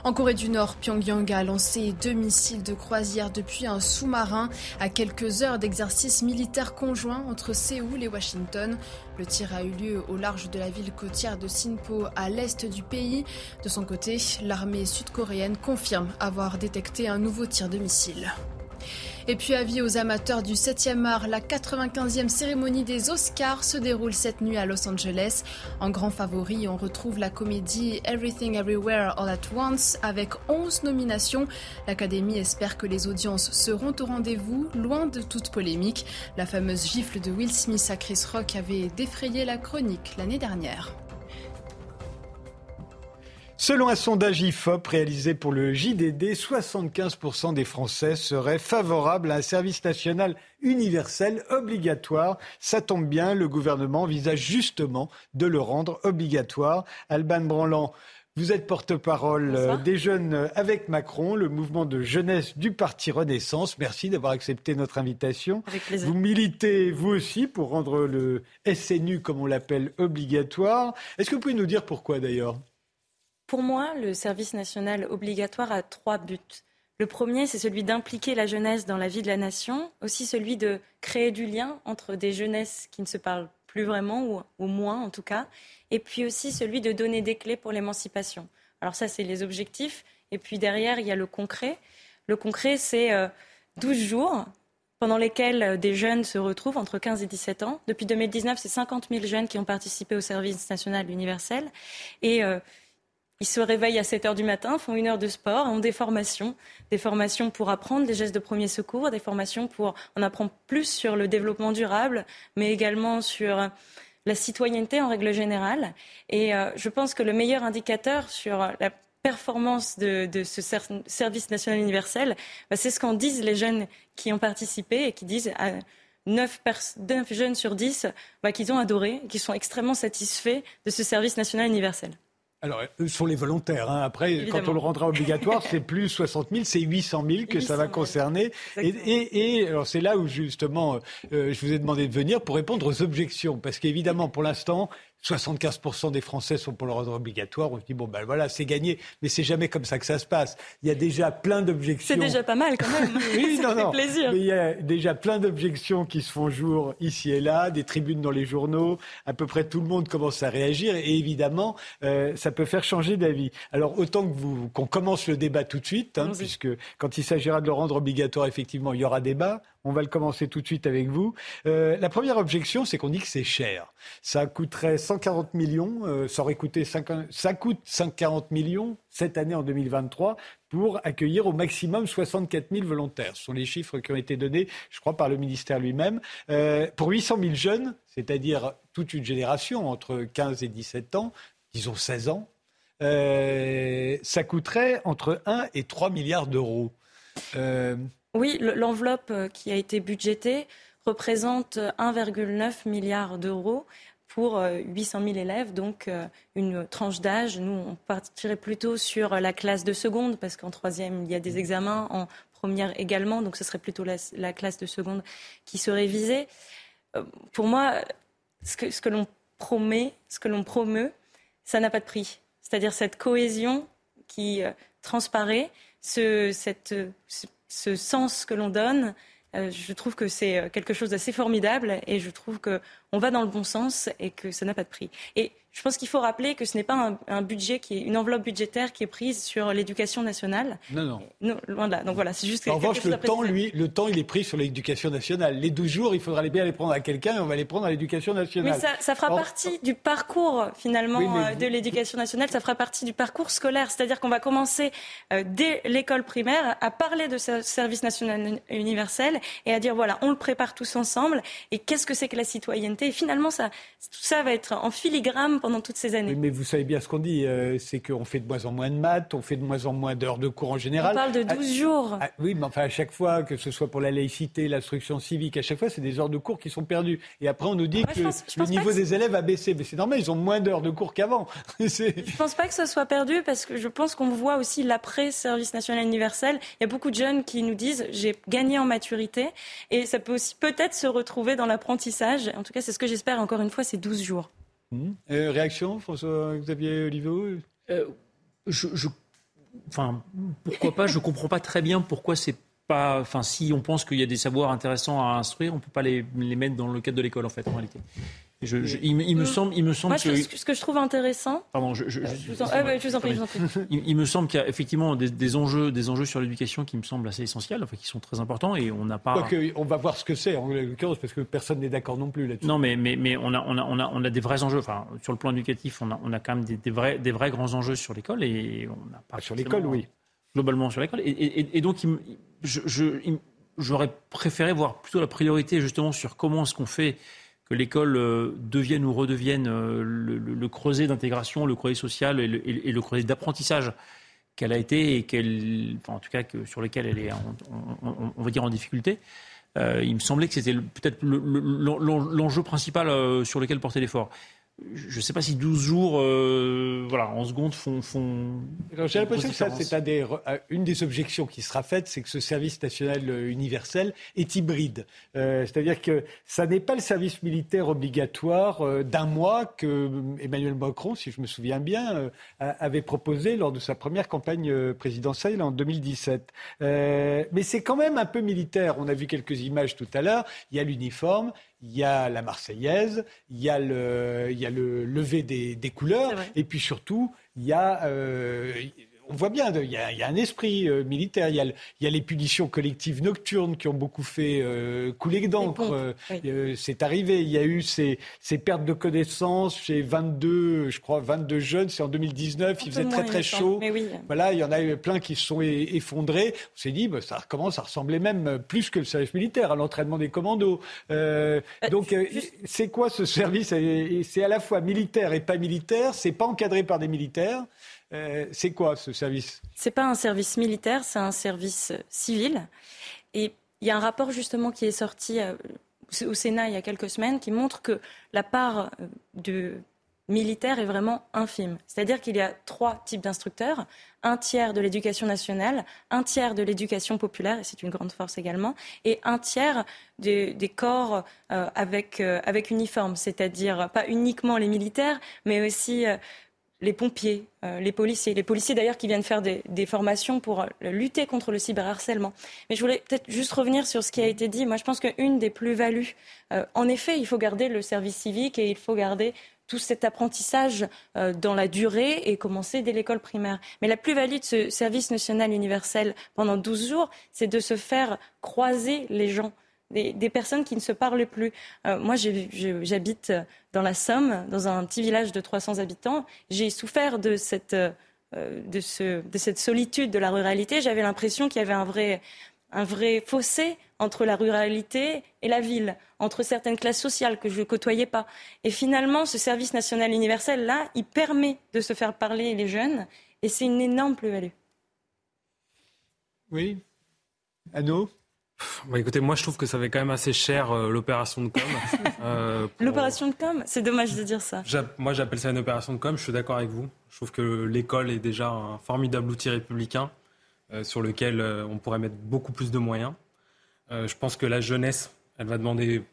En Corée du Nord, Pyongyang a lancé deux missiles de croisière depuis un sous-marin à quelques heures d'exercice militaire conjoint entre Séoul et Washington. Le tir a eu lieu au large de la ville côtière de Sinpo à l'est du pays. De son côté, l'armée sud-coréenne confirme avoir détecté un nouveau tir de missile. Et puis avis aux amateurs du 7e art, la 95e cérémonie des Oscars se déroule cette nuit à Los Angeles. En grand favori, on retrouve la comédie Everything Everywhere All at Once avec 11 nominations. L'Académie espère que les audiences seront au rendez-vous, loin de toute polémique. La fameuse gifle de Will Smith à Chris Rock avait défrayé la chronique l'année dernière. Selon un sondage IFOP réalisé pour le JDD, 75% des Français seraient favorables à un service national universel obligatoire. Ça tombe bien, le gouvernement envisage justement de le rendre obligatoire. Alban Branlant, vous êtes porte-parole euh, des jeunes avec Macron, le mouvement de jeunesse du Parti Renaissance. Merci d'avoir accepté notre invitation. Avec plaisir. Vous militez, vous aussi, pour rendre le SNU, comme on l'appelle, obligatoire. Est-ce que vous pouvez nous dire pourquoi d'ailleurs? Pour moi, le service national obligatoire a trois buts. Le premier, c'est celui d'impliquer la jeunesse dans la vie de la nation, aussi celui de créer du lien entre des jeunesses qui ne se parlent plus vraiment, ou, au moins en tout cas, et puis aussi celui de donner des clés pour l'émancipation. Alors ça, c'est les objectifs, et puis derrière, il y a le concret. Le concret, c'est 12 euh, jours pendant lesquels euh, des jeunes se retrouvent entre 15 et 17 ans. Depuis 2019, c'est 50 000 jeunes qui ont participé au service national universel. Et euh, ils se réveillent à 7 heures du matin, font une heure de sport, ont des formations, des formations pour apprendre les gestes de premier secours, des formations pour en apprendre plus sur le développement durable, mais également sur la citoyenneté en règle générale. Et euh, je pense que le meilleur indicateur sur la performance de, ce service national universel, bah, c'est ce qu'en disent les jeunes qui ont participé et qui disent à 9, 9 jeunes sur 10 bah, qu'ils ont adoré, qu'ils sont extrêmement satisfaits de ce service national universel. Alors, eux sont les volontaires. Hein. Après, quand on le rendra obligatoire, c'est plus 60 000, c'est 800 000 que ça va concerner. Et, alors, c'est là où, justement, euh, je vous ai demandé de venir pour répondre aux objections. Parce qu'évidemment, pour l'instant, 75% des Français sont pour le rendre obligatoire. On se dit, bon, ben voilà, c'est gagné. Mais c'est jamais comme ça que ça se passe. Il y a déjà plein d'objections. C'est déjà pas mal, quand même. oui, ça non, fait non. plaisir. Mais il y a déjà plein d'objections qui se font jour ici et là, des tribunes dans les journaux. À peu près tout le monde commence à réagir. Et évidemment, euh, ça peut faire changer d'avis. Alors, autant que vous, qu'on commence le débat tout de suite, hein, puisque quand il s'agira de le rendre obligatoire, effectivement, il y aura débat. On va le commencer tout de suite avec vous. Euh, la première objection, c'est qu'on dit que c'est cher. Ça coûterait 140 millions, euh, ça aurait coûté 50, ça coûte 140 millions cette année en 2023 pour accueillir au maximum 64 000 volontaires. Ce sont les chiffres qui ont été donnés, je crois, par le ministère lui-même. Euh, pour 800 000 jeunes, c'est-à-dire toute une génération entre 15 et 17 ans, disons 16 ans, ça coûterait entre 1 et 3 milliards d'euros. Euh, oui, l'enveloppe euh, qui a été budgétée représente 1,9 milliard d'euros pour 800 000 élèves, donc euh, une tranche d'âge. Nous, on partirait plutôt sur la classe de seconde, parce qu'en troisième, il y a des examens, en première également, donc ce serait plutôt la, classe de seconde qui serait visée. Euh, pour moi, ce que, ce que l'on promet, ce que l'on promeut, ça n'a pas de prix. C'est-à-dire cette cohésion qui transparaît, ce, cette, ce sens que l'on donne, euh, je trouve que c'est euh, quelque chose d'assez formidable et je trouve qu'on va dans le bon sens et que ça n'a pas de prix. Je pense qu'il faut rappeler que ce n'est pas un, budget qui est une enveloppe budgétaire qui est prise sur l'éducation nationale. Non, non. loin de là. Donc voilà, c'est juste. En revanche, le temps, lui, le temps, il est pris sur l'éducation nationale. Les 12 jours, il faudra bien les prendre à quelqu'un et on va les prendre à l'éducation nationale. Mais ça, fera partie du parcours finalement euh, de l'éducation nationale. Ça fera partie du parcours scolaire, c'est-à-dire qu'on va commencer euh, dès l'école primaire à parler de ce service national universel et à dire voilà, on le prépare tous ensemble. Et qu'est-ce que c'est que la citoyenneté? Et finalement, ça, tout ça va être en filigrane pendant toutes ces années. Mais vous savez bien ce qu'on dit, euh, c'est qu'on fait de moins en moins de maths, on fait de moins en moins d'heures de cours en général. On parle de 12 ah, jours. Ah, oui, mais enfin, à chaque fois, que ce soit pour la laïcité, l'instruction civique, à chaque fois, c'est des heures de cours qui sont perdues. Et après, on nous dit que le niveau des élèves a baissé. Mais c'est normal, ils ont moins d'heures de cours qu'avant. je ne pense pas que ce soit perdu parce que je pense qu'on voit aussi l'après-service national universel. Il y a beaucoup de jeunes qui nous disent j'ai gagné en maturité et ça peut aussi peut-être se retrouver dans l'apprentissage. En tout cas, c'est ce que j'espère. Encore une fois, c'est 12 jours. Mmh. Euh, réaction, François-Xavier Oliveau euh, je, enfin, pourquoi pas? Je comprends pas très bien pourquoi c'est pas. Enfin, si on pense qu'il y a des savoirs intéressants à instruire, on peut pas les, les mettre dans le cadre de l'école, en fait, en réalité il, me, semble, il me semble que... ce que je trouve intéressant. Pardon, je, vous en, prie, Il, me semble qu'il y a effectivement des, enjeux, des enjeux sur l'éducation qui me semblent assez essentiels, enfin qui sont très importants, et on n'a pas. on va voir ce que c'est en l'occurrence parce que personne n'est d'accord non plus là-dessus. Non, mais mais mais on a on a on a on a des vrais enjeux. Enfin, sur le plan éducatif, on a on a quand même des, vrais des vrais grands enjeux sur l'école et on n'a pas. Sur l'école, oui. Globalement sur l'école, et, donc j'aurais préféré voir plutôt la priorité justement sur comment est-ce qu'on fait l'école euh, devienne ou redevienne euh, le, creuset d'intégration, le creuset social et le, creuset d'apprentissage qu'elle a été et qu'elle, en tout cas sur lequel elle est, on, va dire, en difficulté. Euh, il me semblait que c'était peut-être l'enjeu principal sur lequel porter l'effort je ne sais pas si 12 jours euh, voilà, en seconde font. font J'ai l'impression que ça, c'est euh, une des objections qui sera faite, c'est que ce service national euh, universel est hybride. C'est-à-dire que ça n'est pas le service militaire obligatoire d'un mois que Emmanuel Macron, si je me souviens bien, avait proposé lors de sa première campagne présidentielle en 2017. mais c'est quand même un peu militaire. On a vu quelques images tout à l'heure. Il y a l'uniforme, il y a la Marseillaise, il y a le, il y a le lever des, des couleurs, et puis surtout, il y a, euh, on voit bien, il y, a, un esprit euh, militaire. Il y, a, les punitions collectives nocturnes qui ont beaucoup fait euh, couler d'encre. Euh, c'est arrivé. Il y a eu ces, pertes de connaissances chez 22, je crois, 22 jeunes. C'est en 2019. il faisait très très chaud. Voilà, il y en a eu plein qui se sont effondrés. On s'est dit, bah, ça commence à ressembler même plus que le service militaire, à l'entraînement des commandos. donc, c'est quoi ce service? C'est à la fois militaire et pas militaire. C'est pas encadré par des militaires. Euh, c'est quoi ce service? C'est pas un service militaire, c'est un service civil. Et il y a un rapport justement qui est sorti euh, au Sénat il y a quelques semaines qui montre que la part euh, de militaire est vraiment infime. C'est-à-dire qu'il y a trois types d'instructeurs, un tiers de l'éducation nationale, un tiers de l'éducation populaire, et c'est une grande force également, et un tiers des, corps euh, avec, euh, uniforme, c'est-à-dire pas uniquement les militaires, mais aussi euh, les pompiers, les policiers, les policiers d'ailleurs qui viennent faire des, formations pour lutter contre le cyberharcèlement. Mais je voulais peut-être juste revenir sur ce qui a été dit. Moi, je pense qu'une des plus-values, en effet, il faut garder le service civique et il faut garder tout cet apprentissage euh, dans la durée et commencer dès l'école primaire. Mais la plus-value de ce service national universel pendant 12 jours, c'est de se faire croiser les gens. Des, personnes qui ne se parlent plus. Euh, moi, j'habite dans la Somme, dans un petit village de 300 habitants. J'ai souffert de cette, euh, de, ce, de cette solitude de la ruralité. J'avais l'impression qu'il y avait un vrai, un vrai fossé entre la ruralité et la ville, entre certaines classes sociales que je ne côtoyais pas. Et finalement, ce service national universel, là, il permet de se faire parler les jeunes, et c'est une énorme plus-value. Oui. Anno écoutez, moi je trouve que ça fait quand même assez cher euh, l'opération de com. Euh, l'opération de com, c'est dommage de dire ça. Moi j'appelle ça une opération de com, je suis d'accord avec vous. Je trouve que l'école est déjà un formidable outil républicain euh, sur lequel on pourrait mettre beaucoup plus de moyens. Euh, je pense que la jeunesse, elle va demander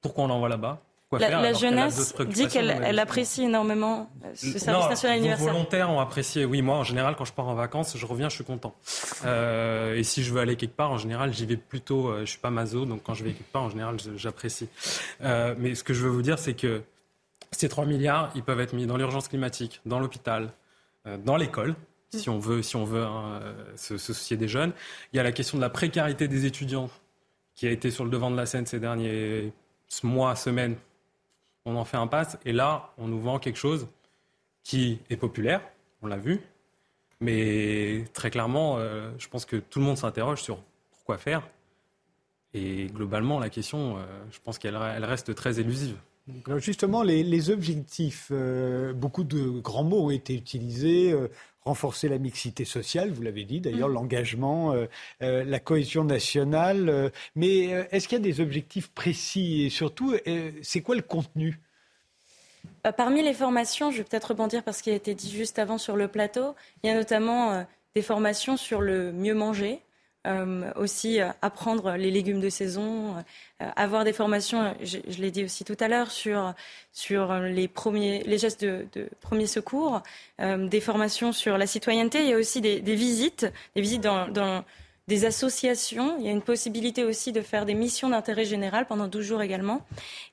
pourquoi on l'envoie là-bas. La, jeunesse dit qu'elle apprécie énormément euh, ce service national universel. Les volontaires ont apprécié. Oui, moi, en général, quand je pars en vacances, je reviens, je suis content. Euh, et si je veux aller quelque part, en général, j'y vais plutôt. je suis pas maso, donc quand je vais quelque part, en général, j'apprécie. mais ce que je veux vous dire, c'est que ces 3 milliards, ils peuvent être mis dans l'urgence climatique, dans l'hôpital, dans l'école, si on veut, si on veut hein, se, se, soucier des jeunes. Il y a la question de la précarité des étudiants qui a été sur le devant de la scène ces derniers mois, semaines, on en fait un passe. Et là, on nous vend quelque chose qui est populaire, on l'a vu. Mais très clairement, euh, je pense que tout le monde s'interroge sur pourquoi faire. Et globalement, la question, euh, je pense qu'elle reste très élusive. Justement, les, objectifs, euh, beaucoup de grands mots ont été utilisés, renforcer la mixité sociale, vous l'avez dit d'ailleurs, mm. l'engagement, euh, euh, la cohésion nationale. Euh, mais est-ce qu'il y a des objectifs précis et surtout, c'est quoi le contenu? Parmi les formations, je vais peut-être rebondir parce qu'il a été dit juste avant sur le plateau, il y a notamment des formations sur le mieux manger, euh, aussi euh, apprendre les légumes de saison, euh, avoir des formations, je, l'ai dit aussi tout à l'heure, sur, sur les, premiers, les gestes de, de premier secours, des formations sur la citoyenneté. Il y a aussi des, des visites, des visites dans, dans des associations. Il y a une possibilité aussi de faire des missions d'intérêt général pendant 12 jours également.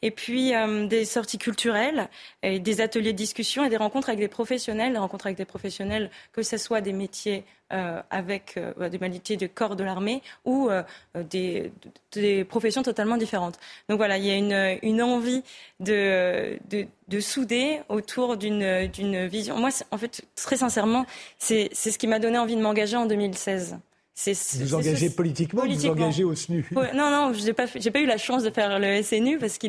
Et puis euh, des sorties culturelles, des ateliers de discussion et des rencontres avec des professionnels, des rencontres avec des professionnels, que ce soit des métiers euh, avec euh, des métiers de corps de l'armée ou des, professions totalement différentes. Donc voilà, il y a une, envie de souder autour d'une vision. Moi, en fait, très sincèrement, c'est ce qui m'a donné envie de m'engager en 2016 vous engagez politiquement, vous engagez au SNU Non, non, je n'ai pas, pas, eu la chance de faire le SNU parce que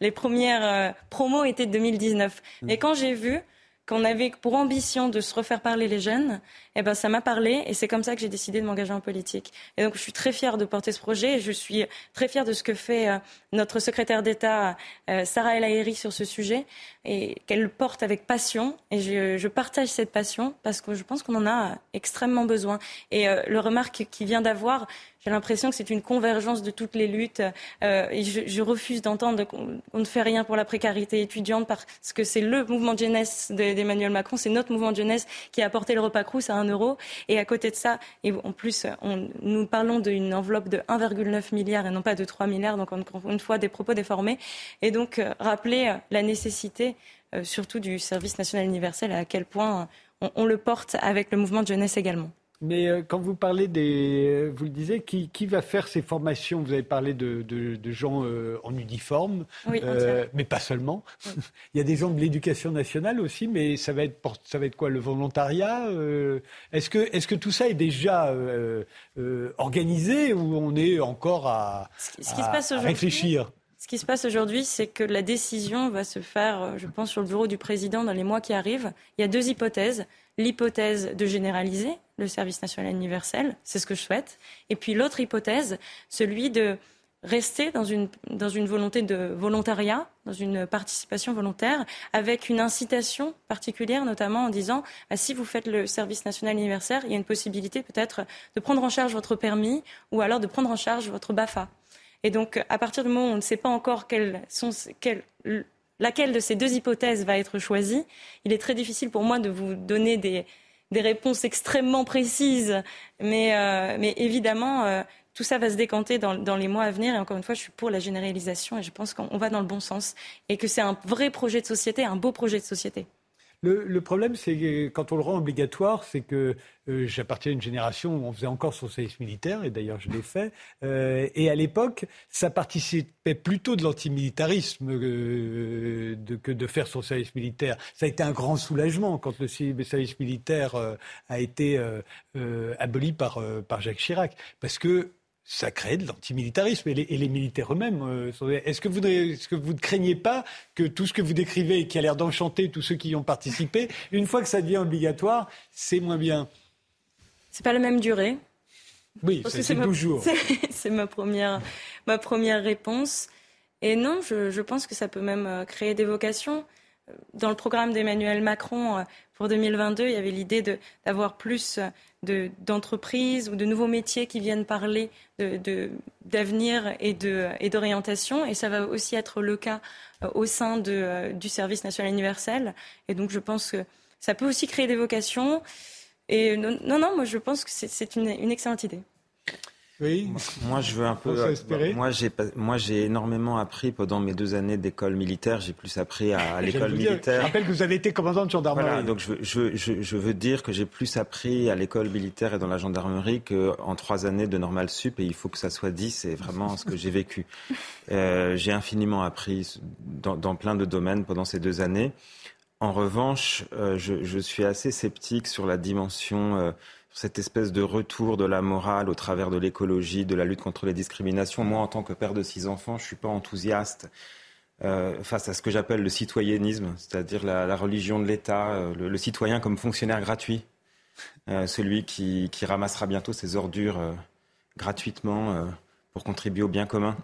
les premières euh, promos étaient de 2019. Mm. Et quand j'ai vu qu'on avait pour ambition de se refaire parler les jeunes, eh ben, ça m'a parlé et c'est comme ça que j'ai décidé de m'engager en politique. Et donc, je suis très fière de porter ce projet et je suis très fière de ce que fait euh, notre secrétaire d'État, euh, Sarah El Haïry, sur ce sujet et qu'elle porte avec passion. Et je, je, partage cette passion parce que je pense qu'on en a extrêmement besoin. Et euh, le remarque qui vient d'avoir, j'ai l'impression que c'est une convergence de toutes les luttes. Euh, et je, refuse d'entendre qu'on ne fait rien pour la précarité étudiante parce que c'est le mouvement de jeunesse d'Emmanuel Macron, c'est notre mouvement de jeunesse qui a apporté le repas Crous à un euro. Et à côté de ça, et en plus, on, nous parlons d'une enveloppe de 1,9 milliard et non pas de 3 milliards. Donc, encore une fois, des propos déformés. Et donc, euh, rappeler euh, la nécessité, surtout du service national universel, à quel point on le porte avec le mouvement de jeunesse également. Mais euh, quand vous parlez des, euh, vous le disiez, qui, qui va faire ces formations? Vous avez parlé de, de, gens euh, en uniforme, mais pas seulement. Il y a des gens de l'éducation nationale aussi, mais ça va être, ça va être quoi Le volontariat Est-ce que, est-ce que tout ça est déjà organisé ou on est encore à, à réfléchir? ce qui se passe aujourd'hui, c'est que la décision va se faire, je pense, sur le bureau du président dans les mois qui arrivent. Il y a deux hypothèses. L'hypothèse de généraliser le service national universel, c'est ce que je souhaite, et puis l'autre hypothèse, celui de rester dans une, dans une volonté de volontariat, dans une participation volontaire, avec une incitation particulière, notamment en disant ah, si vous faites le service national universel, il y a une possibilité peut-être de prendre en charge votre permis ou alors de prendre en charge votre BAFA. Et donc, à partir du moment où on ne sait pas encore laquelle de ces deux hypothèses va être choisie, il est très difficile pour moi de vous donner des, des réponses extrêmement précises. Mais, euh, mais évidemment, euh, tout ça va se décanter dans, dans, les mois à venir. Et encore une fois, je suis pour la généralisation et je pense qu'on va dans le bon sens et que c'est un vrai projet de société, un beau projet de société. Le, problème, c'est quand on le rend obligatoire, c'est que euh, j'appartiens à une génération où on faisait encore son service militaire, et d'ailleurs je l'ai fait. Euh, et à l'époque, ça participait plutôt de l'antimilitarisme euh, que de faire son service militaire. Ça a été un grand soulagement quand le service militaire a été aboli par, par Jacques Chirac, parce que ça crée de l'antimilitarisme et, et les, militaires eux-mêmes. Euh, est-ce que, vous ne, que vous ne craignez pas que tout ce que vous décrivez et qui a l'air d'enchanter tous ceux qui y ont participé, une fois que ça devient obligatoire, c'est moins bien? C'est pas la même durée. Oui, c'est 12 jours. C'est ma première, ma première réponse. Et non, je, je, pense que ça peut même euh, créer des vocations. Dans le programme d'Emmanuel Macron euh, pour 2022, il y avait l'idée d'avoir plus d'entreprises ou de nouveaux métiers qui viennent parler d'avenir et d'orientation. Et, ça va aussi être le cas euh, au sein euh, du service national universel. Et donc je pense que ça peut aussi créer des vocations. Et non, non, moi je pense que c'est une excellente idée. Oui. Moi, je veux un peu. Moi, j'ai moi j'ai énormément appris pendant mes deux années d'école militaire. J'ai plus appris à, l'école militaire. je rappelle que vous avez été commandant de gendarmerie. Voilà, donc je, je, je, je, veux dire que j'ai plus appris à l'école militaire et dans la gendarmerie qu'en trois années de normal sup. Et il faut que ça soit dit. C'est vraiment ce que j'ai vécu. Euh, j'ai infiniment appris dans, dans, plein de domaines pendant ces deux années. En revanche, euh, je, je, suis assez sceptique sur la dimension euh, cette espèce de retour de la morale au travers de l'écologie, de la lutte contre les discriminations. Moi, en tant que père de six enfants, je ne suis pas enthousiaste euh, face à ce que j'appelle le citoyennisme, c'est-à-dire la, religion de l'État, euh, le, citoyen comme fonctionnaire gratuit, euh, celui qui, ramassera bientôt ses ordures gratuitement pour contribuer au bien commun.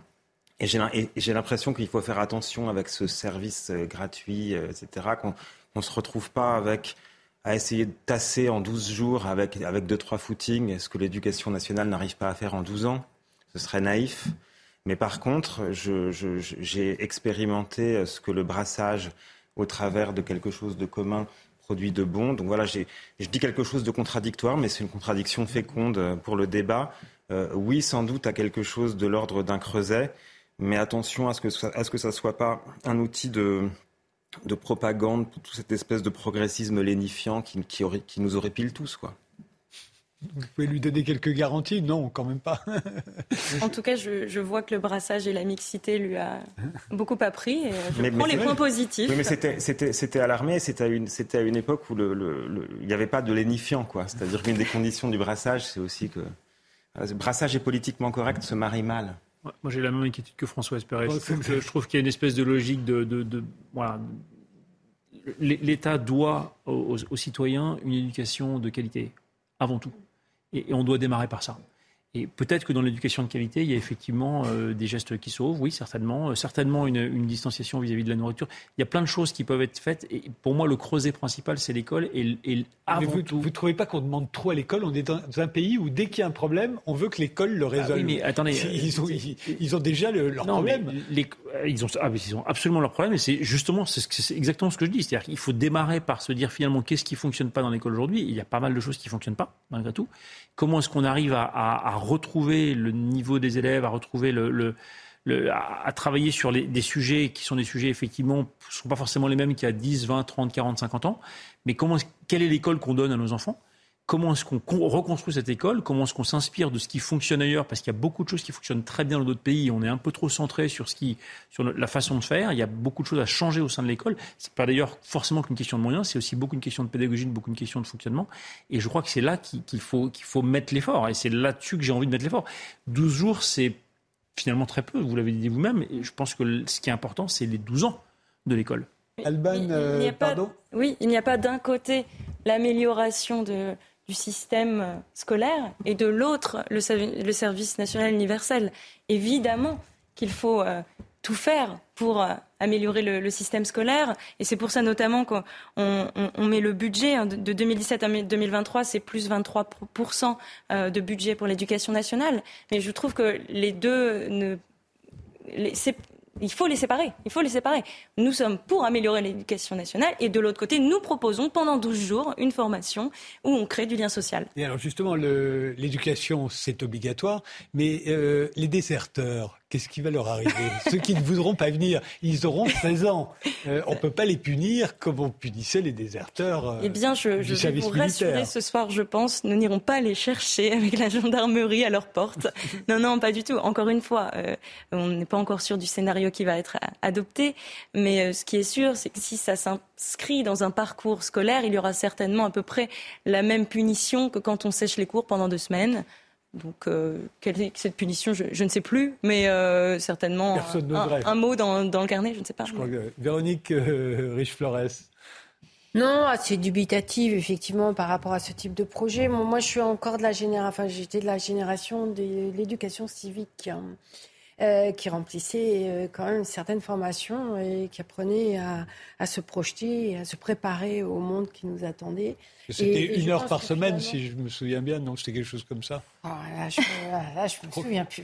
Et j'ai l'impression qu'il faut faire attention avec ce service gratuit, etc., qu'on ne se retrouve pas avec à essayer de tasser en 12 jours avec, avec deux, trois footings ce que l'éducation nationale n'arrive pas à faire en 12 ans. Ce serait naïf. Mais par contre, j'ai expérimenté ce que le brassage au travers de quelque chose de commun produit de bon. Donc voilà, je dis quelque chose de contradictoire, mais c'est une contradiction féconde pour le débat. Euh, oui, sans doute à quelque chose de l'ordre d'un creuset, mais attention à ce que à ce que ça ne soit pas un outil de, de propagande pour toute cette espèce de progressisme lénifiant qui, qui, nous aurait pile tous, quoi. Vous pouvez lui donner quelques garanties? Non, quand même pas. en tout cas, je, vois que le brassage et la mixité lui a beaucoup appris. Et je prends les points positifs. Oui, mais c'était à l'armée, c'était à, une, à une époque où le, il n'y avait pas de lénifiant. quoi. C'est-à-dire qu'une des conditions du brassage, c'est aussi que le brassage et politiquement correct se marient mal. Moi, j'ai la même inquiétude que François Espéret. je, trouve qu'il y a une espèce de logique de. voilà. L'État doit aux, citoyens une éducation de qualité, avant tout. et on doit démarrer par ça. Et peut-être que dans l'éducation de qualité, il y a effectivement euh, des gestes qui sauvent, oui, certainement. Euh, certainement une, une distanciation vis-à-vis de la nourriture. Il y a plein de choses qui peuvent être faites. Et pour moi, le creuset principal, c'est l'école. Et, et Mais vous ne trouvez pas qu'on demande trop à l'école? On est dans un pays où dès qu'il y a un problème, on veut que l'école le ah résolve. oui, mais attendez. Ils ont, ils, ont déjà le, leur problème. Les, ils, ont, ah, ils ont absolument leur problème. Et c'est justement, c'est exactement ce que je dis. C'est-à-dire qu'il faut démarrer par se dire finalement qu'est-ce qui fonctionne pas dans l'école aujourd'hui? Il y a pas mal de choses qui fonctionnent pas, malgré tout. Comment est-ce qu'on arrive à, à, à retrouver le niveau des élèves, à retrouver le, le, le à, travailler sur les, des sujets qui sont des sujets effectivement ne sont pas forcément les mêmes qu'il y a 10, 20, 30, 40, 50 ans. Mais comment, quelle est l'école qu'on donne à nos enfants? Comment est-ce qu'on reconstruit cette école Comment est-ce qu'on s'inspire de ce qui fonctionne ailleurs Parce qu'il y a beaucoup de choses qui fonctionnent très bien dans d'autres pays. On est un peu trop centré sur ce qui, sur la façon de faire. Il y a beaucoup de choses à changer au sein de l'école. C'est pas d'ailleurs forcément qu'une question de moyens. C'est aussi beaucoup une question de pédagogie, beaucoup une question de fonctionnement. Et je crois que c'est là qu'il faut, qu'il faut mettre l'effort. Et c'est là-dessus que j'ai envie de mettre l'effort. 12 jours, c'est finalement très peu. Vous l'avez dit vous-même. Et je pense que ce qui est important, c'est les 12 ans de l'école. Alban, euh, pardon? Oui, il n'y a pas d'un côté l'amélioration de du système scolaire et de l'autre le, service national universel. Évidemment qu'il faut euh, tout faire pour euh, améliorer le, système scolaire. Et c'est pour ça notamment qu'on on, met le budget hein, de 2017 à 2023, c'est plus 23% euh, de budget pour l'éducation nationale. Mais je trouve que les deux ne... il faut les séparer. Il faut les séparer. Nous sommes pour améliorer l'éducation nationale et de l'autre côté, nous proposons pendant 12 jours une formation où on crée du lien social. Et alors justement, l'éducation, c'est obligatoire, mais euh, les déserteurs, qu'est-ce qui va leur arriver? Ceux qui ne voudront pas venir, ils auront 16 ans. Euh, on ne peut pas les punir comme on punissait les déserteurs. Euh, eh bien, je, je vais vous rassurer ce soir, je pense. Nous n'irons pas les chercher avec la gendarmerie à leur porte. non, non, pas du tout. Encore une fois, euh, on n'est pas encore sûr du scénario qui va être adopté. Mais ce qui est sûr, c'est que si ça s'inscrit dans un parcours scolaire, il y aura certainement à peu près la même punition que quand on sèche les cours pendant deux semaines. Donc, euh, quelle est cette punition? Je, ne sais plus, mais euh, certainement un, mot dans, le carnet, je ne sais pas. Véronique euh, Riche-Flores. Non, c'est dubitatif, effectivement, par rapport à ce type de projet. Moi, je suis encore de la génération, enfin, j'étais de la génération de l'éducation civique. Hein. Euh, qui remplissait euh, quand même une certaine formation et qui apprenait à, se projeter, à se préparer au monde qui nous attendait. C'était une heure par semaine, si je me souviens bien, non C'était quelque chose comme ça oh, là, je, ne me souviens plus.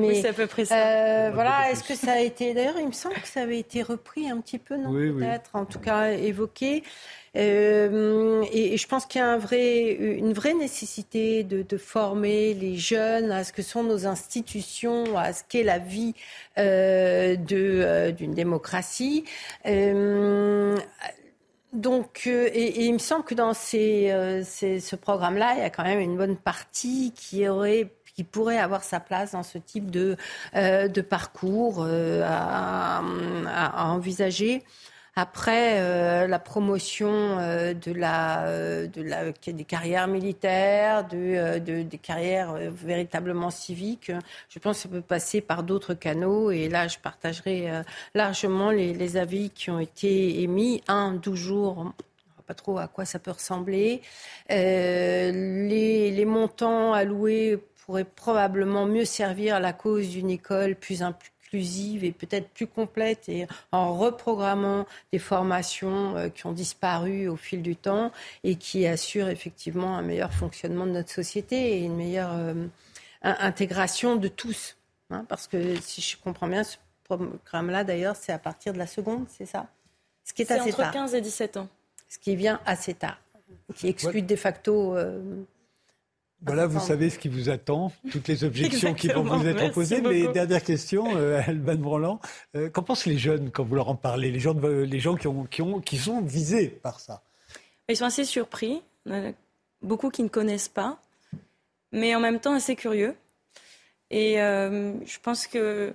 mais, c'est à peu près ça. Euh, voilà, est-ce que ça a été... D'ailleurs, il me semble que ça avait été repris un petit peu, non Peut-être, en tout cas évoqué. Euh, et, je pense qu'il y a une vraie nécessité de, former les jeunes à ce que sont nos institutions, à ce qu'est la vie euh, euh d'une démocratie. Donc, et, il me semble que dans ce programme-là, il y a quand même une bonne partie qui aurait qui pourrait avoir sa place dans ce type de, parcours à, envisager. Après, euh, la promotion euh, de la, euh, des carrières militaires, de, de des carrières véritablement civiques, je pense que ça peut passer par d'autres canaux. Et là, je partagerai largement les, avis qui ont été émis. Un, 12 jours, pas trop à quoi ça peut ressembler. les, les montants alloués pourraient probablement mieux servir à la cause d'une école plus, et peut-être plus complète et en reprogrammant des formations euh, qui ont disparu au fil du temps et qui assurent effectivement un meilleur fonctionnement de notre société et une meilleure euh, intégration de tous. Hein, parce que si je comprends bien, ce programme-là, d'ailleurs, c'est à partir de la seconde, c'est ça? Ce qui est, assez entre 15 et 17 ans. Ce qui vient assez tard, qui exclut de facto euh, voilà, vous savez ce qui vous attend, toutes les objections qui vont vous être opposées. Mais dernière question, euh, Alban Branland, euh, qu'en pensent les jeunes quand vous leur en parlez Les gens, les gens qui, ont, qui, ont, qui sont visés par ça? Ils sont assez surpris, beaucoup qui ne connaissent pas, mais en même temps assez curieux. Et euh, je pense que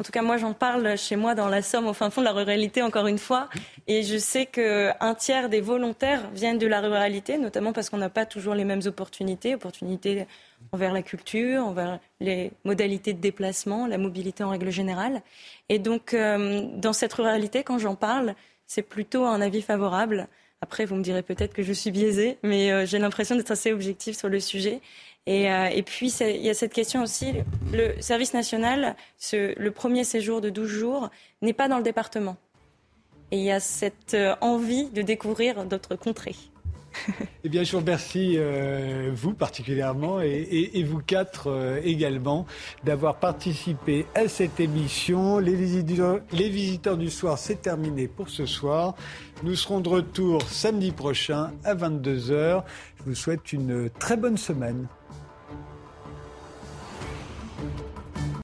en tout cas, moi, j'en parle chez moi dans la Somme, au fin fond de la ruralité, encore une fois. Et je sais qu'un tiers des volontaires viennent de la ruralité, notamment parce qu'on n'a pas toujours les mêmes opportunités, opportunités envers la culture, envers les modalités de déplacement, la mobilité en règle générale. Et donc, euh, dans cette ruralité, quand j'en parle, c'est plutôt un avis favorable. Après, vous me direz peut-être que je suis biaisée, mais euh, j'ai l'impression d'être assez objective sur le sujet. Euh, et, puis, il y a cette question aussi, le service national, le premier séjour de 12 jours, n'est pas dans le département. Et il y a cette euh, envie de découvrir d'autres contrées. eh bien, je vous remercie, euh, vous particulièrement, et, vous quatre également, d'avoir participé à cette émission. Les visiteurs, les visiteurs du soir, c'est terminé pour ce soir. Nous serons de retour samedi prochain à 22h. Je vous souhaite une très bonne semaine.